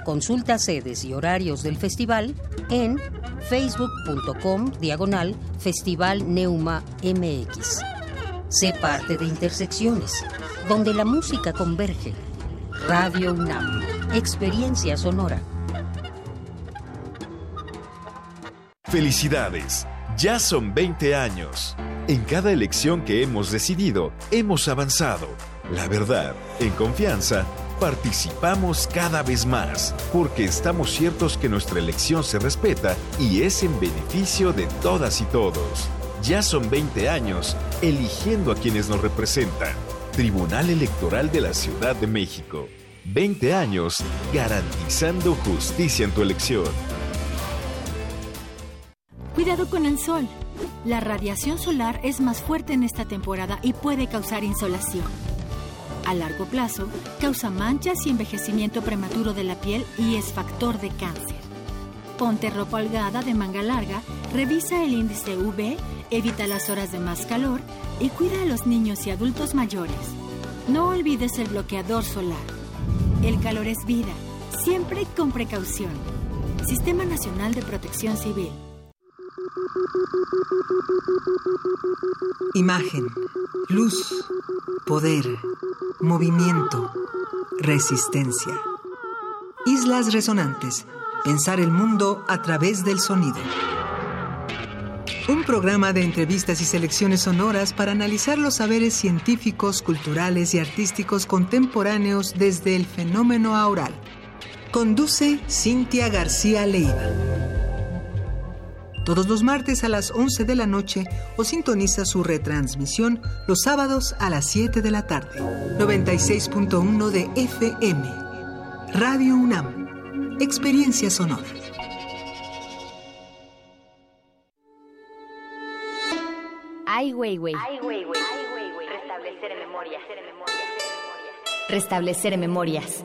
Consulta sedes y horarios del festival en facebook.com diagonal Festival Neuma MX. Sé parte de Intersecciones, donde la música converge. Radio UNAM, experiencia sonora. Felicidades, ya son 20 años. En cada elección que hemos decidido, hemos avanzado. La verdad, en confianza, participamos cada vez más, porque estamos ciertos que nuestra elección se respeta y es en beneficio de todas y todos. Ya son 20 años eligiendo a quienes nos representan. Tribunal Electoral de la Ciudad de México. 20 años garantizando justicia en tu elección. Cuidado con el sol. La radiación solar es más fuerte en esta temporada y puede causar insolación. A largo plazo, causa manchas y envejecimiento prematuro de la piel y es factor de cáncer. Ponte ropa holgada de manga larga, revisa el índice UV, evita las horas de más calor y cuida a los niños y adultos mayores. No olvides el bloqueador solar. El calor es vida, siempre con precaución. Sistema Nacional de Protección Civil. Imagen, luz, poder, movimiento, resistencia. Islas Resonantes. Pensar el mundo a través del sonido. Un programa de entrevistas y selecciones sonoras para analizar los saberes científicos, culturales y artísticos contemporáneos desde el fenómeno aural. Conduce Cintia García Leiva todos los martes a las 11 de la noche o sintoniza su retransmisión los sábados a las 7 de la tarde. 96.1 de FM. Radio UNAM. Experiencia sonora. Ay, güey, güey. Restablecer memorias. Restablecer memorias.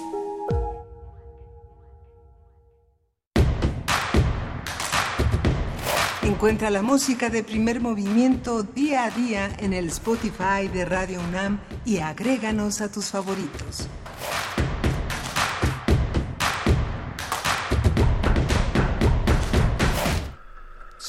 Encuentra la música de primer movimiento día a día en el Spotify de Radio UNAM y agréganos a tus favoritos.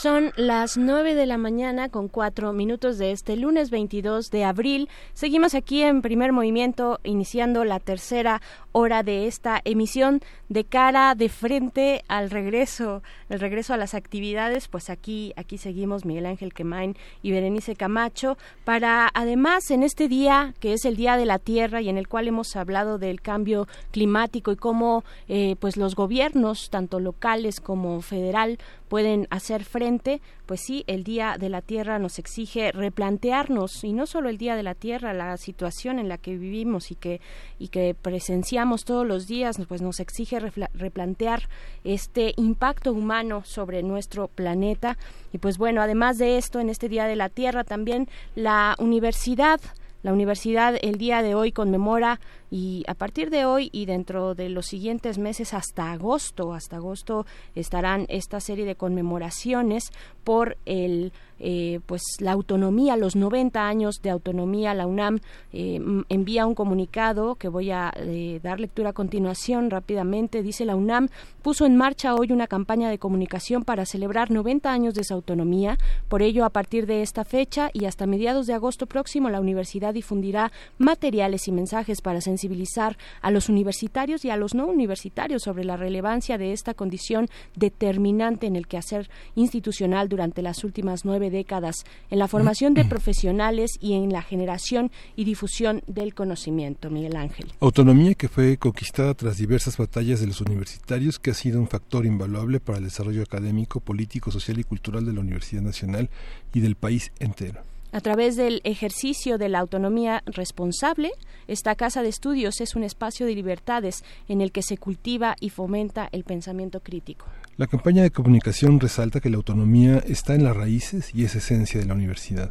Son las 9 de la mañana con cuatro minutos de este lunes 22 de abril. Seguimos aquí en primer movimiento iniciando la tercera hora de esta emisión de cara de frente al regreso, el regreso a las actividades. Pues aquí, aquí seguimos Miguel Ángel Quemain y Berenice Camacho para además en este día que es el Día de la Tierra y en el cual hemos hablado del cambio climático y cómo eh, pues los gobiernos tanto locales como federal pueden hacer frente, pues sí, el Día de la Tierra nos exige replantearnos, y no solo el Día de la Tierra, la situación en la que vivimos y que, y que presenciamos todos los días, pues nos exige replantear este impacto humano sobre nuestro planeta. Y pues bueno, además de esto, en este Día de la Tierra también la universidad la universidad el día de hoy conmemora y a partir de hoy y dentro de los siguientes meses hasta agosto, hasta agosto estarán esta serie de conmemoraciones por el eh, pues la autonomía, los 90 años de autonomía, la UNAM eh, envía un comunicado que voy a eh, dar lectura a continuación rápidamente. Dice la UNAM puso en marcha hoy una campaña de comunicación para celebrar 90 años de su autonomía. Por ello, a partir de esta fecha y hasta mediados de agosto próximo, la universidad difundirá materiales y mensajes para sensibilizar a los universitarios y a los no universitarios sobre la relevancia de esta condición determinante en el quehacer institucional durante las últimas nueve décadas en la formación de profesionales y en la generación y difusión del conocimiento, Miguel Ángel. Autonomía que fue conquistada tras diversas batallas de los universitarios, que ha sido un factor invaluable para el desarrollo académico, político, social y cultural de la Universidad Nacional y del país entero. A través del ejercicio de la autonomía responsable, esta casa de estudios es un espacio de libertades en el que se cultiva y fomenta el pensamiento crítico. La campaña de comunicación resalta que la autonomía está en las raíces y es esencia de la universidad,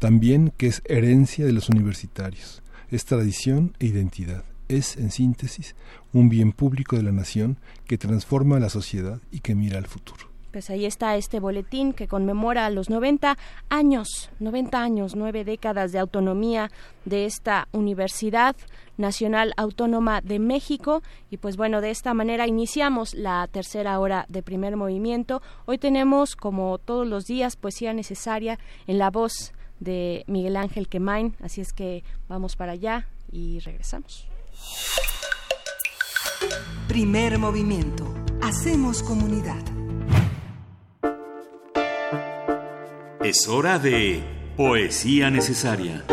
también que es herencia de los universitarios, es tradición e identidad, es, en síntesis, un bien público de la nación que transforma a la sociedad y que mira al futuro. Pues ahí está este boletín que conmemora los 90 años, 90 años, nueve décadas de autonomía de esta Universidad Nacional Autónoma de México. Y pues bueno, de esta manera iniciamos la tercera hora de primer movimiento. Hoy tenemos, como todos los días, poesía necesaria en la voz de Miguel Ángel Quemain. Así es que vamos para allá y regresamos. Primer movimiento. Hacemos comunidad. Es hora de Poesía Necesaria.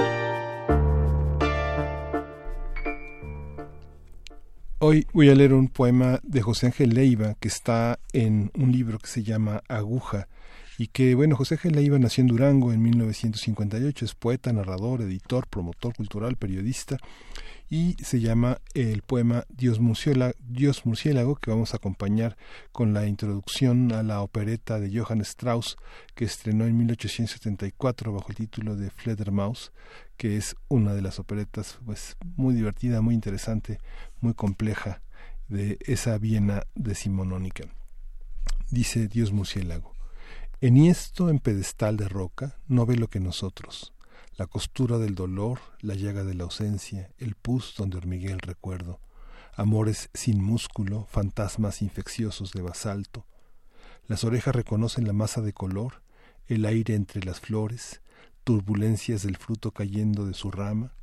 Hoy voy a leer un poema de José Ángel Leiva que está en un libro que se llama Aguja y que, bueno, José Ángel Leiva nació en Durango en 1958, es poeta, narrador, editor, promotor cultural, periodista y se llama el poema Dios murciélago, Dios murciélago que vamos a acompañar con la introducción a la opereta de Johann Strauss que estrenó en 1874 bajo el título de Fledermaus que es una de las operetas pues muy divertida, muy interesante, muy compleja de esa Viena decimonónica. Dice Dios murciélago, enhiesto en pedestal de roca no ve lo que nosotros la costura del dolor, la llaga de la ausencia, el pus donde hormiguea el recuerdo, amores sin músculo, fantasmas infecciosos de basalto. Las orejas reconocen la masa de color, el aire entre las flores, turbulencias del fruto cayendo de su rama,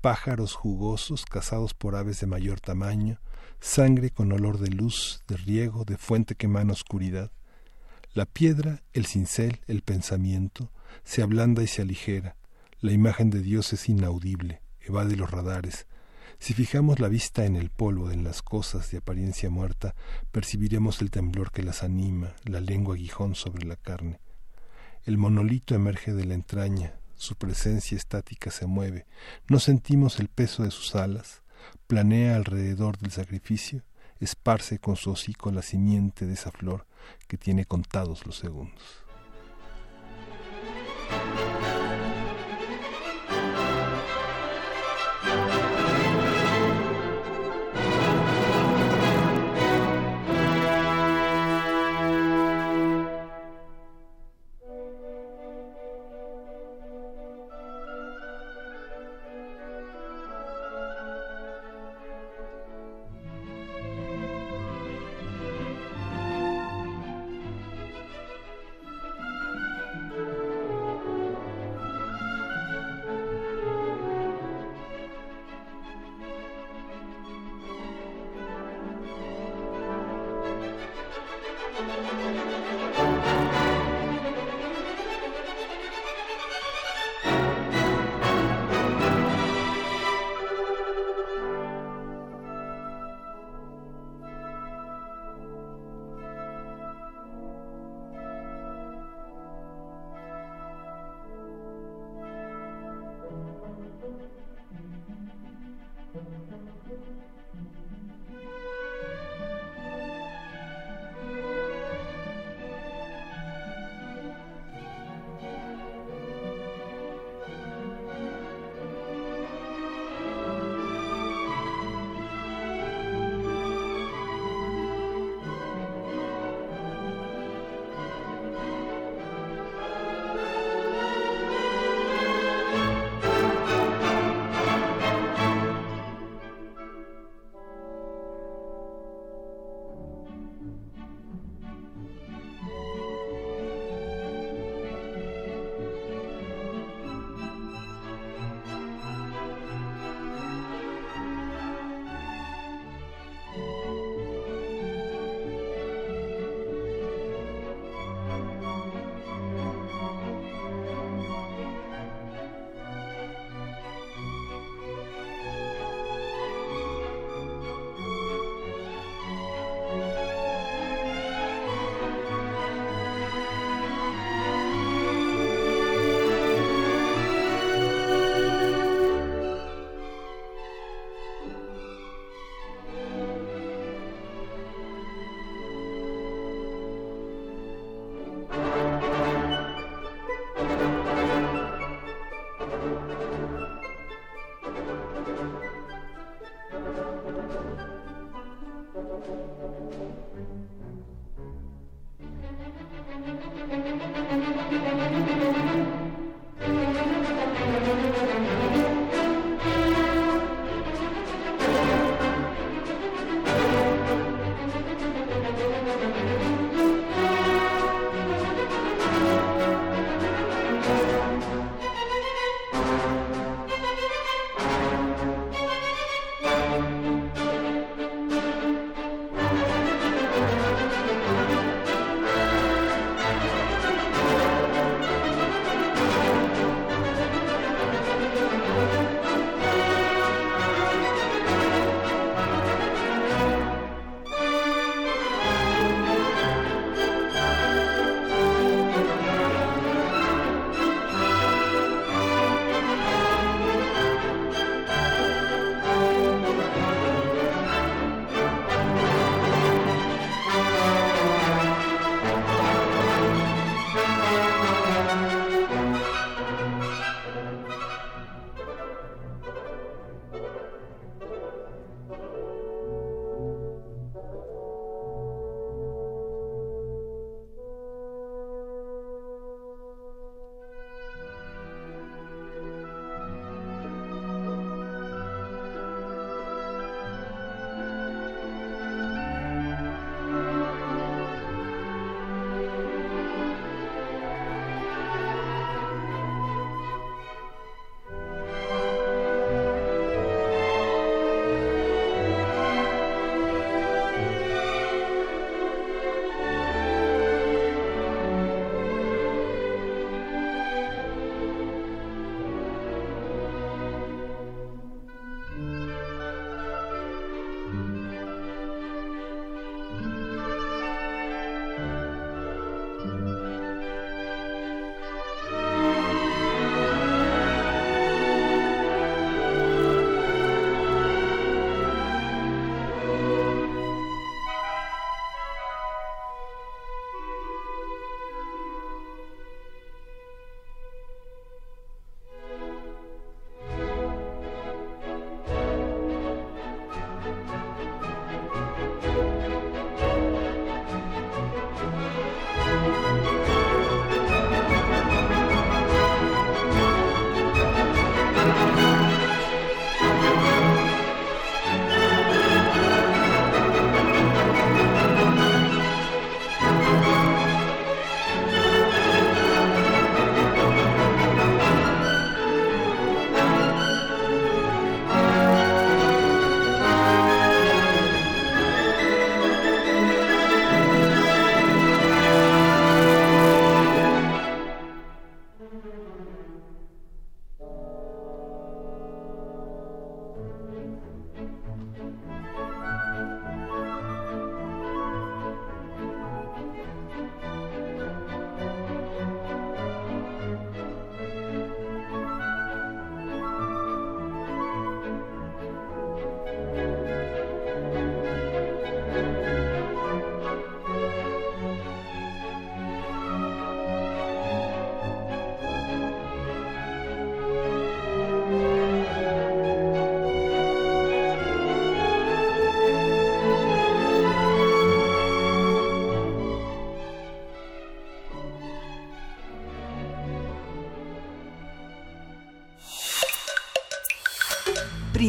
pájaros jugosos cazados por aves de mayor tamaño, sangre con olor de luz, de riego, de fuente que emana oscuridad. La piedra, el cincel, el pensamiento, se ablanda y se aligera, la imagen de Dios es inaudible, evade los radares. Si fijamos la vista en el polvo, en las cosas de apariencia muerta, percibiremos el temblor que las anima, la lengua aguijón sobre la carne. El monolito emerge de la entraña, su presencia estática se mueve, no sentimos el peso de sus alas, planea alrededor del sacrificio, esparce con su hocico la simiente de esa flor que tiene contados los segundos.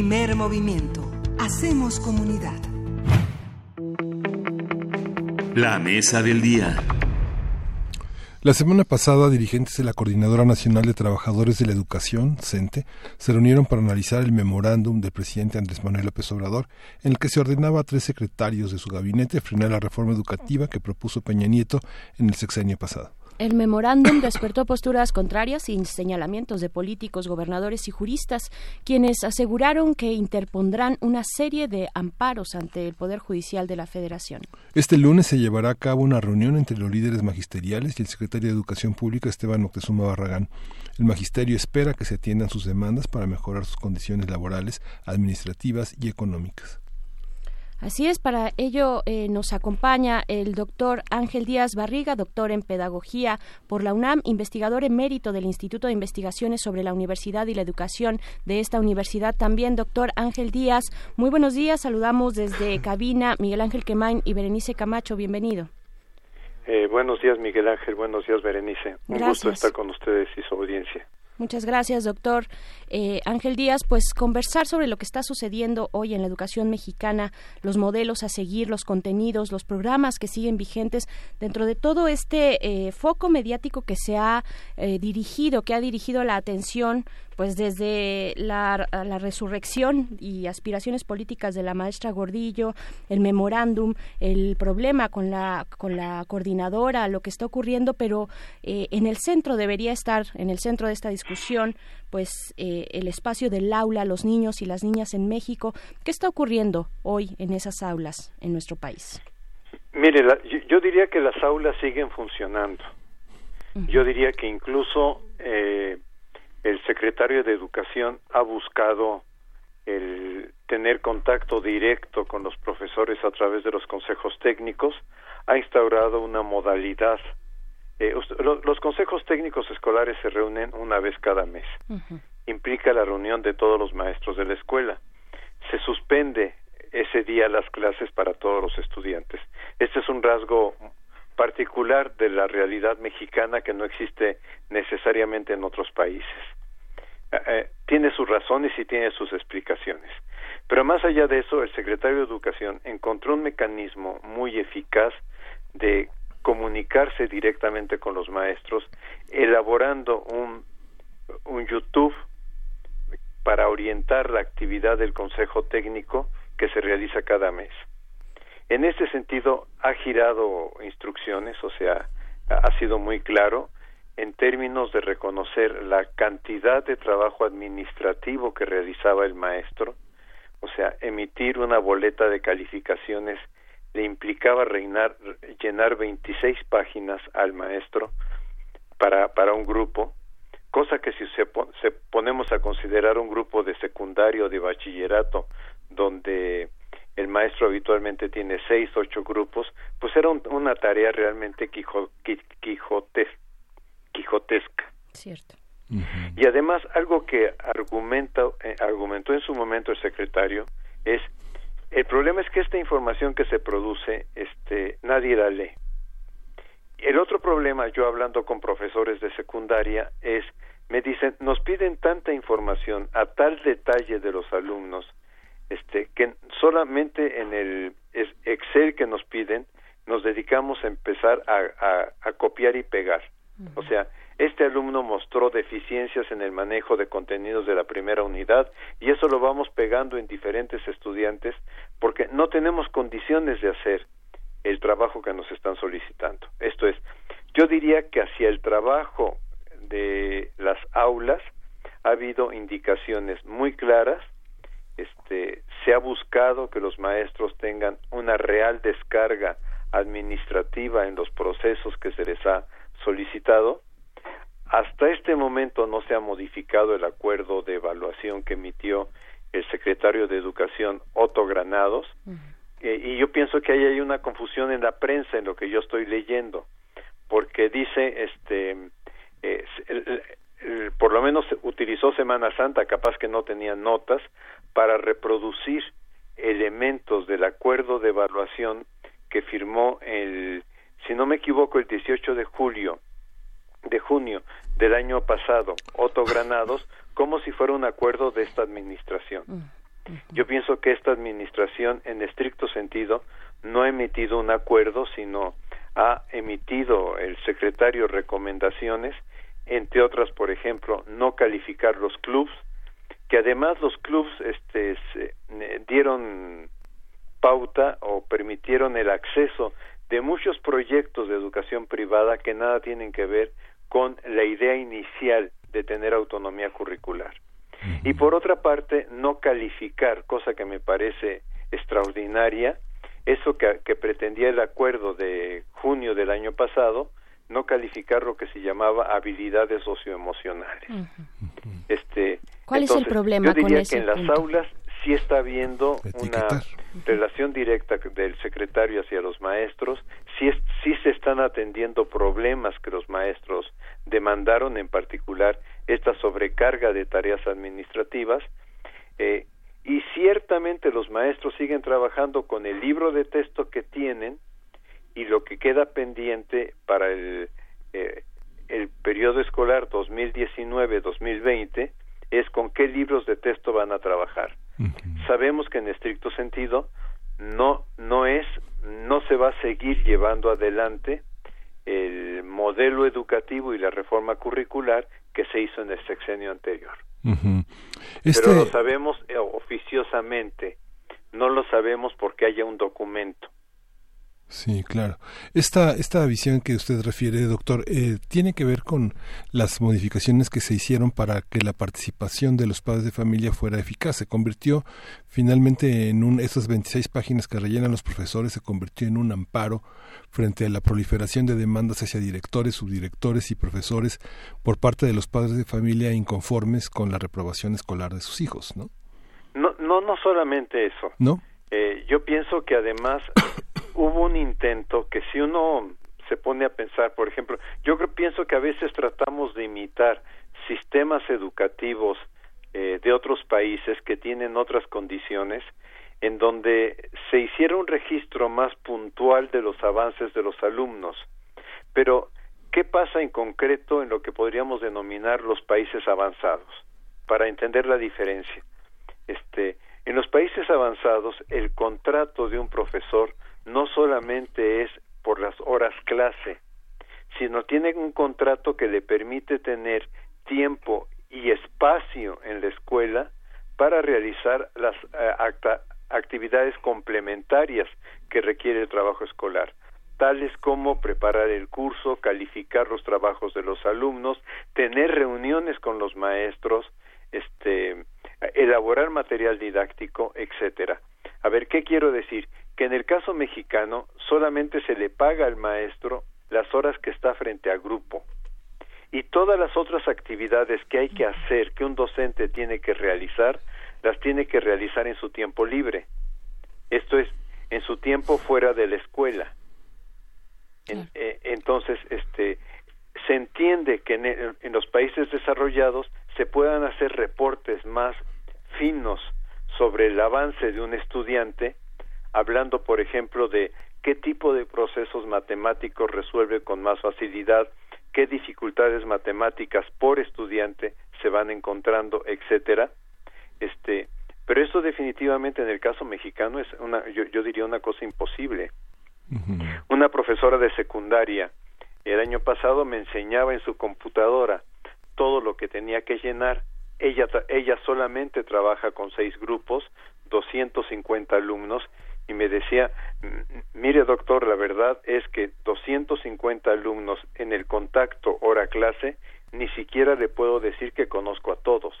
Primer movimiento. Hacemos comunidad. La mesa del día. La semana pasada, dirigentes de la Coordinadora Nacional de Trabajadores de la Educación, CENTE, se reunieron para analizar el memorándum del presidente Andrés Manuel López Obrador, en el que se ordenaba a tres secretarios de su gabinete frenar la reforma educativa que propuso Peña Nieto en el sexenio pasado. El memorándum despertó posturas contrarias y señalamientos de políticos, gobernadores y juristas, quienes aseguraron que interpondrán una serie de amparos ante el Poder Judicial de la Federación. Este lunes se llevará a cabo una reunión entre los líderes magisteriales y el secretario de Educación Pública, Esteban Moctezuma Barragán. El magisterio espera que se atiendan sus demandas para mejorar sus condiciones laborales, administrativas y económicas. Así es, para ello eh, nos acompaña el doctor Ángel Díaz Barriga, doctor en Pedagogía por la UNAM, investigador emérito del Instituto de Investigaciones sobre la Universidad y la Educación de esta universidad. También, doctor Ángel Díaz, muy buenos días. Saludamos desde cabina Miguel Ángel Quemain y Berenice Camacho. Bienvenido. Eh, buenos días, Miguel Ángel. Buenos días, Berenice. Un gusto estar con ustedes y su audiencia. Muchas gracias, doctor eh, Ángel Díaz. Pues conversar sobre lo que está sucediendo hoy en la educación mexicana, los modelos a seguir, los contenidos, los programas que siguen vigentes dentro de todo este eh, foco mediático que se ha eh, dirigido, que ha dirigido la atención pues desde la, la, resurrección y aspiraciones políticas de la maestra Gordillo, el memorándum, el problema con la, con la coordinadora, lo que está ocurriendo, pero eh, en el centro debería estar, en el centro de esta discusión, pues eh, el espacio del aula, los niños y las niñas en México. ¿Qué está ocurriendo hoy en esas aulas en nuestro país? Mire, yo, diría que las aulas siguen funcionando. Yo diría que incluso eh, el secretario de Educación ha buscado el tener contacto directo con los profesores a través de los consejos técnicos, ha instaurado una modalidad. Eh, los consejos técnicos escolares se reúnen una vez cada mes. Implica la reunión de todos los maestros de la escuela. Se suspende ese día las clases para todos los estudiantes. Este es un rasgo particular de la realidad mexicana que no existe necesariamente en otros países. Eh, eh, tiene sus razones y tiene sus explicaciones. Pero más allá de eso, el secretario de Educación encontró un mecanismo muy eficaz de comunicarse directamente con los maestros, elaborando un, un YouTube para orientar la actividad del Consejo Técnico que se realiza cada mes. En este sentido, ha girado instrucciones, o sea, ha sido muy claro en términos de reconocer la cantidad de trabajo administrativo que realizaba el maestro, o sea, emitir una boleta de calificaciones le implicaba reinar, llenar 26 páginas al maestro para, para un grupo, cosa que si se, se ponemos a considerar un grupo de secundario de bachillerato donde el maestro habitualmente tiene seis, ocho grupos, pues era una tarea realmente quijotesca quijotesca. Cierto. Y además algo que argumenta, eh, argumentó en su momento el secretario es el problema es que esta información que se produce, este, nadie la lee. El otro problema, yo hablando con profesores de secundaria, es me dicen nos piden tanta información a tal detalle de los alumnos, este, que solamente en el Excel que nos piden nos dedicamos a empezar a, a copiar y pegar. O sea, este alumno mostró deficiencias en el manejo de contenidos de la primera unidad y eso lo vamos pegando en diferentes estudiantes porque no tenemos condiciones de hacer el trabajo que nos están solicitando. Esto es, yo diría que hacia el trabajo de las aulas ha habido indicaciones muy claras, este, se ha buscado que los maestros tengan una real descarga administrativa en los procesos que se les ha solicitado. Hasta este momento no se ha modificado el acuerdo de evaluación que emitió el secretario de Educación Otto Granados. Eh, y yo pienso que ahí hay una confusión en la prensa en lo que yo estoy leyendo, porque dice, este, por lo menos utilizó Semana Santa, capaz que no tenía notas, para reproducir elementos del acuerdo de evaluación que firmó el si no me equivoco, el 18 de julio, de junio del año pasado, Otto Granados, como si fuera un acuerdo de esta administración. Yo pienso que esta administración, en estricto sentido, no ha emitido un acuerdo, sino ha emitido el secretario recomendaciones, entre otras, por ejemplo, no calificar los clubs, que además los clubs este, eh, dieron pauta o permitieron el acceso de muchos proyectos de educación privada que nada tienen que ver con la idea inicial de tener autonomía curricular. Y por otra parte, no calificar, cosa que me parece extraordinaria, eso que, pretendía el acuerdo de junio del año pasado, no calificar lo que se llamaba habilidades socioemocionales. Este, ¿Cuál es el problema yo diría con que en las aulas sí está habiendo una relación directa del secretario hacia los maestros, sí, es, sí se están atendiendo problemas que los maestros demandaron, en particular esta sobrecarga de tareas administrativas, eh, y ciertamente los maestros siguen trabajando con el libro de texto que tienen y lo que queda pendiente para el, eh, el periodo escolar 2019-2020 es con qué libros de texto van a trabajar. Sabemos que en estricto sentido no no es no se va a seguir llevando adelante el modelo educativo y la reforma curricular que se hizo en el sexenio anterior. Este Pero lo sabemos eh, oficiosamente, no lo sabemos porque haya un documento. Sí, claro. Esta, esta visión que usted refiere, doctor, eh, tiene que ver con las modificaciones que se hicieron para que la participación de los padres de familia fuera eficaz. Se convirtió finalmente en un, esas 26 páginas que rellenan los profesores, se convirtió en un amparo frente a la proliferación de demandas hacia directores, subdirectores y profesores por parte de los padres de familia inconformes con la reprobación escolar de sus hijos, ¿no? No, no, no solamente eso. ¿No? Eh, yo pienso que además hubo un intento que si uno se pone a pensar, por ejemplo, yo creo, pienso que a veces tratamos de imitar sistemas educativos eh, de otros países que tienen otras condiciones, en donde se hiciera un registro más puntual de los avances de los alumnos. Pero, ¿qué pasa en concreto en lo que podríamos denominar los países avanzados? Para entender la diferencia. Este, en los países avanzados, el contrato de un profesor no solamente es por las horas clase, sino tiene un contrato que le permite tener tiempo y espacio en la escuela para realizar las eh, actividades complementarias que requiere el trabajo escolar, tales como preparar el curso, calificar los trabajos de los alumnos, tener reuniones con los maestros, este, elaborar material didáctico, etcétera. A ver, ¿qué quiero decir? que en el caso mexicano solamente se le paga al maestro las horas que está frente al grupo y todas las otras actividades que hay que hacer, que un docente tiene que realizar, las tiene que realizar en su tiempo libre. Esto es, en su tiempo fuera de la escuela. Eh, entonces, este, se entiende que en, en los países desarrollados se puedan hacer reportes más finos sobre el avance de un estudiante hablando, por ejemplo, de qué tipo de procesos matemáticos resuelve con más facilidad, qué dificultades matemáticas por estudiante se van encontrando, etcétera. Este, pero eso definitivamente en el caso mexicano es una, yo, diría una cosa imposible. Una profesora de secundaria el año pasado me enseñaba en su computadora todo lo que tenía que llenar. Ella, ella solamente trabaja con seis grupos, 250 alumnos y me decía, mire doctor, la verdad es que 250 alumnos en el contacto hora-clase, ni siquiera le puedo decir que conozco a todos.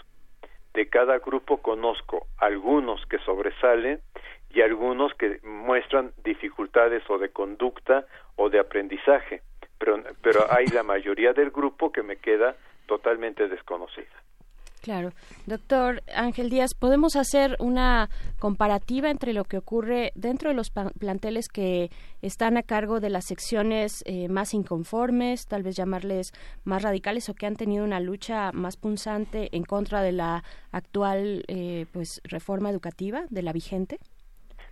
De cada grupo conozco algunos que sobresalen y algunos que muestran dificultades o de conducta o de aprendizaje, pero, pero hay la mayoría del grupo que me queda totalmente desconocida. Claro. Doctor Ángel Díaz, ¿podemos hacer una comparativa entre lo que ocurre dentro de los planteles que están a cargo de las secciones eh, más inconformes, tal vez llamarles más radicales o que han tenido una lucha más punzante en contra de la actual eh, pues reforma educativa, de la vigente?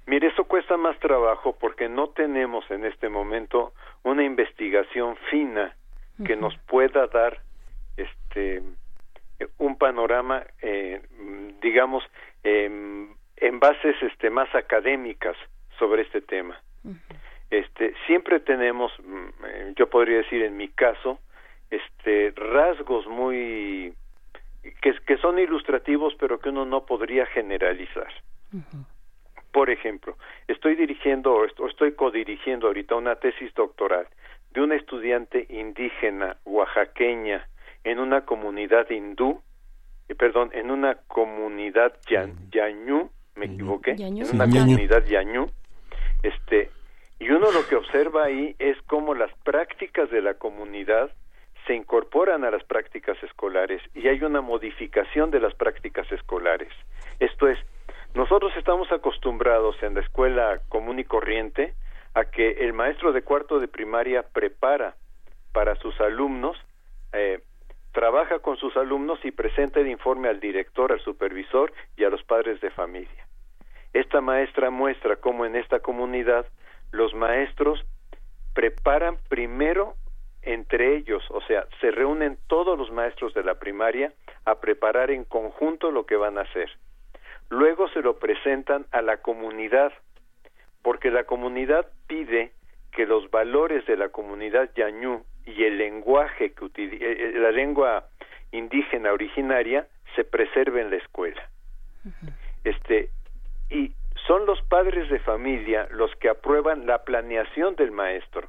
Mire, eso cuesta más trabajo porque no tenemos en este momento una investigación fina que nos pueda dar este un panorama, eh, digamos, en bases este, más académicas sobre este tema. Este, siempre tenemos, mm, eh, yo podría decir en mi caso, este, rasgos muy que, que son ilustrativos, pero que uno no podría generalizar. Por ejemplo, estoy dirigiendo o estoy codirigiendo ahorita una tesis doctoral de una estudiante indígena oaxaqueña en una comunidad hindú, eh, perdón, en una comunidad yañú, me equivoqué, en una comunidad yañú, este, y uno lo que observa ahí es cómo las prácticas de la comunidad se incorporan a las prácticas escolares y hay una modificación de las prácticas escolares. Esto es, nos nosotros estamos acostumbrados en la escuela común y corriente a que el maestro de cuarto de primaria prepara para sus alumnos, eh, trabaja con sus alumnos y presenta el informe al director, al supervisor y a los padres de familia. Esta maestra muestra cómo en esta comunidad los maestros preparan primero entre ellos, o sea, se reúnen todos los maestros de la primaria a preparar en conjunto lo que van a hacer. Luego se lo presentan a la comunidad, porque la comunidad pide que los valores de la comunidad yañú y el lenguaje que utiliza, eh, eh, la lengua indígena originaria se preserve en la escuela. Este y son los padres de familia los que aprueban la planeación del maestro.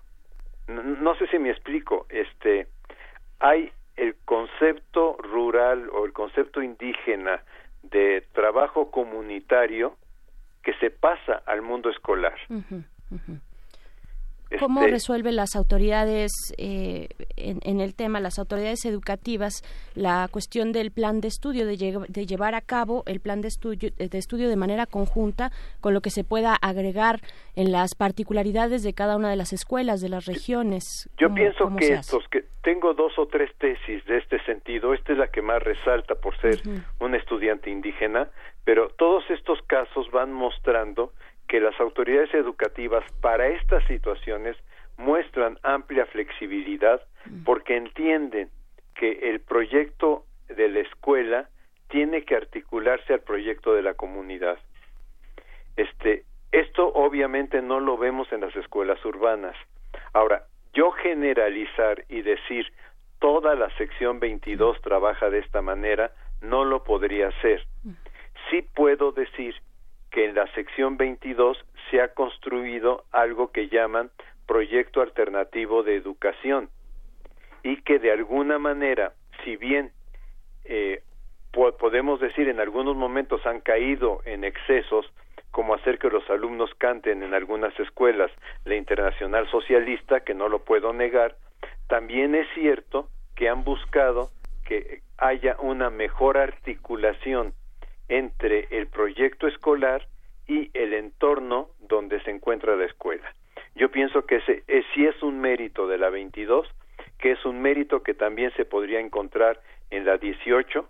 No, sé si me explico, este hay el concepto rural o el concepto indígena de trabajo comunitario que se pasa al mundo escolar. ¿Cómo este, resuelven las autoridades eh, en, el tema, las autoridades educativas, la cuestión del plan de estudio, de, llevar a cabo el plan de estudio, de estudio de manera conjunta con lo que se pueda agregar en las particularidades de cada una de las escuelas, de las regiones? Yo pienso que estos, que tengo dos o tres tesis de este sentido, esta es la que más resalta por ser un estudiante indígena, pero todos estos casos van mostrando que las autoridades educativas para estas situaciones muestran amplia flexibilidad porque entienden que el proyecto de la escuela tiene que articularse al proyecto de la comunidad. Este, esto obviamente no lo vemos en las escuelas urbanas. Ahora, yo generalizar y decir toda la sección 22 trabaja de esta manera, no lo podría hacer. Sí puedo decir que en la sección 22 se ha construido algo que llaman proyecto alternativo de educación y que de alguna manera, si bien eh, podemos decir en algunos momentos han caído en excesos, como hacer que los alumnos canten en algunas escuelas la internacional socialista, que no lo puedo negar, también es cierto que han buscado que haya una mejor articulación entre el proyecto escolar y el entorno donde se encuentra la escuela. Yo pienso que ese es, sí es un mérito de la 22, que es un mérito que también se podría encontrar en la 18,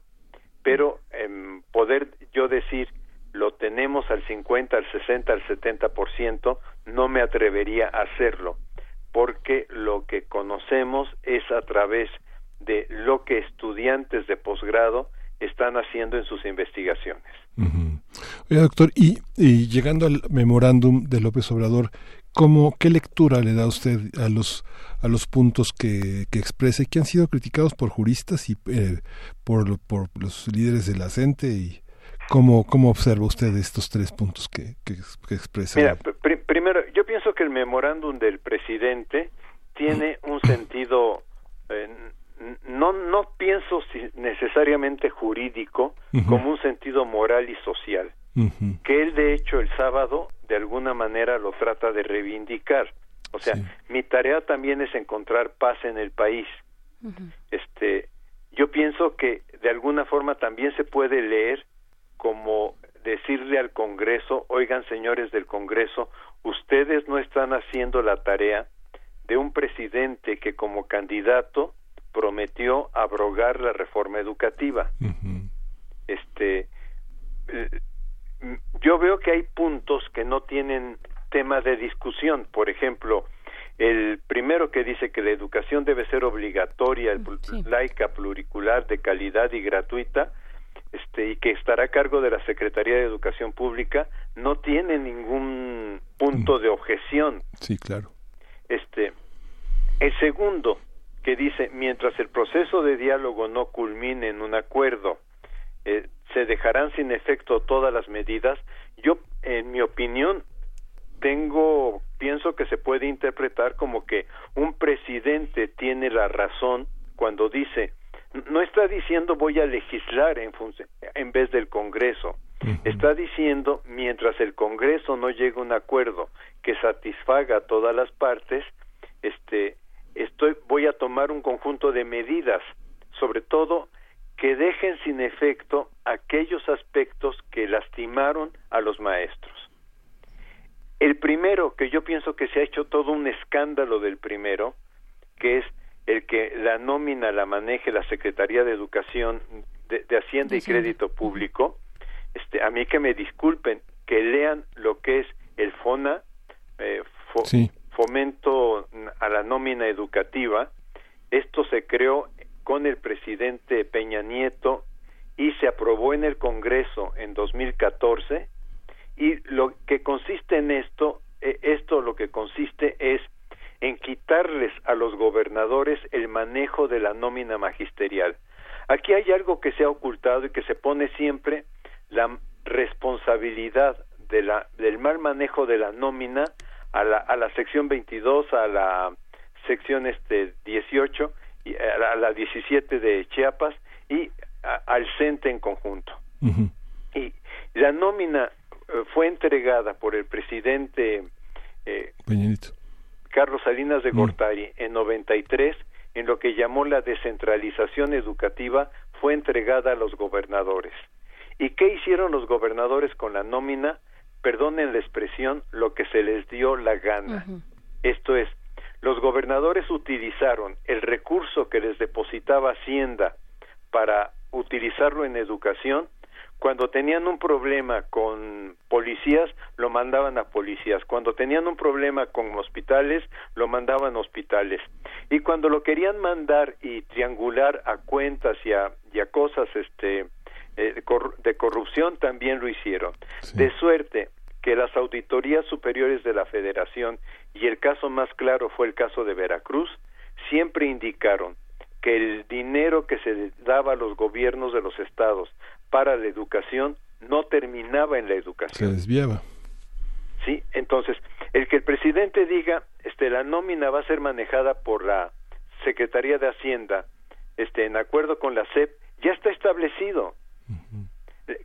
pero en poder yo decir lo tenemos al 50, al 60, al 70%, no me atrevería a hacerlo, porque lo que conocemos es a través de lo que estudiantes de posgrado están haciendo en sus investigaciones. Oye, doctor, y, llegando al memorándum de López Obrador, ¿cómo, ¿qué lectura le da usted a los, a los puntos que, que expresa y que han sido criticados por juristas y eh, por, por los líderes de la CENTE? Y ¿Cómo, cómo observa usted estos tres puntos que, que, expresa? Mira, primero, yo pienso que el memorándum del presidente tiene un sentido eh, no no pienso necesariamente jurídico como un sentido moral y social que él de hecho el sábado de alguna manera lo trata de reivindicar. O sea mi tarea también es encontrar paz en el país. Este yo pienso que de alguna forma también se puede leer como decirle al Congreso oigan señores del Congreso ustedes no están haciendo la tarea de un presidente que como candidato prometió abrogar la reforma educativa. Este, eh, yo veo que hay puntos que no tienen tema de discusión. Por ejemplo, el primero que dice que la educación debe ser obligatoria, laica, pluricular, de calidad y gratuita, este, y que estará a cargo de la Secretaría de Educación Pública, no tiene ningún punto de objeción. Sí, claro. Este, el segundo, que dice, mientras el proceso de diálogo no culmine en un acuerdo, eh, se dejarán sin efecto todas las medidas. Yo, en mi opinión, tengo, pienso que se puede interpretar como que un presidente tiene la razón cuando dice, no está diciendo voy a legislar en, en vez del Congreso, está diciendo mientras el Congreso no llegue a un acuerdo que satisfaga a todas las partes, este, estoy voy a tomar un conjunto de medidas, sobre todo que dejen sin efecto aquellos aspectos que lastimaron a los maestros. El primero, que yo pienso que se ha hecho todo un escándalo del primero, que es el que la nómina la maneje la Secretaría de Educación de, Hacienda y Crédito Público, este, a mí que me disculpen, que lean lo que es el FONA, eh, Fomento a la Nómina Educativa. Esto se creó con el presidente Peña Nieto y se aprobó en el Congreso en 2014 y lo que consiste en esto, eh, esto lo que consiste es en quitarles a los gobernadores el manejo de la nómina magisterial. Aquí hay algo que se ha ocultado y que se pone siempre la responsabilidad de la, del mal manejo de la nómina a la, a la sección 22, a la sección este 18, y a la, 17 de Chiapas y al CENTE en conjunto. Y la nómina eh, fue entregada por el presidente eh, Carlos Salinas de mm. Gortari en 93 en lo que llamó la descentralización educativa fue entregada a los gobernadores. ¿Y qué hicieron los gobernadores con la nómina? Perdonen la expresión, lo que se les dio la gana. Esto es, los gobernadores utilizaron el recurso que les depositaba Hacienda para utilizarlo en educación cuando tenían un problema con policías, lo mandaban a policías. Cuando tenían un problema con hospitales, lo mandaban a hospitales. Y cuando lo querían mandar y triangular a cuentas y a, cosas este, eh, de corrupción, también lo hicieron. De suerte que las auditorías superiores de la Federación, y el caso más claro fue el caso de Veracruz, siempre indicaron que el dinero que se daba a los gobiernos de los estados para la educación no terminaba en la educación. Se desviaba. Sí, entonces, el que el presidente diga, este, la nómina va a ser manejada por la Secretaría de Hacienda, este, en acuerdo con la SEP, ya está establecido.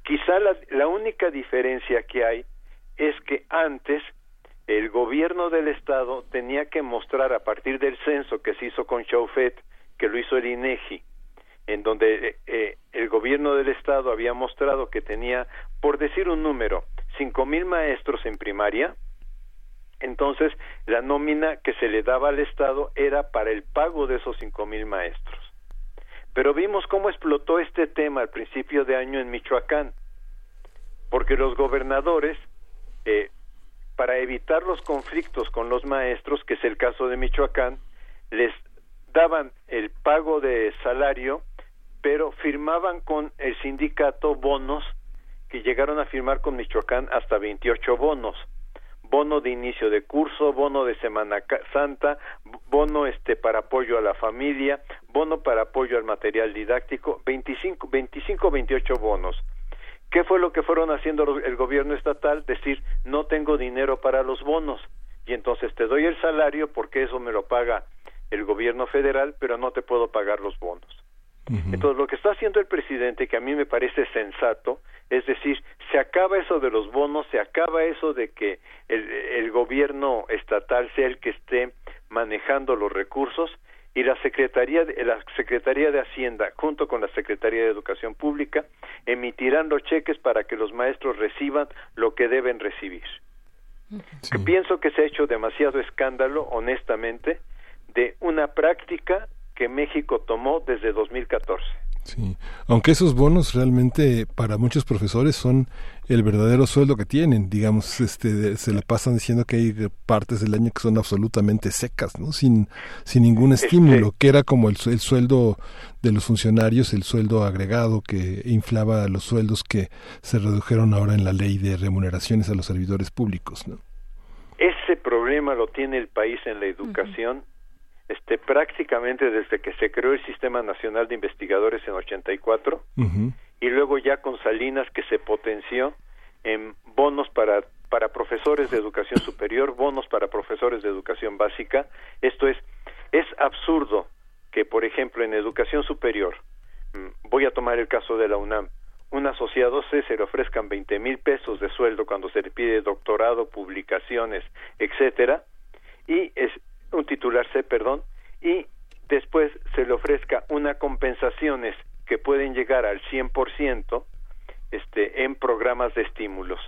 Quizá la, la única diferencia que hay es que antes el gobierno del estado tenía que mostrar a partir del censo que se hizo con Chaufet, que lo hizo el INEGI, en donde eh, eh, el gobierno del estado había mostrado que tenía, por decir un número, cinco mil maestros en primaria, entonces la nómina que se le daba al estado era para el pago de esos cinco mil maestros. Pero vimos cómo explotó este tema al principio de año en Michoacán, porque los gobernadores, eh, para evitar los conflictos con los maestros, que es el caso de Michoacán, les daban el pago de salario, pero firmaban con el sindicato bonos que llegaron a firmar con Michoacán hasta 28 bonos. Bono de inicio de curso, bono de Semana Santa, bono este para apoyo a la familia, bono para apoyo al material didáctico, 25, 25 28 bonos. ¿Qué fue lo que fueron haciendo el gobierno estatal? Decir, no tengo dinero para los bonos y entonces te doy el salario porque eso me lo paga el gobierno federal, pero no te puedo pagar los bonos. Entonces, lo que está haciendo el presidente, que a mí me parece sensato, es decir, se acaba eso de los bonos, se acaba eso de que el, el gobierno estatal sea el que esté manejando los recursos y la Secretaría de, la Secretaría de Hacienda junto con la Secretaría de Educación Pública emitirán los cheques para que los maestros reciban lo que deben recibir. pienso que se ha hecho demasiado escándalo, honestamente, de una práctica que México tomó desde 2014. Sí, aunque esos bonos realmente para muchos profesores son el verdadero sueldo que tienen, digamos, este, se le pasan diciendo que hay partes del año que son absolutamente secas, ¿no? Sin, sin ningún este estímulo, que era como el, el sueldo de los funcionarios, el sueldo agregado que inflaba los sueldos que se redujeron ahora en la ley de remuneraciones a los servidores públicos, ¿no? Ese problema lo tiene el país en la educación este, prácticamente desde que se creó el Sistema Nacional de Investigadores en 84 y luego ya con Salinas que se potenció en bonos para para profesores de educación superior, bonos para profesores de educación básica. Esto es es absurdo que, por ejemplo, en educación superior, mm, voy a tomar el caso de la UNAM, un asociado C se le ofrezcan 20 mil pesos de sueldo cuando se le pide doctorado, publicaciones, etcétera, y es, un titular C, perdón, y después se le ofrezca una compensaciones que pueden llegar al 100% este, en programas de estímulos.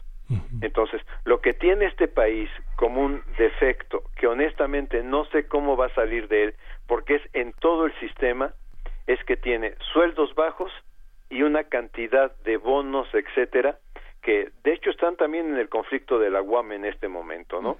Entonces, lo que tiene este país como un defecto, que honestamente no sé cómo va a salir de él, porque es en todo el sistema, es que tiene sueldos bajos y una cantidad de bonos, etcétera, que de hecho están también en el conflicto de la UAM en este momento, ¿no?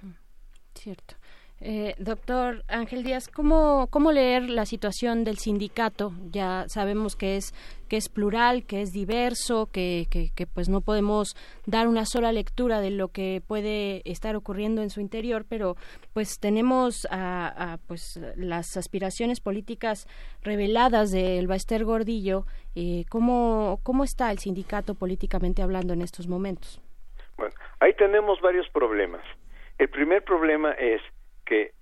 Cierto. Eh, doctor Ángel Díaz, ¿cómo, ¿cómo leer la situación del sindicato? Ya sabemos que es que es plural, que es diverso, que, que, pues no podemos dar una sola lectura de lo que puede estar ocurriendo en su interior, pero pues tenemos a, pues las aspiraciones políticas reveladas del Baester Gordillo. Eh, ¿cómo, ¿Cómo está el sindicato políticamente hablando en estos momentos? Bueno, ahí tenemos varios problemas. El primer problema es que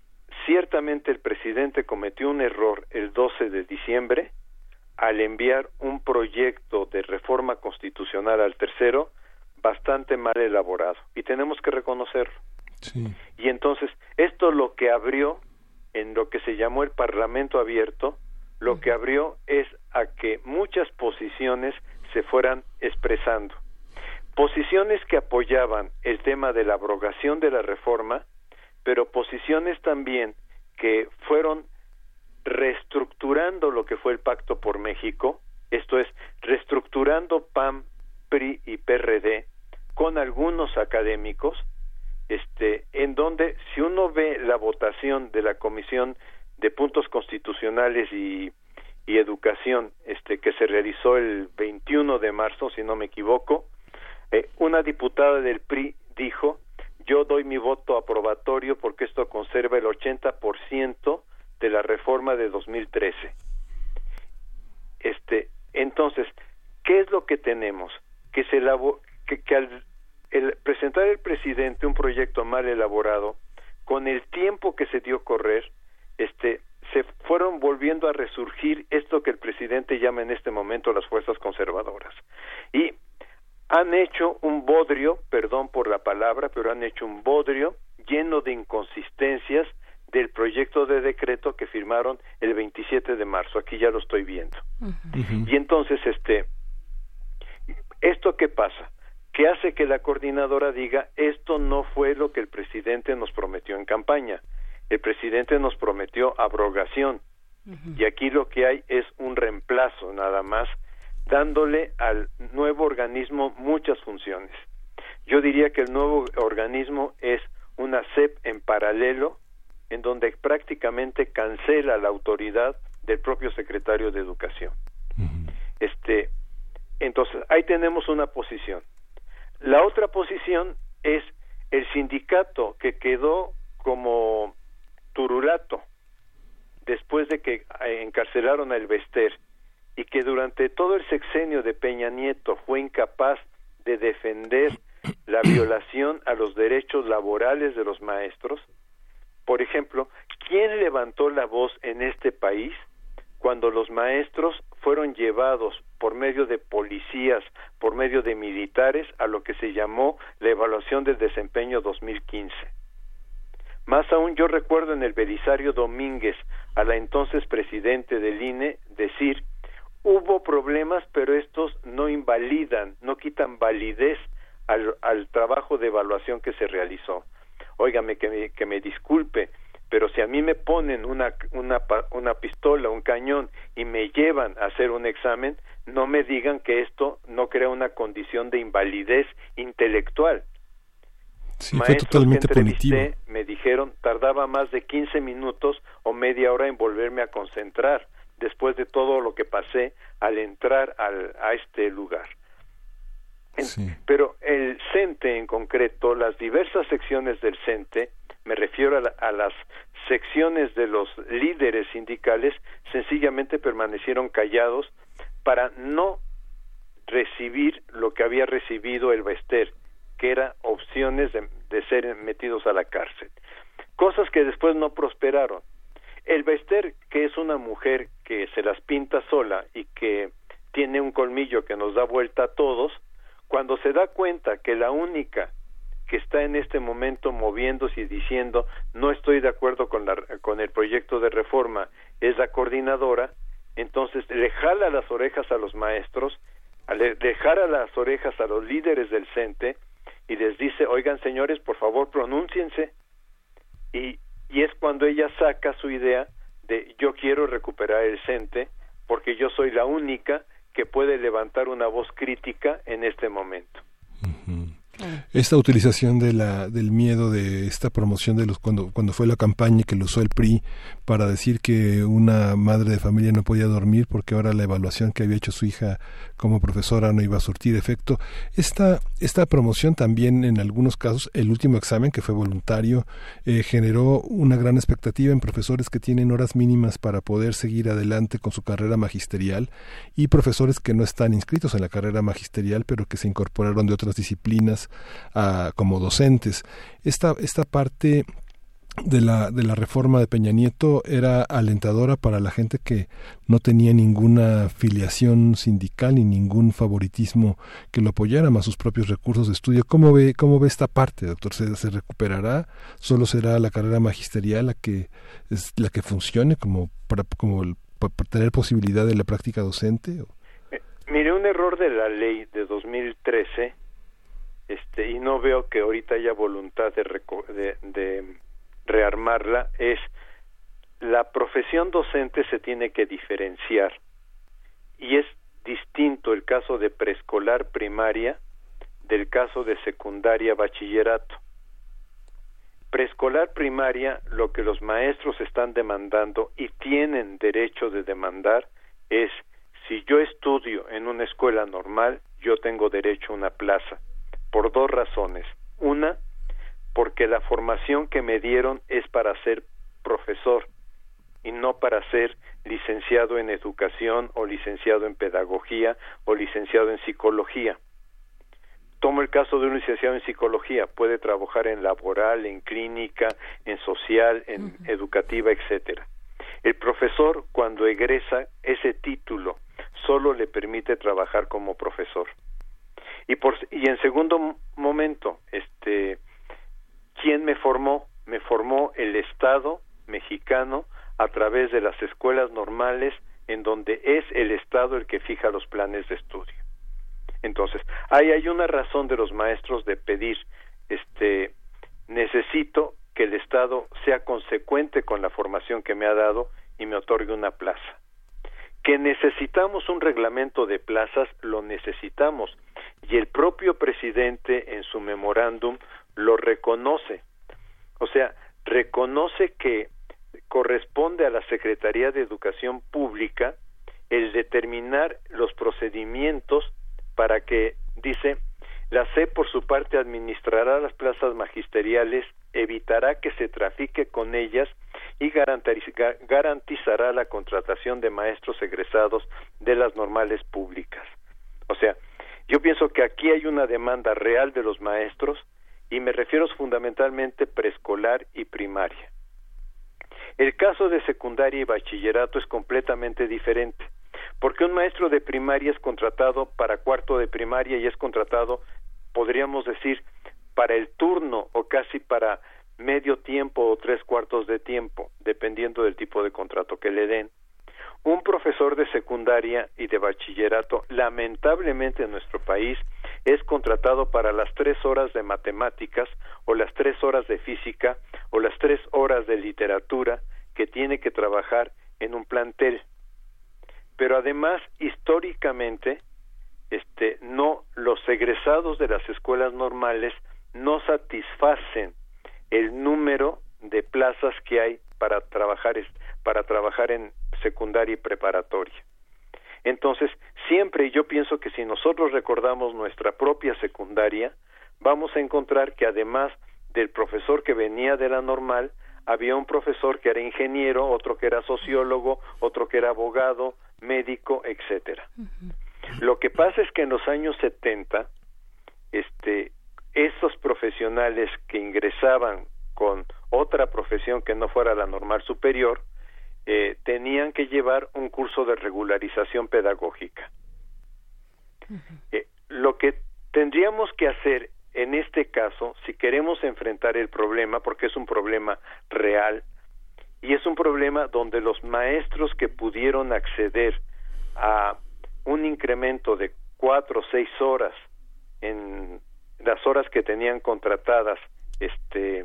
ciertamente el presidente cometió un error el 12 de diciembre al enviar un proyecto de reforma constitucional al tercero bastante mal elaborado y tenemos que reconocerlo. Y entonces esto lo que abrió en lo que se llamó el Parlamento abierto, lo que abrió es a que muchas posiciones se fueran expresando. Posiciones que apoyaban el tema de la abrogación de la reforma, pero posiciones también que fueron reestructurando lo que fue el Pacto por México, esto es, reestructurando PAM, PRI y PRD con algunos académicos, este, en donde si uno ve la votación de la Comisión de Puntos Constitucionales y, Educación, este, que se realizó el 21 de marzo, si no me equivoco, eh, una diputada del PRI dijo yo doy mi voto aprobatorio porque esto conserva el 80% de la reforma de 2013. Este, entonces, ¿qué es lo que tenemos? Que se que, que al presentar el presidente un proyecto mal elaborado, con el tiempo que se dio correr, este, se fueron volviendo a resurgir esto que el presidente llama en este momento las fuerzas conservadoras. Y han hecho un bodrio, perdón por la palabra, pero han hecho un bodrio lleno de inconsistencias del proyecto de decreto que firmaron el 27 de marzo. Aquí ya lo estoy viendo. Y entonces, este, ¿esto qué pasa? ¿Qué hace que la coordinadora diga esto no fue lo que el presidente nos prometió en campaña? El presidente nos prometió abrogación. Y aquí lo que hay es un reemplazo nada más dándole al nuevo organismo muchas funciones. Yo diría que el nuevo organismo es una CEP en paralelo, en donde prácticamente cancela la autoridad del propio secretario de Educación. Este, entonces, ahí tenemos una posición. La otra posición es el sindicato que quedó como turulato después de que eh, encarcelaron a Elvester y que durante todo el sexenio de Peña Nieto fue incapaz de defender la violación a los derechos laborales de los maestros? Por ejemplo, ¿quién levantó la voz en este país cuando los maestros fueron llevados por medio de policías, por medio de militares, a lo que se llamó la evaluación del desempeño 2015? Más aún yo recuerdo en el Belisario Domínguez a la entonces presidente del INE decir hubo problemas, pero estos no invalidan, no quitan validez al, al trabajo de evaluación que se realizó. Óigame, que me, que me disculpe, pero si a mí me ponen una, una, una pistola, un cañón y me llevan a hacer un examen, no me digan que esto no crea una condición de invalidez intelectual. Sí, Maestros que entrevisté me dijeron tardaba más de 15 minutos o media hora en volverme a concentrar después de todo lo que pasé al entrar al, a este lugar. Pero el CENTE en concreto, las diversas secciones del CENTE, me refiero a, a, las secciones de los líderes sindicales, sencillamente permanecieron callados para no recibir lo que había recibido el Bester, que era opciones de, de ser metidos a la cárcel. Cosas que después no prosperaron. El Bester, que es una mujer que se las pinta sola y que tiene un colmillo que nos da vuelta a todos, cuando se da cuenta que la única que está en este momento moviéndose y diciendo no estoy de acuerdo con, la, con el proyecto de reforma es la coordinadora, entonces le jala las orejas a los maestros, le a las orejas a los líderes del CENTE y les dice, oigan señores, por favor pronúnciense. Y, y es cuando ella saca su idea de yo quiero recuperar el CENTE porque yo soy la única que puede levantar una voz crítica en este momento. Esta utilización de la, del miedo de esta promoción de los cuando cuando fue la campaña que lo usó el PRI para decir que una madre de familia no podía dormir porque ahora la evaluación que había hecho su hija como profesora no iba a surtir efecto. Esta esta promoción también en algunos casos el último examen que fue voluntario eh, generó una gran expectativa en profesores que tienen horas mínimas para poder seguir adelante con su carrera magisterial y profesores que no están inscritos en la carrera magisterial pero que se incorporaron de otras disciplinas como docentes. Esta, esta parte de la, de la reforma de Peña Nieto era alentadora para la gente que no tenía ninguna filiación sindical ni ningún favoritismo que lo apoyara más sus propios recursos de estudio. ¿Cómo ve, cómo ve esta parte, doctor? ¿Se, ¿Se, recuperará? ¿Solo será la carrera magisterial la que es la que funcione como para, como para tener posibilidad de la práctica docente? Eh, mire, un error de la ley de 2013 este y no veo que ahorita haya voluntad de, de, rearmarla es la profesión docente se tiene que diferenciar y es distinto el caso de preescolar primaria del caso de secundaria bachillerato. Preescolar primaria lo que los maestros están demandando y tienen derecho de demandar es si yo estudio en una escuela normal, yo tengo derecho a una plaza por dos razones. Una, porque la formación que me dieron es para ser profesor y no para ser licenciado en educación o licenciado en pedagogía o licenciado en psicología. Tomo el caso de un licenciado en psicología, puede trabajar en laboral, en clínica, en social, en educativa, etcétera. El profesor cuando egresa ese título solo le permite trabajar como profesor. Y, por, y en segundo momento, este, ¿quién me formó? Me formó el Estado mexicano a través de las escuelas normales en donde es el Estado el que fija los planes de estudio. Entonces, ahí hay una razón de los maestros de pedir, este, necesito que el Estado sea consecuente con la formación que me ha dado y me otorgue una plaza. Que necesitamos un reglamento de plazas, lo necesitamos, y el propio presidente en su memorándum lo reconoce. O sea, reconoce que corresponde a la Secretaría de Educación Pública el determinar los procedimientos para que, dice, la C por su parte administrará las plazas magisteriales, evitará que se trafique con ellas y garantizará la contratación de maestros egresados de las normales públicas. O sea, yo pienso que aquí hay una demanda real de los maestros y me refiero fundamentalmente preescolar y primaria. El caso de secundaria y bachillerato es completamente diferente, porque un maestro de primaria es contratado para cuarto de primaria y es contratado, podríamos decir, para el turno o casi para medio tiempo o tres cuartos de tiempo, dependiendo del tipo de contrato que le den un profesor de secundaria y de bachillerato, lamentablemente en nuestro país, es contratado para las tres horas de matemáticas o las tres horas de física o las tres horas de literatura que tiene que trabajar en un plantel. Pero además, históricamente, este, no, los egresados de las escuelas normales no satisfacen el número de plazas que hay para trabajar, para trabajar en secundaria y preparatoria. Entonces, siempre yo pienso que si nosotros recordamos nuestra propia secundaria, vamos a encontrar que además del profesor que venía de la normal, había un profesor que era ingeniero, otro que era sociólogo, otro que era abogado, médico, etcétera. Lo que pasa es que en los años 70, este, esos profesionales que ingresaban con otra profesión que no fuera la normal superior, eh, tenían que llevar un curso de regularización pedagógica. Eh, lo que tendríamos que hacer en este caso, si queremos enfrentar el problema, porque es un problema real, y es un problema donde los maestros que pudieron acceder a un incremento de cuatro o seis horas en las horas que tenían contratadas, este,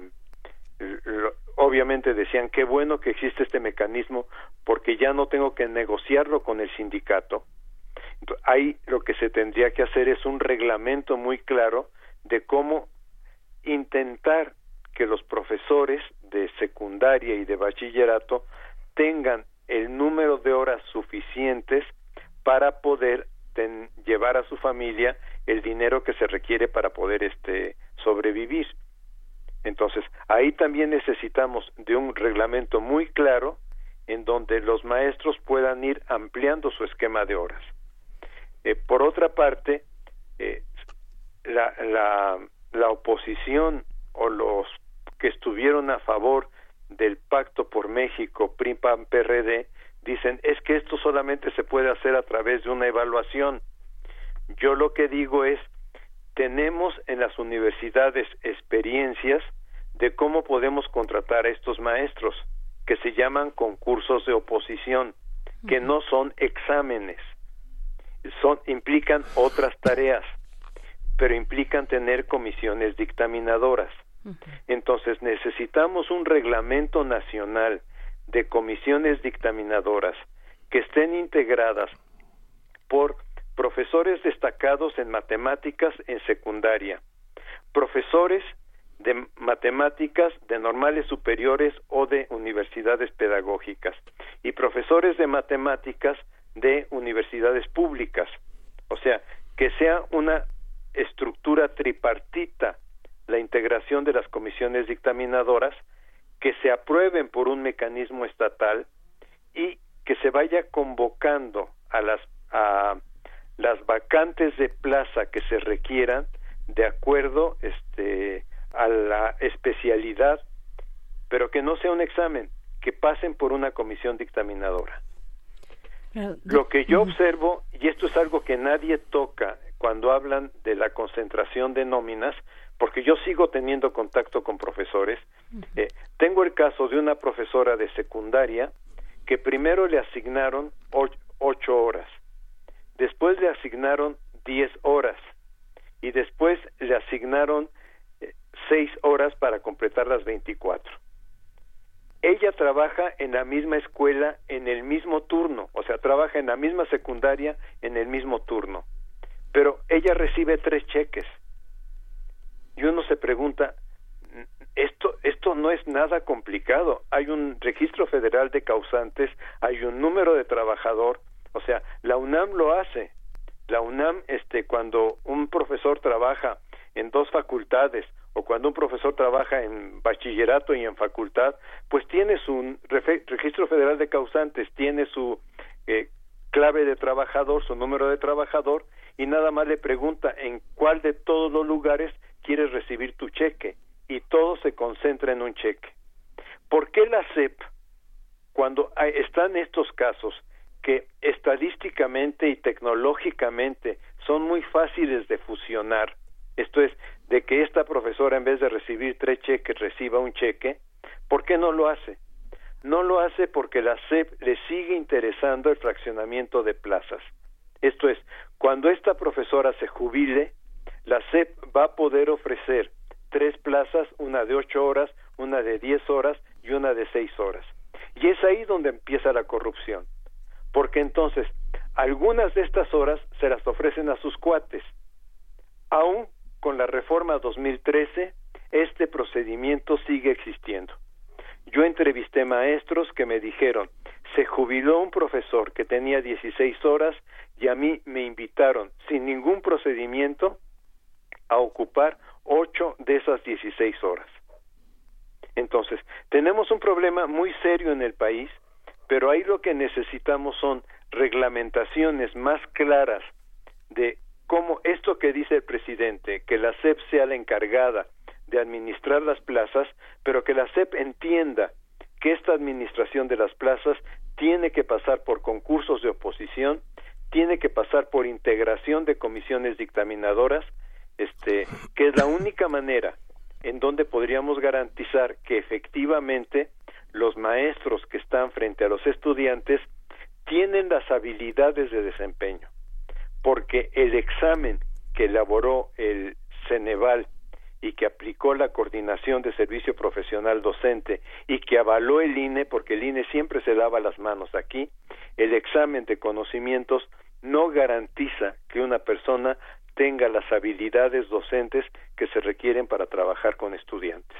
obviamente decían qué bueno que existe este mecanismo porque ya no tengo que negociarlo con el sindicato. ahí lo que se tendría que hacer es un reglamento muy claro de cómo intentar que los profesores de secundaria y de bachillerato tengan el número de horas suficientes para poder llevar a su familia el dinero que se requiere para poder este sobrevivir. Entonces, ahí también necesitamos de un reglamento muy claro en donde los maestros puedan ir ampliando su esquema de horas. Eh, por otra parte, eh, la, la, la oposición o los que estuvieron a favor del pacto por México, PRIPAM, PRD, dicen es que esto solamente se puede hacer a través de una evaluación. Yo lo que digo es, tenemos en las universidades experiencias de cómo podemos contratar a estos maestros, que se llaman concursos de oposición, que no son exámenes, son, implican otras tareas, pero implican tener comisiones dictaminadoras. Entonces necesitamos un reglamento nacional de comisiones dictaminadoras que estén integradas por profesores destacados en matemáticas en secundaria, profesores de matemáticas de normales superiores o de universidades pedagógicas y profesores de matemáticas de universidades públicas. O sea, que sea una estructura tripartita la integración de las comisiones dictaminadoras que se aprueben por un mecanismo estatal y que se vaya convocando a las a las vacantes de plaza que se requieran de acuerdo este a la especialidad pero que no sea un examen que pasen por una comisión dictaminadora lo que yo observo y esto es algo que nadie toca cuando hablan de la concentración de nóminas porque yo sigo teniendo contacto con profesores. Eh, tengo el caso de una profesora de secundaria que primero le asignaron ocho horas, después le asignaron diez horas y después le asignaron eh, seis horas para completar las veinticuatro. Ella trabaja en la misma escuela en el mismo turno, o sea, trabaja en la misma secundaria en el mismo turno, pero ella recibe tres cheques y uno se pregunta, esto, esto no es nada complicado. Hay un registro federal de causantes, hay un número de trabajador, o sea, la UNAM lo hace. La UNAM, este, cuando un profesor trabaja en dos facultades o cuando un profesor trabaja en bachillerato y en facultad, pues tiene su registro federal de causantes, tiene su eh, clave de trabajador, su número de trabajador, y nada más le pregunta en cuál de todos los lugares quieres recibir tu cheque y todo se concentra en un cheque. ¿Por qué la SEP, cuando están estos casos que estadísticamente y tecnológicamente son muy fáciles de fusionar, esto es, de que esta profesora en vez de recibir tres cheques reciba un cheque, ¿por qué no lo hace? No lo hace porque la SEP le sigue interesando el fraccionamiento de plazas. Esto es, cuando esta profesora se jubile, la SEP va a poder ofrecer tres plazas, una de ocho horas, una de diez horas y una de seis horas. Y es ahí donde empieza la corrupción, porque entonces algunas de estas horas se las ofrecen a sus cuates. Aún con la reforma 2013, este procedimiento sigue existiendo. Yo entrevisté maestros que me dijeron, se jubiló un profesor que tenía 16 horas y a mí me invitaron sin ningún procedimiento a ocupar ocho de esas 16 horas. Entonces, tenemos un problema muy serio en el país, pero ahí lo que necesitamos son reglamentaciones más claras de cómo esto que dice el presidente, que la SEP sea la encargada de administrar las plazas, pero que la SEP entienda que esta administración de las plazas tiene que pasar por concursos de oposición, tiene que pasar por integración de comisiones dictaminadoras, este, que es la única manera en donde podríamos garantizar que efectivamente los maestros que están frente a los estudiantes tienen las habilidades de desempeño, porque el examen que elaboró el Ceneval y que aplicó la coordinación de servicio profesional docente y que avaló el INE, porque el INE siempre se lava las manos aquí, el examen de conocimientos no garantiza que una persona tenga las habilidades docentes que se requieren para trabajar con estudiantes.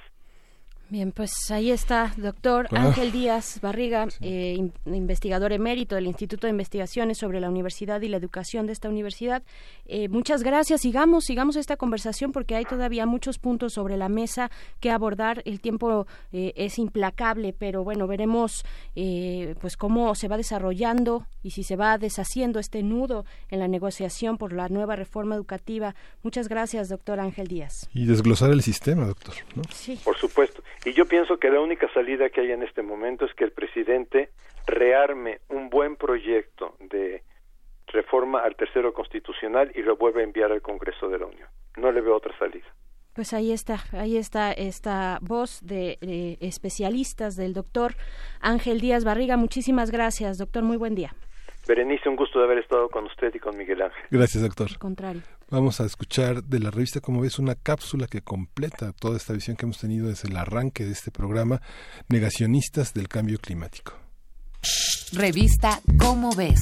Bien, pues ahí está, doctor Ángel Díaz Barriga, eh, investigador emérito del Instituto de Investigaciones sobre la Universidad y la Educación de esta universidad. Eh, muchas gracias. Sigamos, sigamos esta conversación porque hay todavía muchos puntos sobre la mesa que abordar. El tiempo eh, es implacable, pero bueno, veremos pues cómo se va desarrollando y si se va deshaciendo este nudo en la negociación por la nueva reforma educativa. Muchas gracias, doctor Ángel Díaz. Y desglosar el sistema, doctor. Sí. Por supuesto. Y yo pienso que la única salida que hay en este momento es que el presidente rearme un buen proyecto de reforma al tercero constitucional y lo vuelva a enviar al Congreso de la Unión. No le veo otra salida. Pues ahí está, ahí está esta voz de especialistas del doctor Ángel Díaz Barriga. Muchísimas gracias, doctor. Muy buen día. Berenice, un gusto de haber estado con usted y con Miguel Ángel. Gracias, doctor. Al contrario. Vamos a escuchar de la revista, como ves, una cápsula que completa toda esta visión que hemos tenido desde el arranque de este programa, Negacionistas del Cambio Climático. Revista Cómo ves.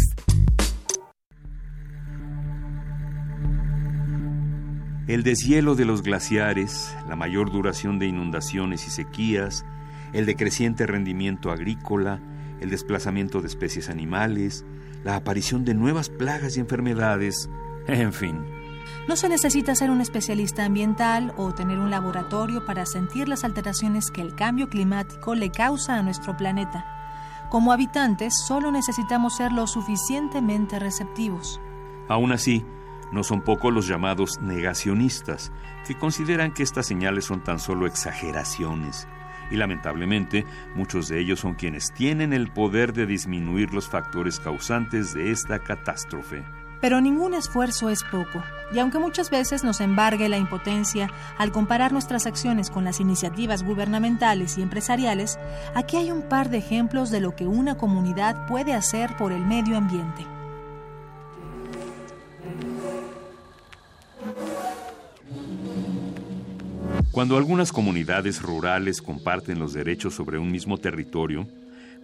El deshielo de los glaciares, la mayor duración de inundaciones y sequías, el decreciente rendimiento agrícola, el desplazamiento de especies animales, la aparición de nuevas plagas y enfermedades, en fin. No se necesita ser un especialista ambiental o tener un laboratorio para sentir las alteraciones que el cambio climático le causa a nuestro planeta. Como habitantes, solo necesitamos ser lo suficientemente receptivos. Aún así, no son pocos los llamados negacionistas, que consideran que estas señales son tan solo exageraciones y lamentablemente muchos de ellos son quienes tienen el poder de disminuir los factores causantes de esta catástrofe. Pero ningún esfuerzo es poco, y aunque muchas veces nos embargue la impotencia al comparar nuestras acciones con las iniciativas gubernamentales y empresariales, aquí hay un par de ejemplos de lo que una comunidad puede hacer por el medio ambiente. Cuando algunas comunidades rurales comparten los derechos sobre un mismo territorio,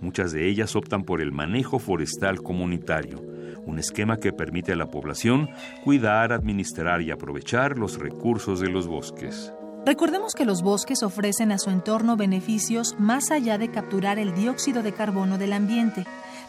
muchas de ellas optan por el manejo forestal comunitario, un esquema que permite a la población cuidar, administrar y aprovechar los recursos de los bosques. Recordemos que los bosques ofrecen a su entorno beneficios más allá de capturar el dióxido de carbono del ambiente.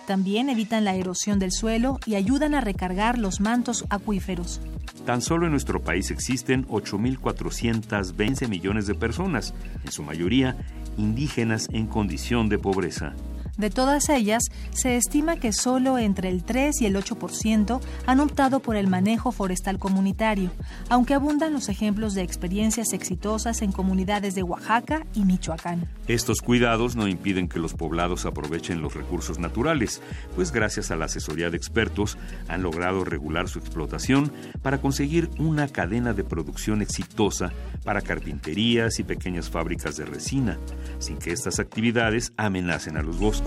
También evitan la erosión del suelo y ayudan a recargar los mantos acuíferos. Tan solo en nuestro país existen 8.420 millones de personas, en su mayoría indígenas en condición de pobreza. De todas ellas, se estima que solo entre el 3 y el 8% han optado por el manejo forestal comunitario, aunque abundan los ejemplos de experiencias exitosas en comunidades de Oaxaca y Michoacán. Estos cuidados no impiden que los poblados aprovechen los recursos naturales, pues gracias a la asesoría de expertos han logrado regular su explotación para conseguir una cadena de producción exitosa para carpinterías y pequeñas fábricas de resina, sin que estas actividades amenacen a los bosques.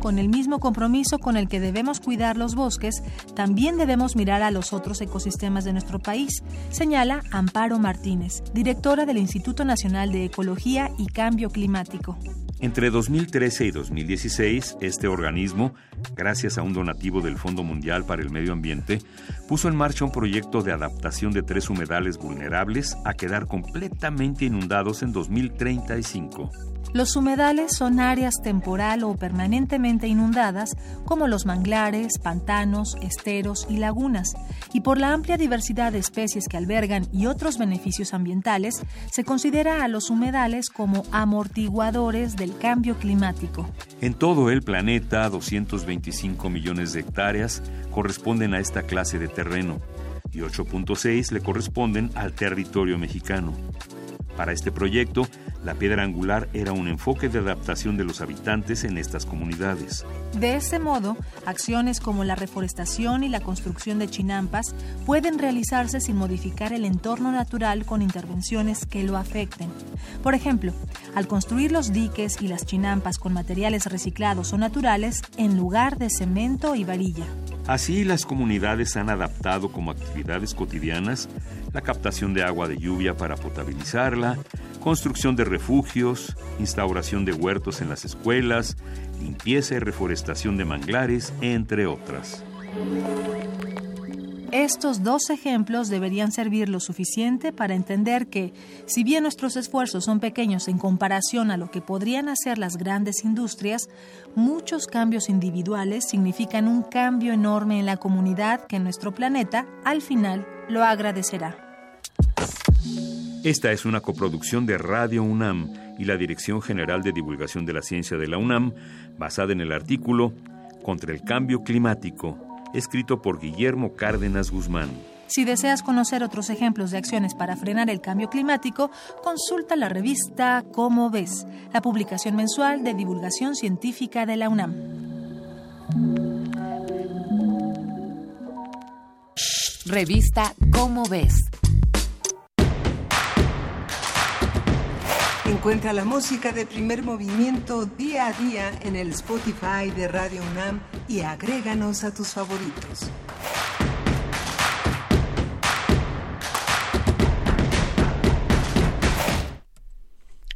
Con el mismo compromiso con el que debemos cuidar los bosques, también debemos mirar a los otros ecosistemas de nuestro país, señala Amparo Martínez, directora del Instituto Nacional de Ecología y Cambio Climático. Entre 2013 y 2016, este organismo, gracias a un donativo del Fondo Mundial para el Medio Ambiente, puso en marcha un proyecto de adaptación de tres humedales vulnerables a quedar completamente inundados en 2035. Los humedales son áreas temporal o permanentemente inundadas, como los manglares, pantanos, esteros y lagunas, y por la amplia diversidad de especies que albergan y otros beneficios ambientales, se considera a los humedales como amortiguadores del cambio climático. En todo el planeta, 225 millones de hectáreas corresponden a esta clase de terreno y 8.6 le corresponden al territorio mexicano. Para este proyecto, La piedra angular era un enfoque de adaptación de los habitantes en estas comunidades. De ese modo, acciones como la reforestación y la construcción de chinampas pueden realizarse sin modificar el entorno natural con intervenciones que lo afecten. Por ejemplo, al construir los diques y las chinampas con materiales reciclados o naturales en lugar de cemento y varilla. Así, las comunidades han adaptado como actividades cotidianas la captación de agua de lluvia para potabilizarla, construcción de refugios, instauración de huertos en las escuelas, limpieza y reforestación de manglares, entre otras. Estos dos ejemplos deberían servir lo suficiente para entender que, si bien nuestros esfuerzos son pequeños en comparación a lo que podrían hacer las grandes industrias, muchos cambios individuales significan un cambio enorme en la comunidad que nuestro planeta, al final, lo agradecerá. Esta es una coproducción de Radio UNAM y la Dirección General de Divulgación de la Ciencia de la UNAM, basada en el artículo Contra el Cambio Climático, escrito por Guillermo Cárdenas Guzmán. Si deseas conocer otros ejemplos de acciones para frenar el cambio climático, consulta la revista Cómo ves, la publicación mensual de divulgación científica de la UNAM. Revista Cómo ves. Encuentra la música de primer movimiento día a día en el Spotify de Radio UNAM y agréganos a tus favoritos.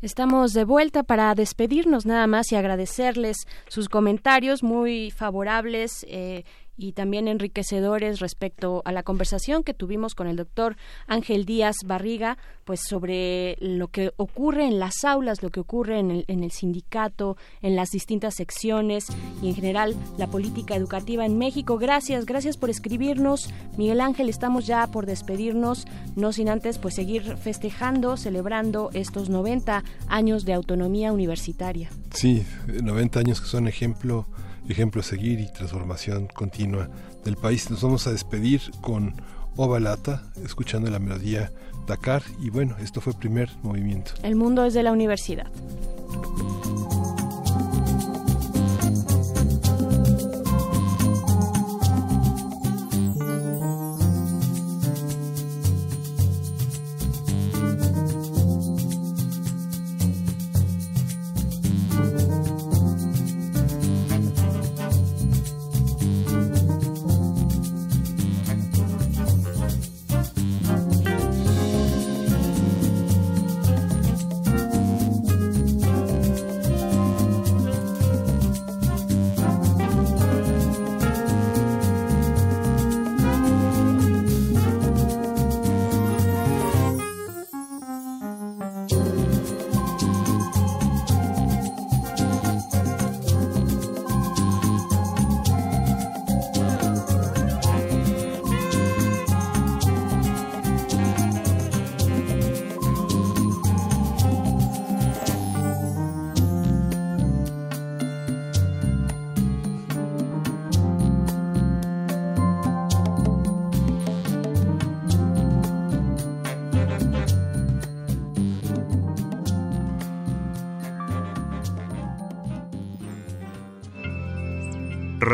Estamos de vuelta para despedirnos nada más y agradecerles sus comentarios muy favorables eh, y también enriquecedores respecto a la conversación que tuvimos con el doctor Ángel Díaz Barriga, pues sobre lo que ocurre en las aulas, lo que ocurre en el, en el sindicato, en las distintas secciones y en general la política educativa en México. Gracias, gracias por escribirnos. Miguel Ángel, estamos ya por despedirnos, no sin antes pues seguir festejando, celebrando estos 90 años de autonomía universitaria. Sí, 90 años que son ejemplo ejemplo seguir y transformación continua del país. Nos vamos a despedir con Ovalata, escuchando la melodía Dakar y bueno, esto fue el primer movimiento. El mundo es de la universidad.